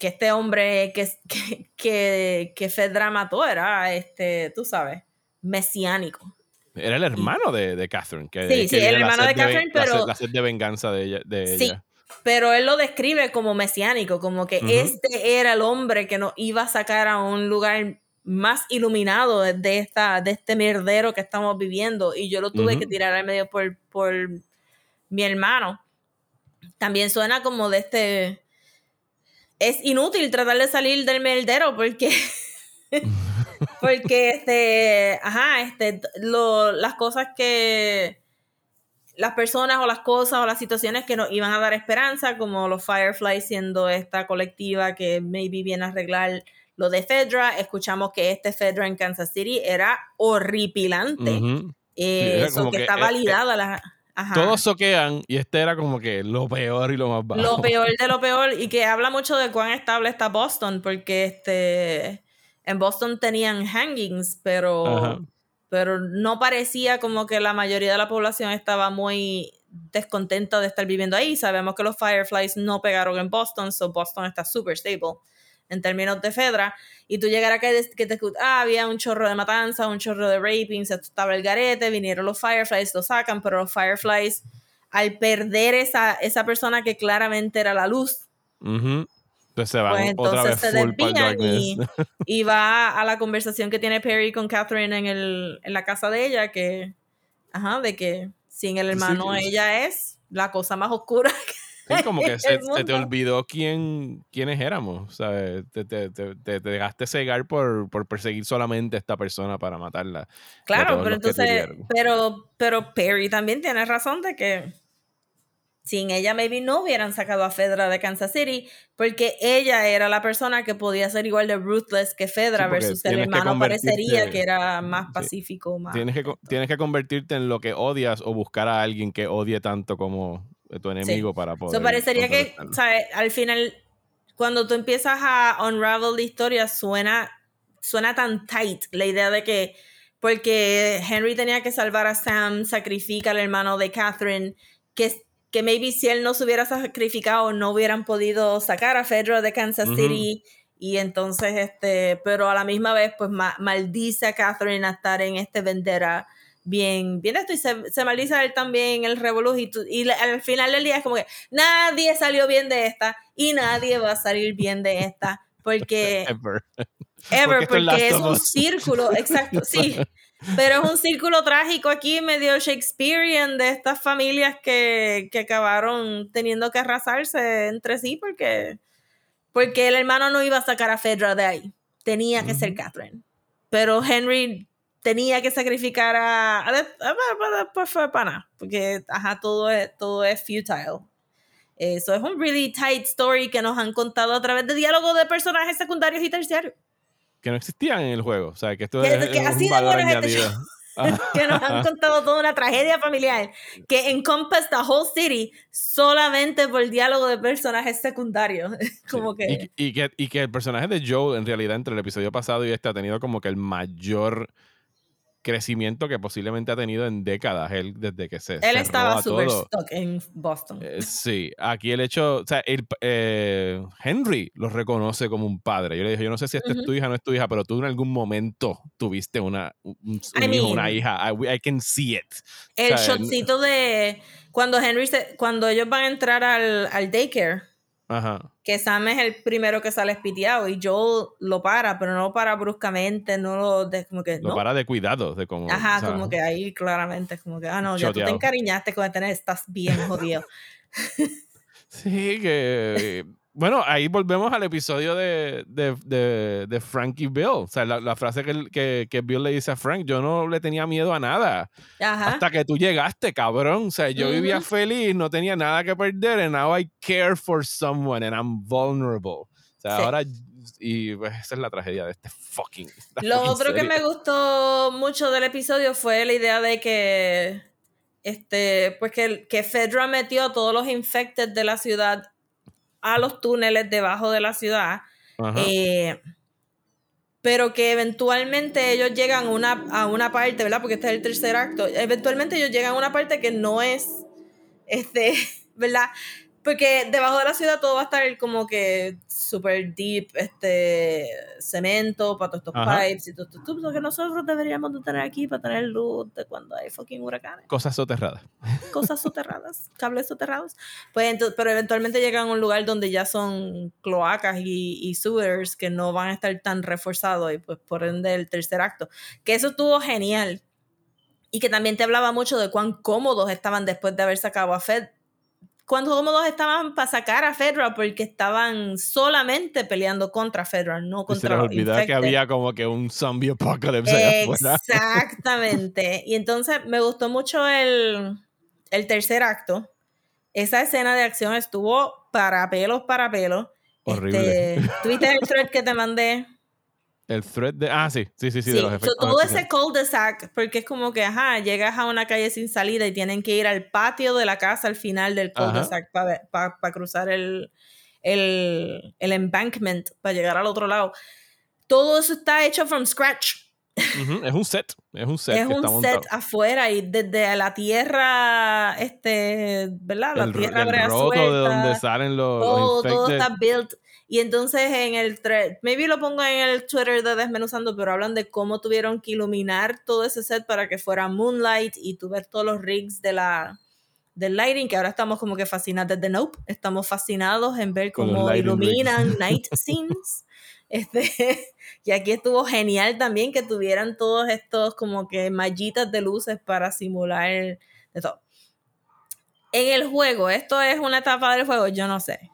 que este hombre que, que, que, que Fedra mató era, este, tú sabes, mesiánico. Era el hermano de, de Catherine. Que, Sí, que sí, el hermano de Catherine, la sed- pero- La sed de venganza de ella. De Sí. ella. Pero él lo describe como mesiánico, como que Ujú. este era el hombre que nos iba a sacar a un lugar más iluminado de, esta, de este mierdero que estamos viviendo. Y yo lo tuve Ujú. que tirar al medio por, por mi hermano. También suena como de este... Es inútil tratar de salir del mierdero porque... porque este, ajá, este, lo- las cosas que las personas o las cosas o las situaciones que nos iban a dar esperanza, como los Fireflies siendo esta colectiva que maybe viene a arreglar lo de Fedra. Escuchamos que este Fedra en Kansas City era horripilante. Ujú. Eh, era so como que, que, está eh, validada la. Ajá. Todos soquean y este era como que lo peor y lo más bajo. Lo peor de lo peor y que habla mucho de cuán estable está Boston, porque este en Boston tenían hangings, pero, Ajá. pero no parecía como que la mayoría de la población estaba muy descontenta de estar viviendo ahí. Sabemos que los Fireflies no pegaron en Boston, so Boston está super stable en términos de Fedra. Y tú llegar acá y que te ah, había un chorro de matanza, un chorro de rapings, estaba el garete, vinieron los Fireflies, lo sacan, pero los Fireflies al perder esa, esa persona que claramente era la luz, Ujú. Pues se va pues otra vez entonces se full desvían y, y va a la conversación que tiene Perry con Catherine en, el, en la casa de ella, que, ajá, de que sin el Sí, hermano que- ella es la cosa más oscura. Sí, como que se, se te olvidó quién, quiénes éramos, ¿sabes? Te, te, te, te- te dejaste cegar por, por perseguir solamente a esta persona para matarla. Claro, pero entonces, pero, pero Perry también tiene razón de que sin ella maybe no hubieran sacado a Fedra de Kansas City, porque ella era la persona que podía ser igual de ruthless que Fedra Sí, versus el hermano parecería que era más Sí. pacífico, más... Tienes que, tienes que convertirte en lo que odias o buscar a alguien que odie tanto como tu enemigo para poder. Eso parecería que. ¿sabes? Al final, cuando tú empiezas a unravel la historia, suena, suena tan tight la idea de que, porque Henry tenía que salvar a Sam, sacrifica al hermano de Catherine, que, que maybe si él no se hubiera sacrificado, no hubieran podido sacar a Fedra de Kansas. City. Y entonces, este, pero a la misma vez, pues ma- maldice a Catherine a estar en este vendera bien, bien esto y se, se maldice a él también el revolú y, y al final del día es como que nadie salió bien de esta y nadie va a salir bien de esta porque Ever. ever Porque es porque un círculo exacto sí pero es un círculo trágico aquí medio Shakespearean de estas familias que, que acabaron teniendo que arrasarse entre sí porque porque el hermano no iba a sacar a Fedra de ahí tenía que ser. Catherine pero Henry tenía que sacrificar a, a, a- a- para nada porque ajá todo es todo es futile eso es un really tight story que nos han contado a través de diálogos de personajes secundarios y terciarios Que no existían en el juego. O sea, que esto Que- es, que es así un valor añadido. que nos han contado toda una tragedia familiar que encompass the whole city solamente por diálogo de personajes secundarios. Como que. Y, y que, y que el personaje de Joe, en realidad, entre el episodio pasado y este, ha tenido como que el mayor crecimiento que posiblemente ha tenido en décadas. Él, desde que se. él se estaba súper todo. stuck en Boston. Eh, sí, aquí el hecho, o sea, el, eh, Henry lo reconoce como un padre. Yo le dije, yo no sé si esta es tu hija o no es tu hija, pero tú en algún momento tuviste una, un, un I hijo, una hija. I, I can see it. el o sea, shotcito de cuando Henry se- cuando ellos van a entrar al, al daycare, Ajá. que Sam es el primero que sale espiteado y Joel lo para, pero no lo para bruscamente, no lo de- como que Lo no. para de cuidado, de como. Ajá, o sea, como que ahí claramente es como que, ah, no, ya tú te Choteado. encariñaste con tener, estás bien jodido. Sí, que. Bueno, ahí volvemos al episodio de, de, de, de Frankie Bill. O sea, la, la frase que, que, que Bill le dice a Frank: Yo no le tenía miedo a nada. Ajá. Hasta que tú llegaste, cabrón. O sea, yo vivía Ujú. feliz, no tenía nada que perder, and now I care for someone and I'm vulnerable. O sea, Sí. ahora. Y pues, esa es la tragedia de este fucking. Lo fucking otro que me gustó mucho del episodio fue la idea de que este pues que, que Fedra metió a todos los infected de la ciudad a los túneles debajo de la ciudad eh, pero que eventualmente ellos llegan a una, a una parte, ¿verdad? Porque este es el tercer acto. Eventualmente ellos llegan a una parte que no es, este, ¿verdad? Porque debajo de la ciudad todo va a estar como que super deep, este, cemento para todos estos Ajá. pipes y todo estos tubos que nosotros deberíamos de tener aquí para tener luz de cuando hay fucking huracanes Cosas soterradas. cosas soterradas, cables soterrados. Pues entonces, pero eventualmente llegan a un lugar donde ya son cloacas y, y sewers que no van a estar tan reforzados y pues por ende el tercer acto. Que eso estuvo genial. Y que también te hablaba mucho de cuán cómodos estaban después de haber sacado a Fed. Cuán cómodos estaban para sacar a Fedra porque estaban solamente peleando contra Fedra, no Y se contra les olvidaba que había como que un zombie apocalypse. Exactamente. Y entonces me gustó mucho el, el tercer acto. Esa escena de acción estuvo para pelos, para pelos. Horrible. Este, ¿Tuviste el thread que te mandé? El thread de. Ah, sí, sí, sí, sí, de los so, efectos. todo especiales. ese cul-de-sac, porque es como que, ajá, llegas a una calle sin salida y tienen que ir al patio de la casa al final del cul-de-sac para cruzar el, el, el embankment para llegar al otro lado. Todo eso está hecho from scratch. Ujú, Es un set. Es un set es que está un montado. set afuera y desde la tierra, este, ¿verdad? La el, tierra el roto de suelta, donde salen los, los todo, todo infected. está built. Y entonces en el thread, maybe lo pongo en el Twitter de Desmenuzando, pero hablan de cómo tuvieron que iluminar todo ese set para que fuera moonlight y tú ver todos los rigs de la, del lighting, que ahora estamos como que fascinados de Nope, estamos fascinados en ver cómo iluminan night scenes. Este, y aquí estuvo genial también que tuvieran todos estos como que mallitas de luces para simular de todo. En el juego, esto es una etapa del juego, yo no sé.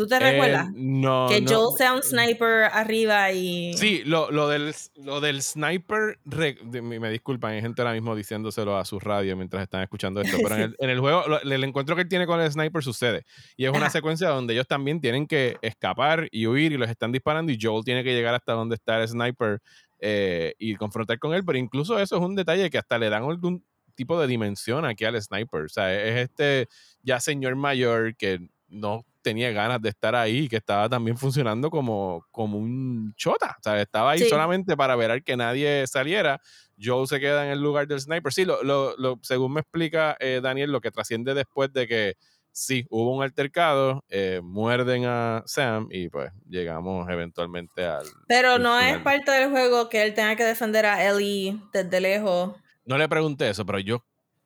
¿Tú te recuerdas? Eh, no. que no. Joel sea un sniper arriba y... Sí, lo, lo, del, lo del sniper, re- me, disculpan, hay gente ahora mismo diciéndoselo a su radio mientras están escuchando esto, pero en, el, en el juego, lo- el encuentro que él tiene con el sniper sucede. Y es una Ajá. secuencia donde ellos también tienen que escapar y huir y los están disparando y Joel tiene que llegar hasta donde está el sniper eh, y confrontar con él, pero incluso eso es un detalle que hasta le dan algún tipo de dimensión aquí al sniper. O sea, es este ya señor mayor que no tenía ganas de estar ahí, que estaba también funcionando como, como un chota. O sea, estaba ahí Sí. solamente para ver que nadie saliera. Joe se queda en el lugar del sniper. Sí, lo, lo- lo- según me explica eh, Daniel, lo que trasciende después de que sí, hubo un altercado, eh, muerden a Sam y pues llegamos eventualmente al... Pero no es parte del juego que él tenga que defender a Ellie desde lejos. No le pregunté eso, pero yo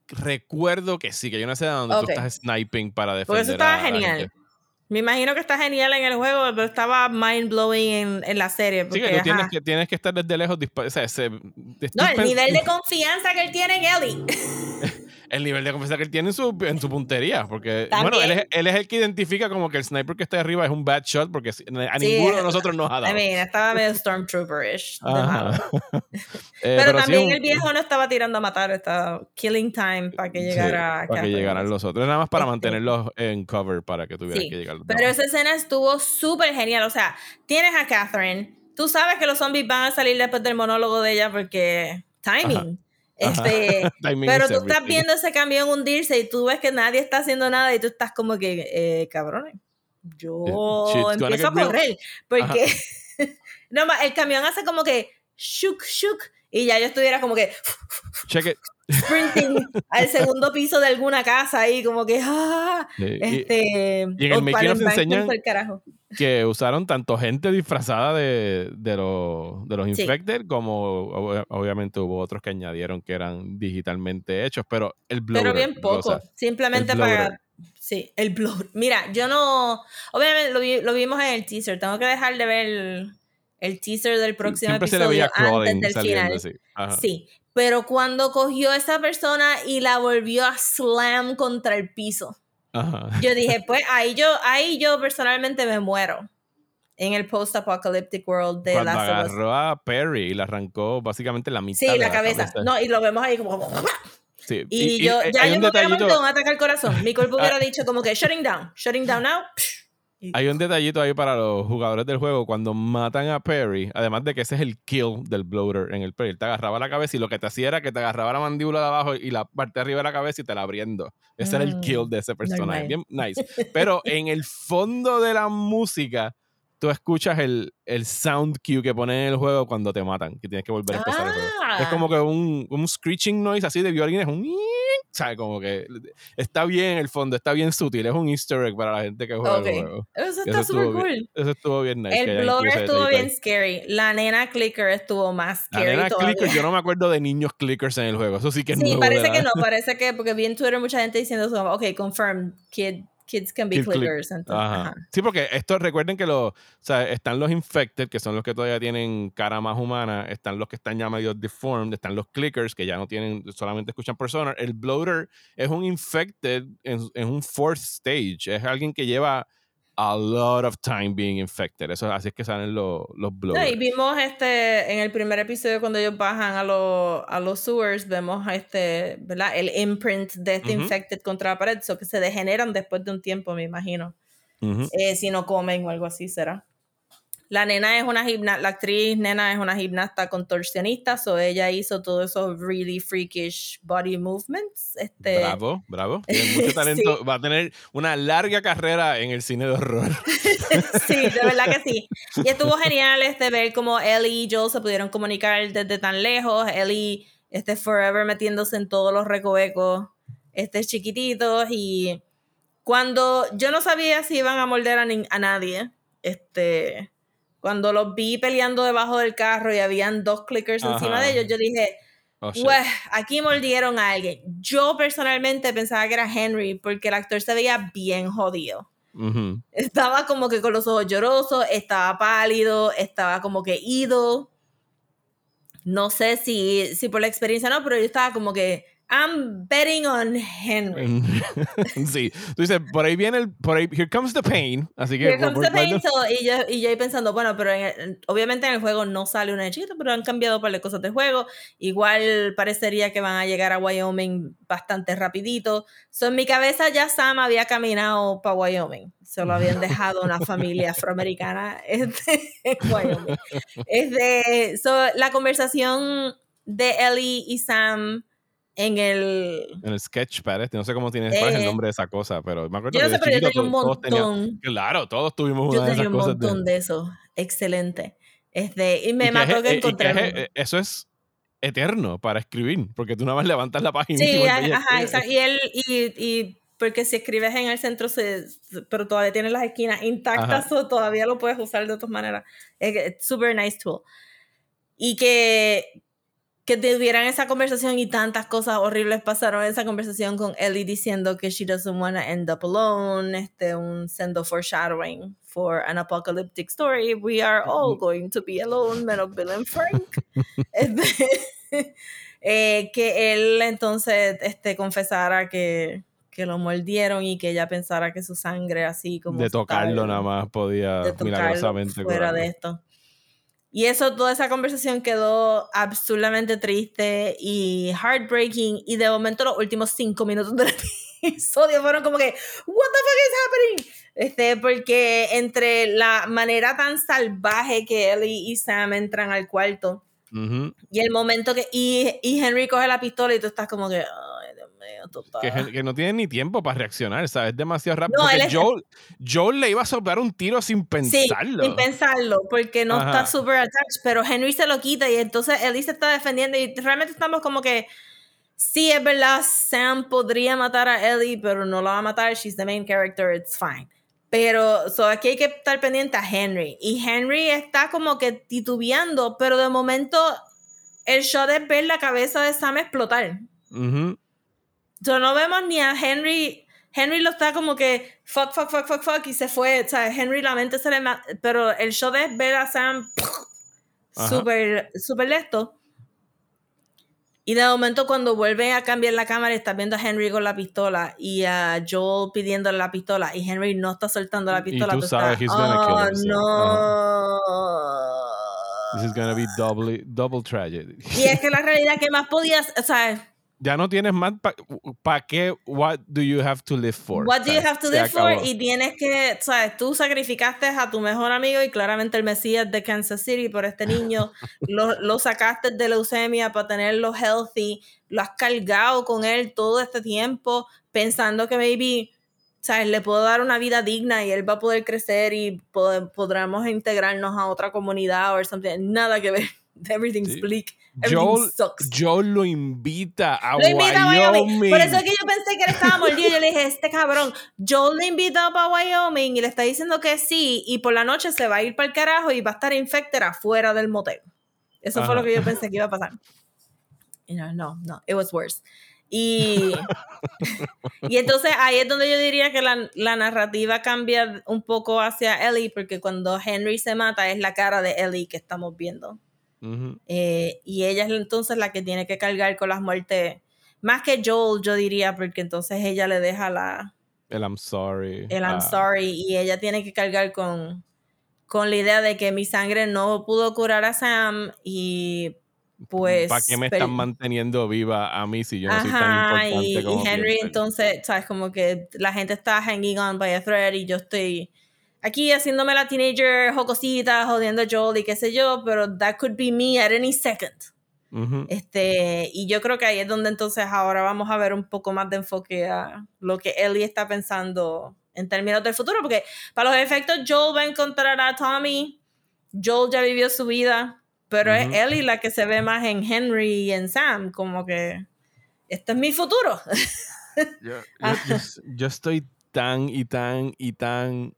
recuerdo que sí, que hay una escena donde Ok. tú estás sniping para defender eso estaba a genial. Me imagino que está genial en el juego, pero estaba mind blowing en, en la serie. Sí, Porque, que tú tienes que, tienes que estar desde lejos. O sea, No, el nivel de confianza que él tiene en Ellie. el nivel de confianza que él tiene en su, en su puntería. Porque, bueno, También. él es, él es el que identifica como que el sniper que está arriba es un bad shot porque a Sí, ninguno de nosotros nos ha I dado. mean, estaba medio Stormtrooper-ish. Eh, Pero, sí, también un- el viejo no estaba tirando a matar, estaba killing time para que sí, llegara para que llegaran los otros. Nada más para Este- mantenerlos en cover para que tuvieran Sí, que llegar Pero esa escena estuvo súper genial. O sea, tienes a Catherine. Tú sabes que los zombies van a salir después del monólogo de ella porque timing. Ajá. Este, pero tú estás viendo ese camión hundirse y tú ves que nadie está haciendo nada y tú estás como que, eh, cabrones, yo Shit's gonna empiezo a correr. Porque no, el camión hace como que shuk, shuk. Y ya yo estuviera como que Check it. sprinting al segundo piso de alguna casa ahí, como que, ah, y- este. y en el making of enseñan-. Que usaron tanto gente disfrazada de, de, los, de los Sí. infected como ob- obviamente hubo otros que añadieron que eran digitalmente hechos, pero el bloater. Pero bien poco. o sea, simplemente para. Sí, el bloater. Mira, yo no. Obviamente lo, vi- lo vimos en el teaser. Tengo que dejar de ver el, el teaser del próximo siempre se le episodio veía crawling antes del saliendo final. así. Sí. Pero cuando cogió a esa persona y la volvió a slam contra el piso, Ajá. yo dije, pues ahí yo, ahí yo personalmente me muero. En el post-apocalyptic world de Cuando Last of Us. agarró a Perry y le arrancó básicamente la mitad Sí, de la cabeza. No, y lo vemos ahí como. Sí, Y, yo, eh, ya hay yo me hubiera detallito, un ataque al corazón. Mi cuerpo hubiera Ah. dicho como que shutting down, shutting down now. Y- hay un detallito ahí para los jugadores del juego cuando matan a Perry, además de que ese es el kill del bloater en el Perry, él te agarraba la cabeza y lo que te hacía era que te agarraba la mandíbula de abajo y la parte de arriba de la cabeza y te la abriendo. Ese era el Mm, kill de ese personaje. Bien nice. Pero en el fondo de la música, tú escuchas el, el sound cue que ponen en el juego cuando te matan, que tienes que volver a empezar el juego. Es Ah. como que un, un screeching noise así de violín, es un... ¿Sabes? Como que está bien en el fondo, está bien sutil, es un easter egg para la gente que juega el juego. Eso está súper bien- cool. Eso estuvo bien nice. El incluso estuvo bien scary. La nena clicker estuvo más La scary nena todavía. clicker, yo no me acuerdo de niños clickers en el juego. Eso sí que es Sí, parece la- que no, parece que, porque vi en Twitter mucha gente diciendo ok, confirm, kid, kids can be Kid click. clickers. entonces, Ajá. ajá. Sí, porque esto, recuerden que los, o sea, están los infected, que son los que todavía tienen cara más humana, están los que están ya medio deformed, están los clickers, que ya no tienen, solamente escuchan personas. El bloater es un infected en, en un fourth stage, es alguien que lleva a lot of time being infected. Eso, así es que salen los, los bloaters. y vimos este en el primer episodio cuando ellos bajan a, los a los sewers, vemos este, ¿verdad? El imprint de este Ujú. infected contra la pared, so que se degeneran después de un tiempo, me imagino. Ujú. Eh, si no comen o algo así será. La nena es una gimnasta, la actriz nena es una gimnasta contorsionista, so ella hizo todos esos really freakish body movements. Este, Bravo, bravo. Tiene mucho talento. Va a tener una larga carrera en el cine de horror. sí, de verdad que sí. Y estuvo genial este ver cómo Ellie y Joel se pudieron comunicar desde tan lejos. Ellie este forever metiéndose en todos los recovecos este chiquititos y cuando yo no sabía si iban a morder a, a nadie, este cuando los vi peleando debajo del carro y habían dos clickers encima de ellos, yo dije, Oh, aquí mordieron a alguien. Yo personalmente pensaba que era Henry porque el actor se veía bien jodido. Estaba como que con los ojos llorosos, estaba pálido, estaba como que ido. No sé si, si por la experiencia no, pero yo estaba como que I'm betting on Henry. sí, tú dices, por ahí viene el, por ahí, here comes the pain, así que... Here comes por- the pain, so, y, yo, y yo ahí pensando, bueno, pero en el- obviamente en el juego no sale una hechita, pero han cambiado un par de cosas del juego. Igual parecería que van a llegar a Wyoming bastante rapidito. So, en mi cabeza ya Sam había caminado para Wyoming. Se lo habían dejado una familia afroamericana este, en Wyoming. Este, so, la conversación de Ellie y Sam en el... En el Sketchpad, este, no sé cómo tienes, cuál es el Eh, nombre de esa cosa, pero me acuerdo Yo no que sé, de pero yo tenía un todos montón. claro, todos tuvimos Yo una de tenía esas un cosas. de- montón de eso. Excelente. Este, y me que mató que que encontré. eh, eso es eterno para escribir, porque tú nada más levantas la página y Sí, y ajá, escribes. exacto. Y él, y, y porque si escribes en el centro, se, pero todavía tienes las esquinas intactas, o todavía lo puedes usar de todas maneras. Es que es super nice tool. Y que, que tuvieran esa conversación y tantas cosas horribles pasaron en esa conversación con Ellie diciendo que she doesn't want to end up alone, este, un sendo foreshadowing for an apocalyptic story. We are all going to be alone, menos Bill and Frank. Este, eh, que él entonces este, confesara que, que lo mordieron y que ella pensara que su sangre así como de tocarlo tal- nada más podía milagrosamente fuera curarlo. de esto. Y eso, toda esa conversación quedó absurdamente triste y heartbreaking. Y de momento, los últimos cinco minutos del episodio fueron como que, ¿What the fuck is happening? Este, porque entre la manera tan salvaje que Ellie y Sam entran al cuarto y el momento que. Y, y Henry coge la pistola y tú estás como que, mío, total. que, no tiene ni tiempo para reaccionar, ¿sabes? Es demasiado rápido. No, porque él Joel, Joel le iba a soplar un tiro sin Sí, pensarlo. sin pensarlo, porque no Ajá. está super attached, pero Henry se lo quita y entonces Ellie se está defendiendo y realmente estamos como que sí, es verdad, Sam podría matar a Ellie, pero no la va a matar, she's the main character, it's fine. Pero so, aquí hay que estar pendiente a Henry y Henry está como que titubeando, pero de momento el shot es ver la cabeza de Sam explotar. Ujú. So, no vemos ni a Henry. Henry lo está como que fuck, fuck, fuck, fuck, fuck y se fue. O sea, Henry la mente se le. Pero el show es ver a Sam súper, súper lesto. Y de momento, cuando vuelve a cambiar la cámara, estás viendo a Henry con la pistola y a Joel pidiéndole la pistola y Henry no está soltando la Y pistola. tú sabes, estás, he's gonna kill "Oh, himself". no. This is gonna be double, double tragedy. Y es que la realidad que más podías, o sea, Ya no tienes más para qué, what do you have to live for? What do you have to live for? Y tienes que, sabes, tú sacrificaste a tu mejor amigo y claramente el Mesías de Kansas City por este niño, lo, lo sacaste de leucemia para tenerlo healthy, lo has cargado con él todo este tiempo pensando que maybe, sabes, le puedo dar una vida digna y él va a poder crecer y pod- podremos integrarnos a otra comunidad o something. Nada que ver. Everything's Sí. bleak. Everything Joel, sucks. Joel lo invita a Lo invita a Wyoming. Por eso es que yo pensé que él estaba mordido. Yo le dije, este cabrón, Joel le invitó para Wyoming y le está diciendo que sí. Y por la noche se va a ir para el carajo y va a estar infected afuera del motel. Eso fue lo que yo pensé que iba a pasar. Y no, no, no, it was worse. Y, y entonces ahí es donde yo diría que la, la narrativa cambia un poco hacia Ellie, porque cuando Henry se mata es la cara de Ellie que estamos viendo. Ujú. Eh, y ella es entonces la que tiene que cargar con las muertes. Más que Joel, yo diría, porque entonces ella le deja la, El I'm sorry. el I'm Ah, sorry y ella tiene que cargar con, con la idea de que mi sangre no pudo curar a Sam y pues... ¿Para qué me están manteniendo viva a mí si yo no soy tan importante y, y como Henry piensan? entonces, sabes, como que la gente está hanging on by a thread y yo estoy aquí haciéndome la teenager jocosita, jodiendo a Joel y qué sé yo, pero that could be me at any second. Ujú. Este, y yo creo que ahí es donde entonces ahora vamos a ver un poco más de enfoque a lo que Ellie está pensando en términos del futuro, porque para los efectos Joel va a encontrar a Tommy, Joel ya vivió su vida, pero Ujú. es Ellie la que se ve más en Henry y en Sam, como que este es mi futuro. Yo, yo- Ah. yo- yo estoy tan y tan y tan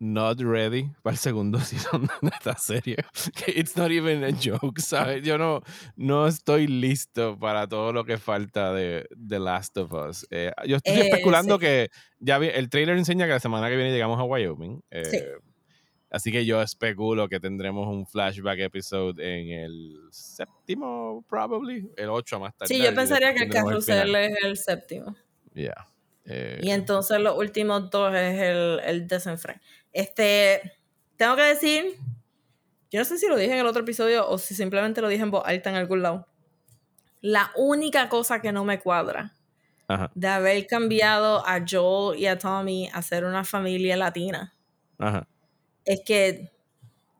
not ready para el segundo season de esta serie. It's not even a joke, ¿sabes? Yo no, no estoy listo para todo lo que falta de The Last of Us. Eh, yo estoy Eh, especulando sí. que ya vi- el trailer enseña que la semana que viene llegamos a Wyoming. eh, Sí. Así que yo especulo que tendremos un flashback episode en el séptimo, probably, el 8 más tarde. Sí, yo pensaría que el carrusel es. es el séptimo. Yeah. Eh, Y entonces los últimos dos es el, el desenfreno. Este, tengo que decir, yo no sé si lo dije en el otro episodio o si simplemente lo dije en voz alta en algún lado. La única cosa que no me cuadra Ajá, de haber cambiado a Joel y a Tommy a ser una familia latina ajá. es que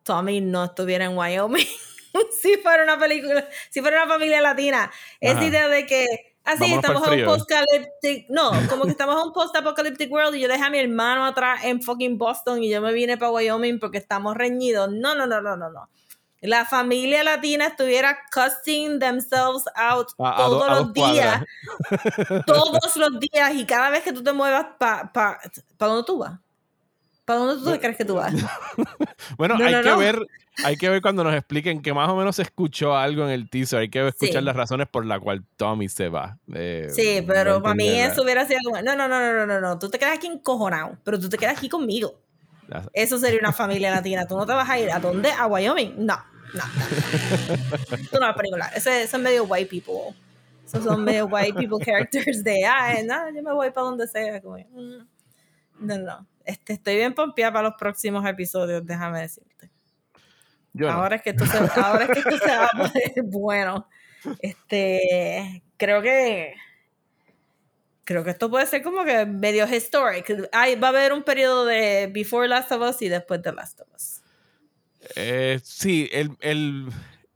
Tommy no estuviera en Wyoming. si fuera una película, si fuera una familia latina. Esa Ajá. idea de que así Vámonos estamos en un post-apocalyptic, no, como que estamos en un post-apocalyptic world y yo dejé a mi hermano atrás en fucking Boston y yo me vine para Wyoming porque estamos reñidos. No, no, no, no, no, no. La familia latina estuviera cussing themselves out A- a todos do- a los dos cuadras. días todos los días y cada vez que tú te muevas, ¿para pa, pa dónde tú vas? ¿Para dónde tú crees que tú vas? Bueno, No, hay no, que no. ver, hay que ver cuando nos expliquen que más o menos se escuchó algo en el teaser. Hay que escuchar Sí. las razones por las cuales Tommy se va. Eh, Sí, pero para mí eso hubiera sido no, no, no, no, no, no, tú te quedas aquí encojonado, pero tú te quedas aquí conmigo. Eso sería una familia latina. Tú no te vas a ir a dónde? A Wyoming. No, no. Tú no vas a película. Ese, eso es medio white people. Esos son medio white people characters de, ah, no, yo me voy para donde sea. Como, mm. No, no. Este, estoy bien pompeada para los próximos episodios, déjame decirte. Yo no. Ahora es que esto se, ahora es que esto se va a poner bueno. Este, creo que creo que esto puede ser como que medio historic. Hay, va a haber un periodo de Before Last of Us y después de Last of Us. Eh, sí, el, el,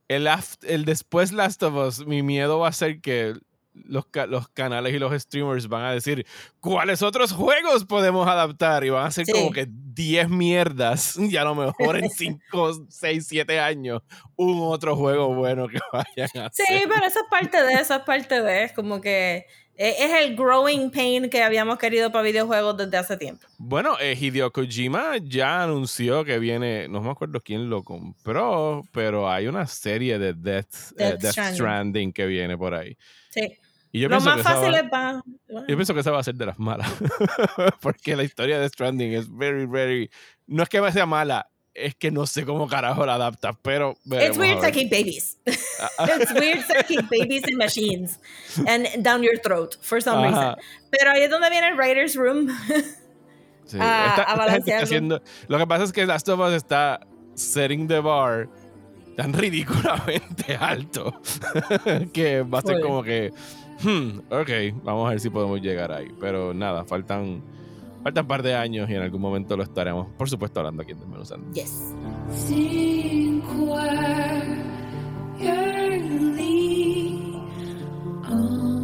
el, el después Last of Us, mi miedo va a ser que los, ca- los canales y los streamers van a decir cuáles otros juegos podemos adaptar y van a ser Sí. como que 10 mierdas y a lo mejor en 5, 6, 7 años un otro juego bueno que vayan a Sí, hacer. pero eso es parte de eso, es parte de, es como que es, es el growing pain que habíamos querido para videojuegos desde hace tiempo. Bueno, eh, Hideo Kojima ya anunció que viene, no me acuerdo quién lo compró, pero hay una serie de Death, eh, Death Death Stranding. Stranding que viene por ahí. Sí. Y yo Lo pienso más que esa fácil va- es va- Yo pienso que esa va a ser de las malas. Porque la historia de Stranding es very, very. No es que sea mala, es que no sé cómo carajo la adapta, pero. It's weird sucking babies. It's weird sucking babies in machines and down your throat for some Ajá. reason. Pero ahí es donde viene el writer's room. sí, a- esta- a está balancearlo. haciendo. Lo que pasa es que Last of Us está setting the bar tan ridículamente alto que va a ser como que. Hmm, ok, vamos a ver si podemos llegar ahí. Pero nada, faltan. Faltan un par de años y en algún momento lo estaremos, por supuesto, hablando aquí en Desmenuzando. Yes. On.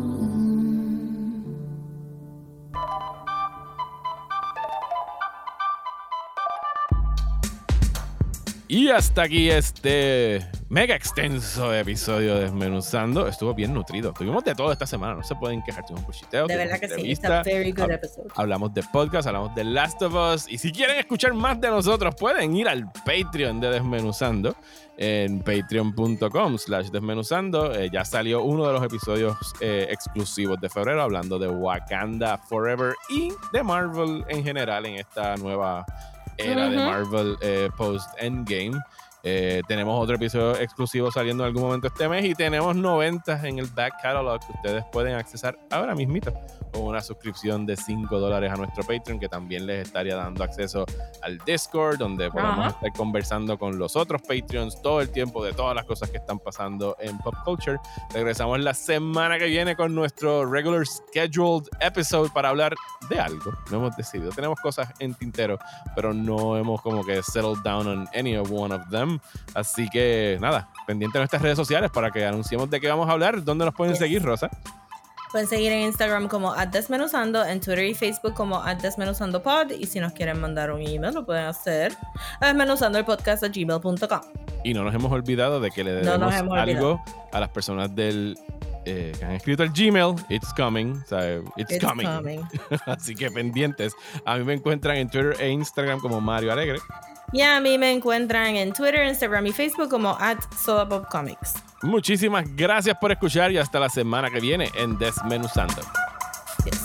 Y hasta aquí este mega extenso episodio de Desmenuzando. Estuvo bien nutrido. Tuvimos de todo esta semana. No se pueden quejar. Tuvimos buchiteo, De verdad que sí. a very good episode. Hablamos de podcast, hablamos de Last of Us. Y si quieren escuchar más de nosotros, pueden ir al Patreon de Desmenuzando en patreon.com slash desmenuzando. Eh, ya salió uno de los episodios eh, exclusivos de febrero hablando de Wakanda Forever y de Marvel en general en esta nueva era de. Marvel eh, post Endgame. Eh, tenemos otro episodio exclusivo saliendo en algún momento este mes y tenemos 90 en el back catalog que ustedes pueden accesar ahora mismito con una suscripción de 5 dólares a nuestro Patreon que también les estaría dando acceso al Discord donde podemos Ajá. estar conversando con los otros Patreons todo el tiempo de todas las cosas que están pasando en pop culture. Regresamos la semana que viene con nuestro regular scheduled episode para hablar de algo. No hemos decidido. Tenemos cosas en tintero, pero no hemos como que settled down on any of one of them. Así que nada, pendiente de nuestras redes sociales para que anunciemos de qué vamos a hablar. ¿Dónde nos pueden Yes. seguir, Rosa? Pueden seguir en Instagram como @desmenuzando, en Twitter y Facebook como @desmenuzandopod y si nos quieren mandar un email lo pueden hacer a desmenuzandoelpodcast@gmail.com. Y no nos hemos olvidado de que le debemos algo a las personas del eh, que han escrito el Gmail, it's coming. It's, It's coming. coming. Así que pendientes. A mí me encuentran en Twitter e Instagram como Mario Alegre. Y a mí me encuentran en Twitter, Instagram y Facebook como at Comics. Muchísimas gracias por escuchar y hasta la semana que viene en Desmenuzando. Yes.